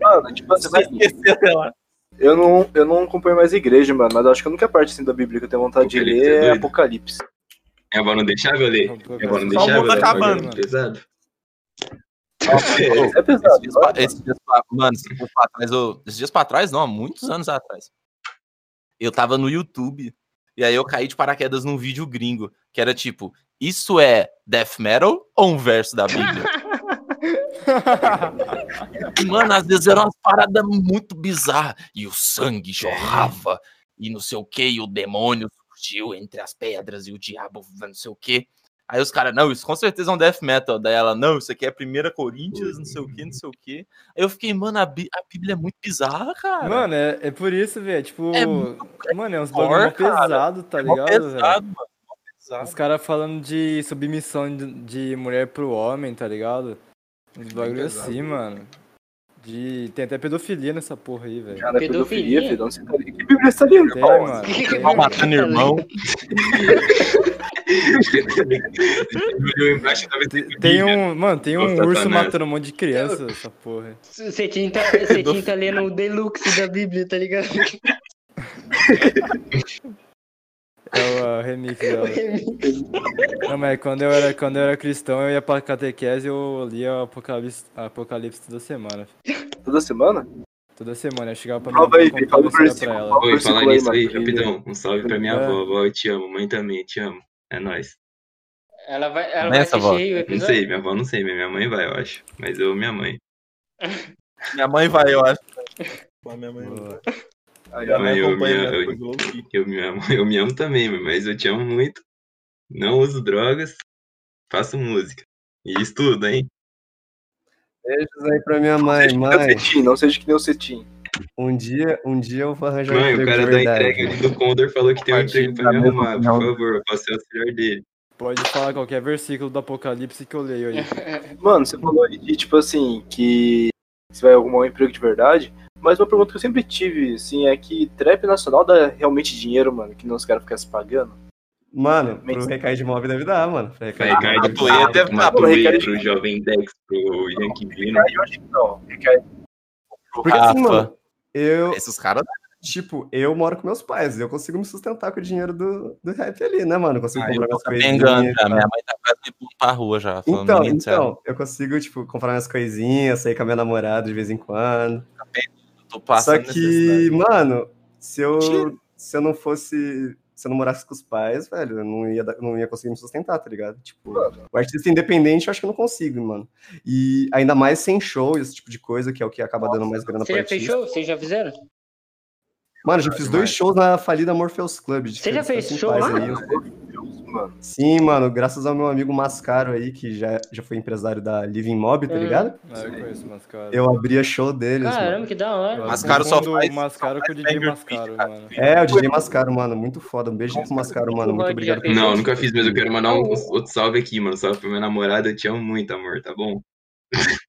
Mano, tipo assim, Você vai esquecer até lá. eu não, eu não acompanho mais igreja, mano, mas eu acho que a única parte assim, da Bíblia que eu tenho vontade de é ler é. Apocalipse. Minha avó não deixava eu ler. Minha avó não deixava eu ler. Pesado. É pesado. Esses dias, pra, mano, esses dias pra trás, eu- esses dias pra trás, não, há muitos anos atrás. Eu tava no YouTube e aí eu caí de paraquedas num vídeo gringo, que era tipo, isso é death metal ou um verso da Bíblia? (laughs) Mano, às vezes eram umas paradas muito bizarras. E o sangue jorrava, e não sei o que, e o demônio surgiu entre as pedras, e o diabo não sei o que. Aí os caras, não, isso com certeza é um death metal. Daí ela, não, isso aqui é 1 Coríntios, não sei o que, não sei o que. Aí eu fiquei, mano, a, Bí- a Bíblia é muito bizarra, cara. Mano, é, é por isso, velho. Tipo, É mano, é uns bagulho pesado, tá É ligado, velho? pesado, mano. mó pesado. Os caras falando de submissão de, de mulher pro homem, tá ligado? Uns bagulho pesado. assim, mano. De... Tem até pedofilia nessa porra aí, velho. Cara, é Pedofilia? pedofilia, filho. Tá ali? Que Bíblia você (laughs) tá lendo? Tem, mano. Irmão matando irmão. (laughs) Tem- um, mano, tem um urso matando um monte de criança, essa porra. Você tinha tá, você (laughs) tinha tá lendo o Deluxe da Bíblia, tá ligado? É o uh, remix (laughs) dela. Não, mas quando eu era, quando eu era cristão, eu ia pra catequese e eu lia Apocalipse, Apocalipse toda semana. Toda semana? Toda semana. Eu chegava pra Fala aí, contar fala pra ela. Oi, falar nisso aí, rapidão. Um salve pra minha É. avó. Avó, eu te amo. Mãe também, te amo. É nóis. Ela vai, ela Nessa, vai assistir o Não episódio? sei, minha avó não sei, mas minha mãe vai, eu acho. Mas eu, minha mãe. (laughs) Minha mãe vai, eu acho. Pô, minha mãe Boa. Aí, Minha mãe eu- acompanha minha- eu-. Eu me amo, eu me amo também, mas eu te amo muito. Não uso drogas, faço música. E estudo, hein? Beijos aí pra minha mãe, seja que nem o mãe. Cetim, não seja que nem o Cetim. Um dia, um dia eu vou arranjar um Mãe, o emprego cara de da entrega ali do Condor falou que tem um emprego pra me arrumar. Por favor, eu posso ser auxiliar dele. Pode falar qualquer versículo do Apocalipse que eu leio aí. (laughs) Mano, você falou aí de, tipo assim, que você vai arrumar um emprego de verdade, mas uma pergunta que eu sempre tive, assim, é que trap nacional dá realmente dinheiro, mano, que não os caras ficam se pagando? Mano, pro Recaide Móvel deve dar, mano. Pro Vai, Recaide Ricardo, Matuê pro deve tá, Matuê, Ricardo- pro Jovem Dex, pro Yankee Vino. Acho que não. Recai- Porque assim, Rafa. mano, eu, Esses caras. tipo, eu moro com meus pais, eu consigo me sustentar com o dinheiro do, do rap ali, né, mano? Eu consigo Aí comprar eu minhas tô coisinhas. já. tá? Minha mãe tá quase me pondo pra rua já. Então, é então, eu consigo, tipo, comprar minhas coisinhas, sair com a minha namorada de vez em quando. tô Só passando que, necessidade. mano, se eu, se eu não fosse. Se eu não morasse com os pais, velho, eu não ia, não ia conseguir me sustentar, tá ligado? Tipo, o artista independente eu acho que eu não consigo, mano. E ainda mais sem show, esse tipo de coisa, que é o que acaba dando mais grana Você já artista. fechou? Vocês já fizeram? Mano, já fiz dois shows na falida Morpheus Club. de Você já fez show lá? Mano, Sim, mano, graças ao meu amigo Mascaro aí, que já, já foi empresário da Living Mob, tá Uhum. ligado? Ah, eu conheço o Mascaro. Eu abria show deles, Caramba, mano. que da hora. Eu Mascaro só faz- o Mascaro com o DJ Mascaro, mano. É, o DJ Mascaro, mano, muito foda. Um beijo pro Mascaro, mano. Muito obrigado fez Não, nunca fiz, mas eu quero mandar um outro salve aqui, mano. Salve pra minha namorada, eu te amo muito, amor, tá bom? (laughs)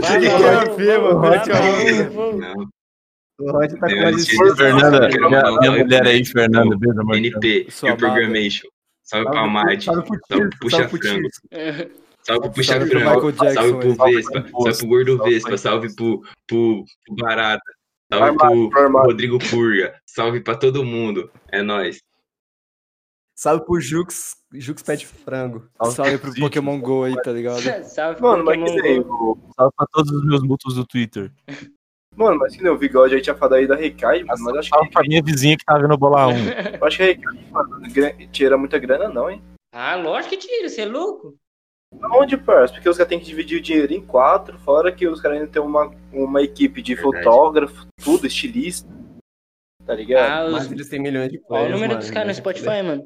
Vai. (laughs) Não, O Rod com Eu uma assisti listinha. Fernanda, Quero minha, mandar minha salve mulher pro- aí, Fernanda, beijo, amor. NP, Sua Your Programmation. Salve pra Madi, Salve pro salve pro Tirso, Puxa salve pro Frango, Tirso. salve pro Puxa Salve pro Frango, Michael Jackson salve pro aí. Vespa, salve pro Gordo Vespa, salve pro, Barata, salve pro. Rodrigo Purga, salve pra todo mundo. É nóis. Salve pro Jux, Jux Pet Frango. Salve pro Pokémon GO aí, tá ligado? (laughs) Salve, mano mas que Pokémon Go. o... Salve pra todos os meus mútuos do Twitter. (laughs) Mano, mas que nem o Bigode aí tinha falado aí da Recai, mano, mas acho que, pra minha vizinha que tá vendo bola 1. (laughs) eu acho que a Recai, mano, tira muita grana não, hein? Ah, lógico que tira, você é louco? Onde, parça? Porque os caras têm que dividir o dinheiro em quatro, fora que os caras ainda tem uma, uma equipe de Verdade. fotógrafo, tudo, estilista, tá ligado? Ah, Mas os... eles têm milhões de Olha o players, número mano, dos caras no né? Spotify, mano.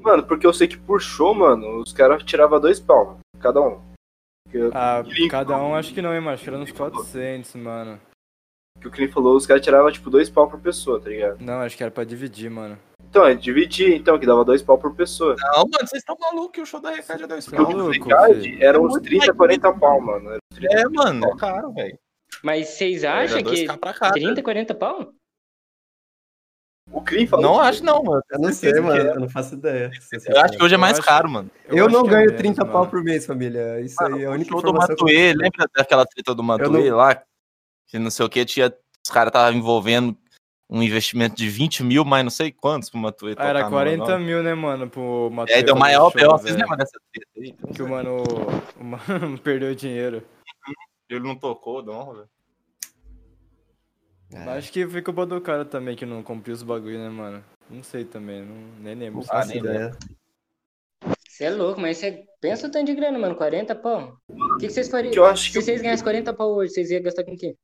Mano, porque eu sei que por show, mano, os caras tiravam dois pau, mano, cada um. Porque Ah, cada um acho que não, hein, mano. Acho que era uns 400, mano. Que o Clean falou, os caras tiravam tipo dois pau por pessoa, tá ligado? Não, acho que era pra dividir, mano. Então, é dividir, então, que dava dois pau por pessoa. Não, mano, vocês estão malucos que o show da Recade é dois pau. Porque o filho. era É uns muito 30, mais 40 pau, mano. Era 30. É, mano, é caro, velho. Mas vocês acham que 2K pra cada. 30, 40 pau? O Clean falou. Não acho não, mano. Eu não sei, mano. Eu não faço ideia. Eu acho que hoje é mais Eu acho- caro, mano. Eu, não é ganho menos, 30 mano. pau por mês, família. Isso aí é a O única show do tenho. lembra daquela treta do Matuê não- lá? Que não sei o que, tinha. Os caras estavam envolvendo um investimento de 20 mil, mas não sei quantos pro Matuê Ah, era tocar no 40 Manoel. mil, né, mano, pro E Matheus. aí deu maior B.O., vocês lembram dessa treta aí? Que o mano, o mano (laughs) perdeu dinheiro. Ele não tocou, não, velho. É. Acho que foi culpa do cara também que não cumpriu os bagulho, né, mano? Não sei também, não, nem lembro. Faço nem ideia. Você é louco, mas você pensa o tanto de grana, mano. 40 pau. O que, que vocês fariam? Que eu acho que Se vocês ganhassem 40 pau hoje, vocês iam gastar com o quê?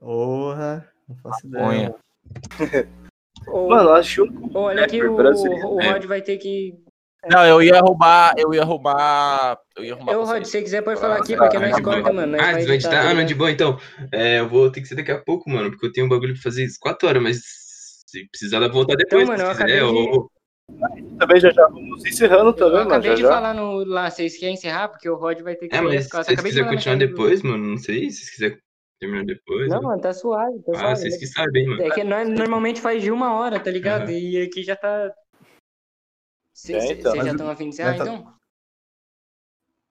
Porra, não faço ideia. Ou, Mano, eu acho olha que o, o? Rod vai ter que. Não, eu ia roubar, eu ia roubar. Eu ia roubar. Eu, pra Rod, se você quiser, pode falar aqui, Ah, porque tá, nós tá corta, mano. Ah, vai vai editar, editar? tá Ah, não, de boa, então. É, eu vou ter que ser daqui a pouco, mano, porque eu tenho um bagulho pra fazer às 4 horas, mas se precisar, dá pra voltar depois, Então, mano, se eu quiser. acabei de- ou- também já já vamos encerrando Eu também, mano. acabei Já, de já. falar no, lá, vocês querem encerrar? Porque o Rod vai ter que É, mas se vocês Acabei quiserem continuar depois, mano, não sei. Se vocês quiserem terminar depois. Não, mano. mano, tá suave, tá Ah, suave. vocês que sabem, mano. É que nós normalmente faz de uma hora, tá ligado? Aham. E aqui já tá. Vocês É, então. já estão afim de encerrar, mas tá- então?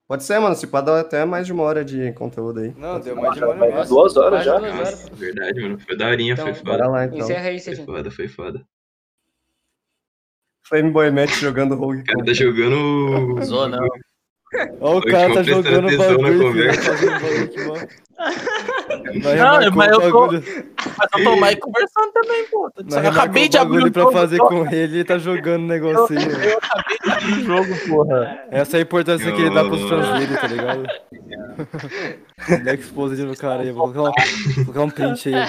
Pode ser, mano. Se pode dar até mais de uma hora de conteúdo aí. Não, deu mais de uma hora mesmo. duas horas já. duas horas. Nossa, verdade, mano. Foi daorinha, foi Então, Bora foda. lá, então. Encerra aí, Foi foda, foi foda. Flame Boy Match jogando Rogue O cara tá jogando. (laughs) Não. (laughs) Ó, o cara tá jogando bagulho, (laughs) Não, mas eu tô-. Mas eu tô mais conversando também, pô. Eu acabei de o abrir o pra jogo, fazer eu- com ele e tá jogando o negocinho. Eu acabei de abrir o jogo, porra. Essa é a importância que ele dá pros Eu- fãs dele, tá ligado? (laughs) Ele é exposed no cara aí, vou colocar, um- vou colocar um print aí.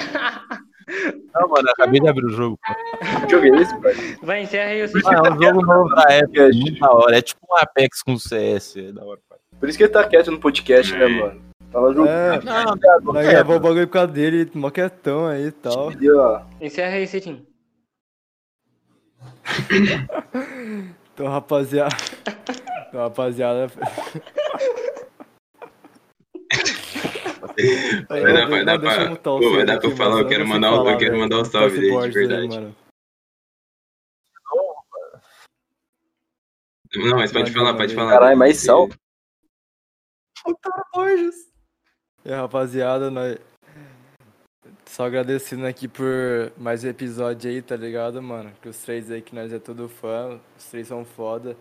Não, mano, acabei de abrir o jogo. Pô. Que jogo é esse, pai? Vai, encerra aí o Ah, é um jogo novo da época, é muito da hora. É tipo um Apex com CS, é da hora. Pai. Por isso que ele tá quieto no podcast, né, mano? Tava jogando. É, Não, vai gravar o bagulho por causa dele, mó quietão aí e tal. Ó, Encerra aí, Cetinho. (laughs) Então, rapaziada. (laughs) Então, rapaziada. (laughs) Vai dar, vai dar eu pra, pô, vai dar pra falar, eu quero não mandar, um- eu falar, quero mandar um salve daí, de aí, verdade. mano. Não, mas pode falar, pode aí. falar. Caralho, mais sal? E aí, rapaziada, nós... Só agradecendo aqui por mais um episódio aí, tá ligado, mano? Que os três aí que nós é tudo fã, os três são foda.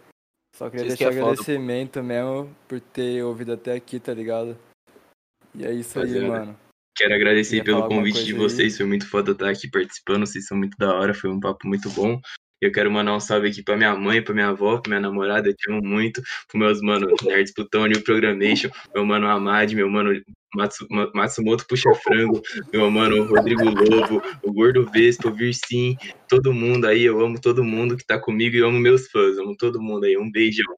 Só queria Vocês que deixar é foda, agradecimento mesmo por ter ouvido até aqui, tá ligado? E é isso aí, Rapaziada. mano. Quero agradecer pelo convite de coisa aí? vocês, foi muito foda estar aqui participando, vocês são muito da hora, foi um papo muito bom. Eu quero mandar um salve aqui pra minha mãe, pra minha avó, pra minha namorada, eu te amo muito, pros meus mano Nerds Plutônio Programmation, meu mano Amad, meu mano Matsu, Ma- Matsumoto Puxa Frango, meu mano Rodrigo Lobo, o Gordo Vespa, o Virsim, todo mundo aí, eu amo todo mundo que tá comigo e amo meus fãs, amo todo mundo aí, um beijão.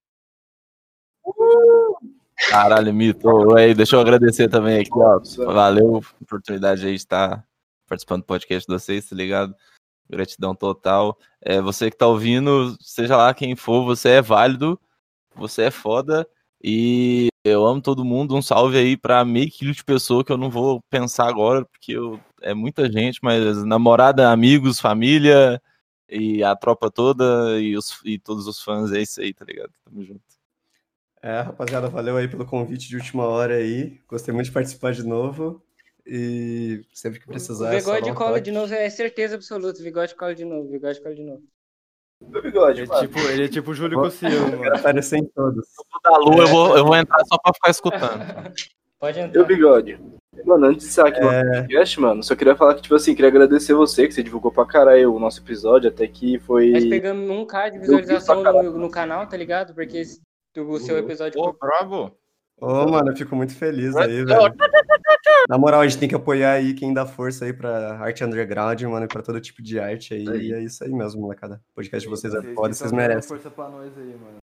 Caralho, Mito. Aí, deixa eu agradecer também aqui, ó. Valeu a oportunidade aí de estar participando do podcast de vocês, tá ligado? Gratidão total. É, você que tá ouvindo, seja lá quem for, você é válido, você é foda e eu amo todo mundo. Um salve aí pra meio quilo de pessoa que eu não vou pensar agora, porque eu- é muita gente, mas namorada, amigos, família e a tropa toda e, os, e todos os fãs, é isso aí, tá ligado? Tamo junto. É, rapaziada, valeu aí pelo convite de última hora aí. Gostei muito de participar de novo. E sempre que O precisar. é só bigode cola toque. de novo, é certeza absoluta. Bigode cola de novo, bigode cola de novo. Bigode, Ele é mano. tipo, ele é tipo o Júlio Quero mano. (laughs) aparecer em todos. Da Lu, eu, vou, eu vou entrar só pra ficar escutando. (laughs) Pode Meu entrar. bigode. Mano, antes de sair aqui no É, podcast, mano, só queria falar que, tipo assim, queria agradecer você, que você divulgou pra caralho o nosso episódio, até que foi. Nós pegamos 1k de visualização no, no canal, tá ligado? Porque esse- o seu episódio Pô, bravo. Ô, mano, eu fico muito feliz aí, velho. (laughs) Na moral, a gente tem que apoiar aí quem dá força aí pra arte underground, mano, e pra todo tipo de arte aí. E é isso aí mesmo, molecada. O podcast de vocês é foda, vocês merecem. força pra nós aí, mano.